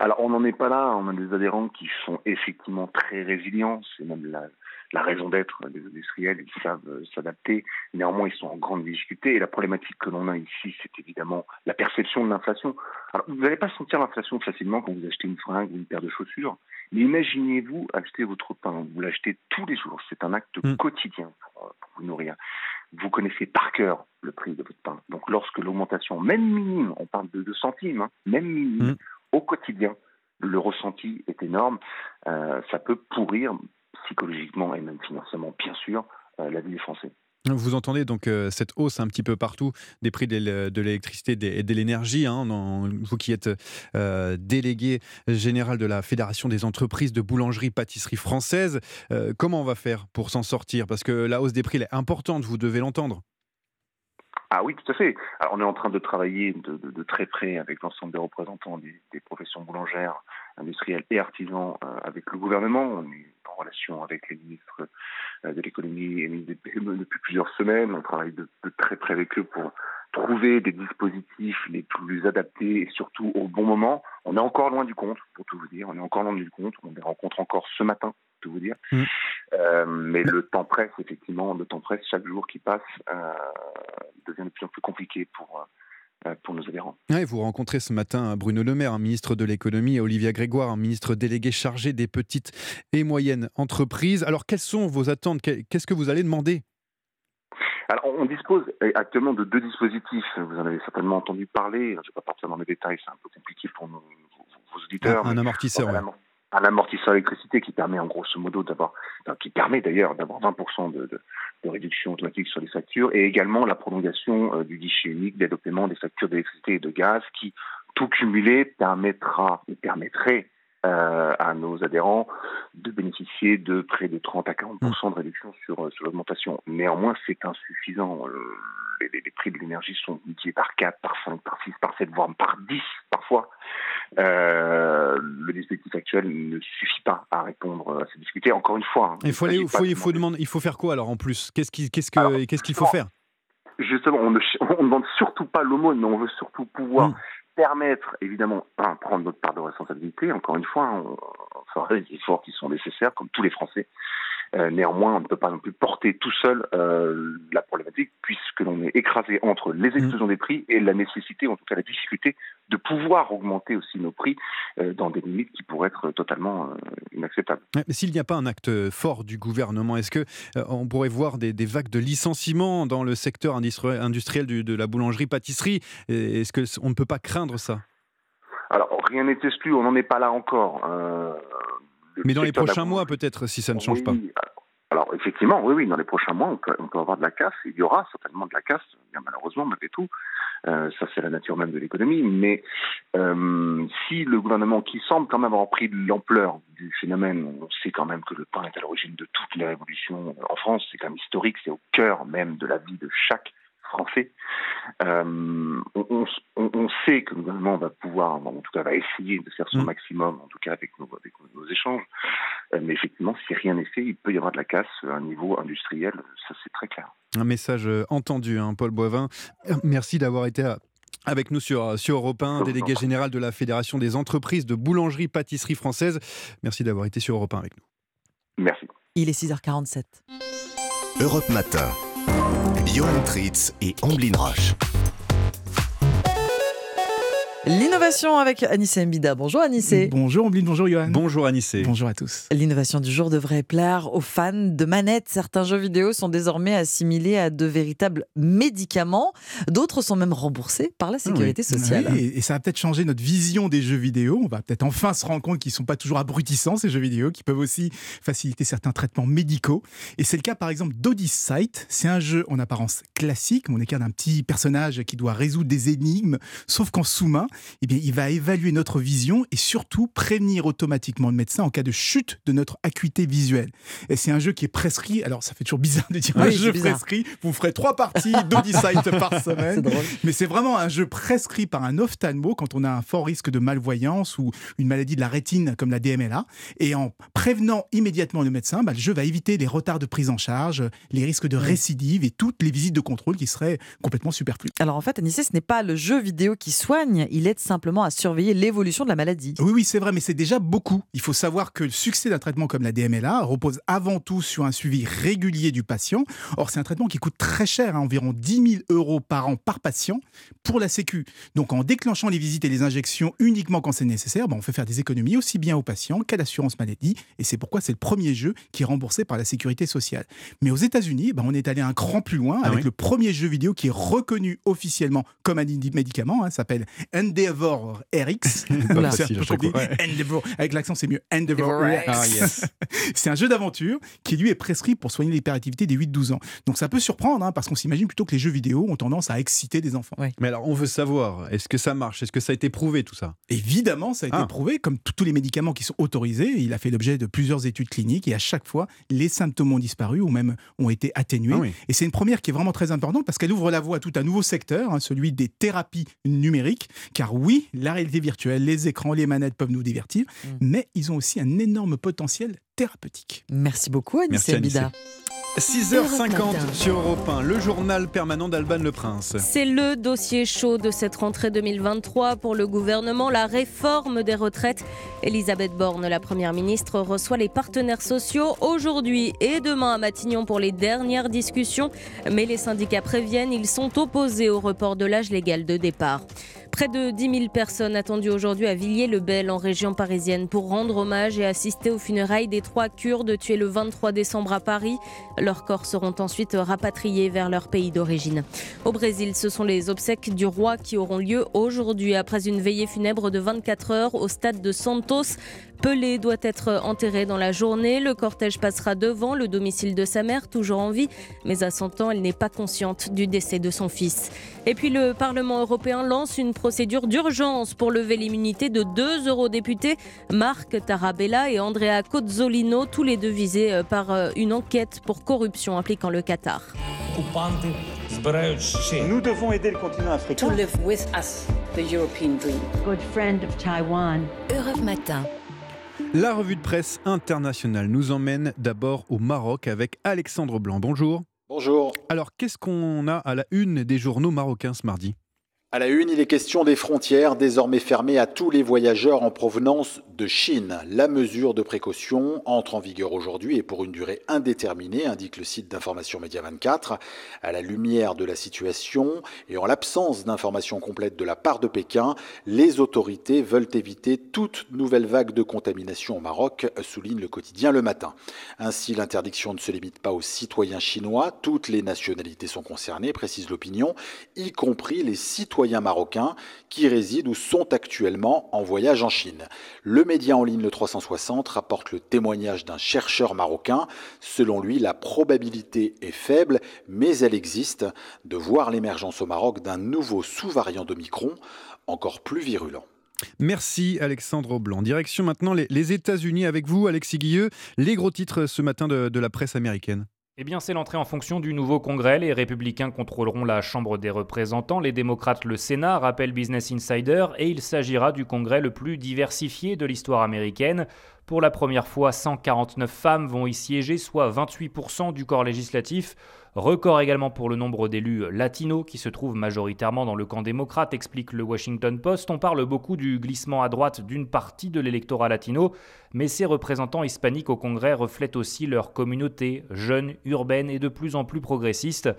Alors, on n'en est pas là. On a des adhérents qui sont effectivement très résilients. C'est même la, la raison d'être des industriels, ils savent euh, s'adapter. Néanmoins, ils sont en grande difficulté. Et la problématique que l'on a ici, c'est évidemment la perception de l'inflation. Alors, vous n'allez pas sentir l'inflation facilement quand vous achetez une fringue ou une paire de chaussures. Mais imaginez-vous acheter votre pain. Vous l'achetez tous les jours. C'est un acte mm. quotidien pour, euh, pour vous nourrir vous connaissez par cœur le prix de votre pain. Donc lorsque l'augmentation, même minime, on parle de 2 centimes, hein, même minime, mm. au quotidien, le ressenti est énorme, euh, ça peut pourrir psychologiquement et même financièrement, bien sûr, euh, la vie des Français.
Vous entendez donc euh, cette hausse un petit peu partout des prix de l'électricité et de l'énergie. Hein, vous qui êtes euh, délégué général de la Fédération des entreprises de boulangerie-pâtisserie française, comment on va faire pour s'en sortir? Parce que la hausse des prix est importante, vous devez l'entendre.
Ah oui, tout à fait. Alors, on est en train de travailler de, très près avec l'ensemble des représentants des, professions boulangères, industrielles et artisans avec le gouvernement. On est relation avec les ministres euh, de l'économie et des PME depuis plusieurs semaines. On travaille de, très près avec eux pour trouver des dispositifs les plus adaptés et surtout au bon moment. On est encore loin du compte, pour tout vous dire. On est encore loin du compte. On les rencontre encore ce matin, pour tout vous dire. Mm. Euh, mais le temps presse, effectivement, le temps presse. Chaque jour qui passe euh, devient de plus en plus compliqué pour pour nos adhérents.
vous rencontrez ce matin Bruno Le Maire, un ministre de l'économie, et Olivia Grégoire, un ministre délégué chargé des petites et moyennes entreprises. Alors, quelles sont vos attentes? Qu'est-ce que vous allez demander?
Alors, on dispose actuellement de deux dispositifs. Vous en avez certainement entendu parler. Je ne vais pas partir dans les détails, c'est un peu compliqué pour nos, vos auditeurs.
Un, amortisseur,
un amortisseur électricité qui permet en grosso modo d'avoir, qui permet d'ailleurs d'avoir 20% de, de, de, réduction automatique sur les factures, et également la prolongation euh, du guichet unique d'aide au paiement des factures d'électricité et de gaz, qui tout cumulé permettra et permettrait euh, à nos adhérents de bénéficier de près de 30 à 40% de réduction sur, euh, sur l'augmentation. Néanmoins, c'est insuffisant. Les, les, prix de l'énergie sont multipliés par 4, par 5, par 6, par 7, voire par 10 parfois. Euh, le dispositif actuel ne suffit pas à répondre à ces difficultés. Encore une fois,
hein, il faut, aller, il faut, il faut demander, il faut faire quoi alors en plus? Qu'est-ce qu'il que, faut faire?
Justement, on ne on demande surtout pas l'aumône, mais on veut surtout pouvoir mmh. Permettre, évidemment, un, prendre notre part de responsabilité. Encore une fois, on, on fera les efforts qui sont nécessaires, comme tous les Français. Euh, néanmoins, on ne peut pas non plus porter tout seul euh, la problématique, puisque l'on est écrasé entre les explosions des prix et la nécessité, en tout cas la difficulté, de pouvoir augmenter aussi nos prix euh, dans des limites qui pourraient être totalement inacceptables.
Mais s'il n'y a pas un acte fort du gouvernement, est-ce que on pourrait voir des, des, vagues de licenciements dans le secteur industriel du, de la boulangerie-pâtisserie? Est-ce qu'on ne peut pas craindre ça?
Alors, rien n'est exclu, on n'en est pas là encore.
Mais dans les prochains mois, peut-être, si ça ne change pas.
Alors, effectivement, oui, oui, dans les prochains mois, on peut, on peut, avoir de la casse. Il y aura certainement de la casse, bien malheureusement, malgré tout. Euh, ça, c'est la nature même de l'économie. Mais euh, si le gouvernement, qui semble quand même avoir pris l'ampleur du phénomène, on sait quand même que le pain est à l'origine de toutes les révolutions en France, c'est quand même historique, c'est au cœur même de la vie de chaque français. Euh, on, on, on, sait que le gouvernement va pouvoir, en tout cas va essayer de faire son mmh. maximum, en tout cas avec nos, avec nos échanges. Euh, mais effectivement, si rien n'est fait, il peut y avoir de la casse à un niveau industriel, ça c'est très clair.
Un message euh, entendu, hein, Paul Boivin. Merci d'avoir été à avec nous sur, sur Europe 1, délégué général de la Fédération des entreprises de boulangerie-pâtisserie française. Merci d'avoir été sur Europe 1 avec nous.
Merci.
Il est 6h47.
Europe Matin. Johan Tritz et Amblin Roche.
L'innovation avec Anissé Mbida. Bonjour Anissé.
Bonjour Ambline, bonjour Johan.
Bonjour Anissé.
Bonjour à tous.
L'innovation du jour devrait plaire aux fans de manettes. Certains jeux vidéo sont désormais assimilés à de véritables médicaments. D'autres sont même remboursés par la ah sécurité sociale.
Oui, et ça va peut-être changer notre vision des jeux vidéo. On va peut-être enfin se rendre compte qu'ils ne sont pas toujours abrutissants, ces jeux vidéo, qui peuvent aussi faciliter certains traitements médicaux. Et c'est le cas par exemple d'Odyssey. C'est un jeu en apparence classique. On est qu'un d'un petit personnage qui doit résoudre des énigmes, sauf qu'en sous-main, eh bien, il va évaluer notre vision et surtout prévenir automatiquement le médecin en cas de chute de notre acuité visuelle. Et c'est un jeu qui est prescrit. Alors, ça fait toujours bizarre de dire un jeu prescrit. Vous ferez trois parties d'Odyssey par semaine. Mais c'est vraiment un jeu prescrit par un ophtalmo quand on a un fort risque de malvoyance ou une maladie de la rétine comme la DMLA. Et en prévenant immédiatement le médecin, bah, le jeu va éviter les retards de prise en charge, les risques de récidive et toutes les visites de contrôle qui seraient complètement superflues.
Alors en fait, Anissé, ce n'est pas le jeu vidéo qui soigne, il aide simplement à surveiller l'évolution de la maladie.
Oui, oui, c'est vrai, mais c'est déjà beaucoup. Il faut savoir que le succès d'un traitement comme la DMLA repose avant tout sur un suivi régulier du patient. Or, c'est un traitement qui coûte très cher, hein, environ 10 000 euros par an par patient pour la Sécu. Donc, en déclenchant les visites et les injections uniquement quand c'est nécessaire, ben, on fait faire des économies aussi bien aux patients qu'à l'assurance maladie. Et c'est pourquoi c'est le premier jeu qui est remboursé par la sécurité sociale. Mais aux États-Unis, ben, on est allé un cran plus loin ah avec le premier jeu vidéo qui est reconnu officiellement comme un médicament. Hein, s'appelle Endeavor RX. Avec l'accent, c'est mieux. Endeavor RX. Ah, c'est un jeu d'aventure qui, lui, est prescrit pour soigner l'hyperactivité des 8-12 ans. Donc ça peut surprendre, hein, parce qu'on s'imagine plutôt que les jeux vidéo ont tendance à exciter des enfants.
Mais alors, on veut savoir, est-ce que ça marche? Est-ce que ça a été prouvé, tout ça?
Évidemment, ça a été ah. prouvé. Comme tous les médicaments qui sont autorisés, il a fait l'objet de plusieurs études cliniques et à chaque fois, les symptômes ont disparu ou même ont été atténués. Ah et c'est une première qui est vraiment très importante parce qu'elle ouvre la voie à tout un nouveau secteur, hein, celui des thérapies numériques. Car oui, la réalité virtuelle, les écrans, les manettes peuvent nous divertir, mm. mais ils ont aussi un énorme potentiel thérapeutique.
Merci beaucoup, Anissé Bida.
6h50 sur Europe 1, le journal permanent d'Alban Le Prince.
C'est le dossier chaud de cette rentrée 2023 pour le gouvernement, la réforme des retraites. Elisabeth Borne, la première ministre, reçoit les partenaires sociaux aujourd'hui et demain à Matignon pour les dernières discussions. Mais les syndicats préviennent, ils sont opposés au report de l'âge légal de départ.
Près de 10 000 personnes attendues aujourd'hui à Villiers-le-Bel en région parisienne pour rendre hommage et assister aux funérailles des trois Kurdes tués le 23 décembre à Paris. Leurs corps seront ensuite rapatriés vers leur pays d'origine. Au Brésil, ce sont les obsèques du roi qui auront lieu aujourd'hui après une veillée funèbre de 24 heures au stade de Santos. Pelé doit être enterré dans la journée. Le cortège passera devant le domicile de sa mère, toujours en vie, mais à 100 ans, elle n'est pas consciente du décès de son fils. Et puis le Parlement européen lance une procédure d'urgence pour lever l'immunité de deux eurodéputés, Marc Tarabella et Andrea Cozzolino, tous les deux visés euh, par euh, une enquête pour corruption impliquant le Qatar.
Nous devons aider le continent africain. To live with us,
the European dream. Good friend of Taiwan. Europe Matin.
La revue de presse internationale nous emmène d'abord au Maroc avec Alexandre Blanc. Bonjour.
Bonjour.
Alors, qu'est-ce qu'on a à la une des journaux marocains ce mardi?
À la une, il est question des frontières désormais fermées à tous les voyageurs en provenance de Chine. La mesure de précaution entre en vigueur aujourd'hui et pour une durée indéterminée, indique le site d'information Média 24. À la lumière de la situation et en l'absence d'informations complètes de la part de Pékin, les autorités veulent éviter toute nouvelle vague de contamination au Maroc, souligne le quotidien Le Matin. Ainsi, l'interdiction ne se limite pas aux citoyens chinois, toutes les nationalités sont concernées, précise l'opinion, y compris les citoyens marocains qui résident ou sont actuellement en voyage en Chine. Le média en ligne Le 360 rapporte le témoignage d'un chercheur marocain. Selon lui, la probabilité est faible, mais elle existe, de voir l'émergence au Maroc d'un nouveau sous-variant d'Omicron encore plus virulent.
Merci Alexandre Blanc. Direction maintenant les, États-Unis avec vous, Alexis Guilleux. Les gros titres ce matin de la presse américaine.
Eh bien, c'est l'entrée en fonction du nouveau Congrès. Les républicains contrôleront la Chambre des représentants, les démocrates le Sénat, rappelle Business Insider, et il s'agira du Congrès le plus diversifié de l'histoire américaine. Pour la première fois, 149 femmes vont y siéger, soit 28% du corps législatif. Record également pour le nombre d'élus latinos qui se trouvent majoritairement dans le camp démocrate, explique le Washington Post. On parle beaucoup du glissement à droite d'une partie de l'électorat latino, mais ces représentants hispaniques au Congrès reflètent aussi leur communauté, jeune, urbaine et de plus en plus progressiste.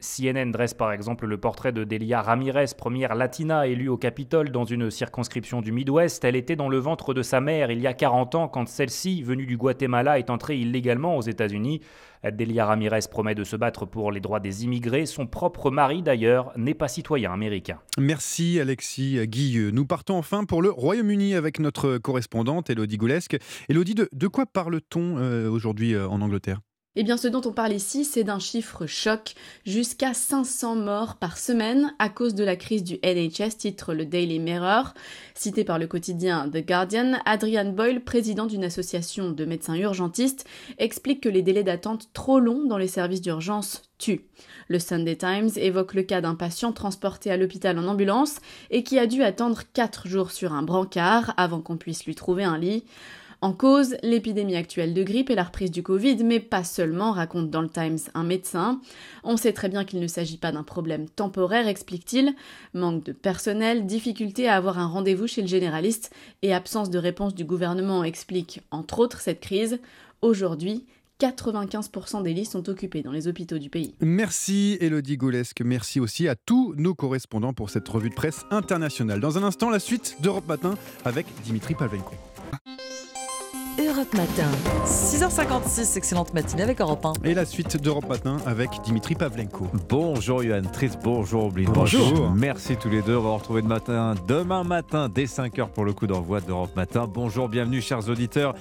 CNN dresse par exemple le portrait de Delia Ramirez, première latina élue au Capitole dans une circonscription du Midwest. Elle était dans le ventre de sa mère il y a 40 ans quand celle-ci, venue du Guatemala, est entrée illégalement aux États-Unis. Delia Ramirez promet de se battre pour les droits des immigrés. Son propre mari, d'ailleurs, n'est pas citoyen américain.
Merci Alexis Guilleux. Nous partons enfin pour le Royaume-Uni avec notre correspondante Elodie Goulesque. Elodie, de, quoi parle-t-on euh, aujourd'hui euh, en Angleterre?
Eh bien, ce dont on parle ici, c'est d'un chiffre choc, jusqu'à 500 morts par semaine à cause de la crise du NHS, titre le Daily Mirror. Cité par le quotidien The Guardian, Adrian Boyle, président d'une association de médecins urgentistes, explique que les délais d'attente trop longs dans les services d'urgence tuent. Le Sunday Times évoque le cas d'un patient transporté à l'hôpital en ambulance et qui a dû attendre 4 jours sur un brancard avant qu'on puisse lui trouver un lit. En cause, l'épidémie actuelle de grippe et la reprise du Covid, mais pas seulement, raconte dans le Times un médecin. On sait très bien qu'il ne s'agit pas d'un problème temporaire, explique-t-il. Manque de personnel, difficulté à avoir un rendez-vous chez le généraliste et absence de réponse du gouvernement explique entre autres cette crise. Aujourd'hui, 95% des lits sont occupés dans les hôpitaux du pays.
Merci Elodie Goulesque, merci aussi à tous nos correspondants pour cette revue de presse internationale. Dans un instant, la suite d'Europe Matin avec Dimitri Palvenko.
Europe Matin.
6h56, excellente matinée avec Europe 1.
Et la suite d'Europe Matin avec Dimitri Pavlenko.
Bonjour Yohann Tritz, bonjour Oblin.
Bonjour.
Merci tous les deux. On va retrouver de matin, demain matin, dès 5h pour le coup d'envoi d'Europe Matin. Bonjour, bienvenue chers auditeurs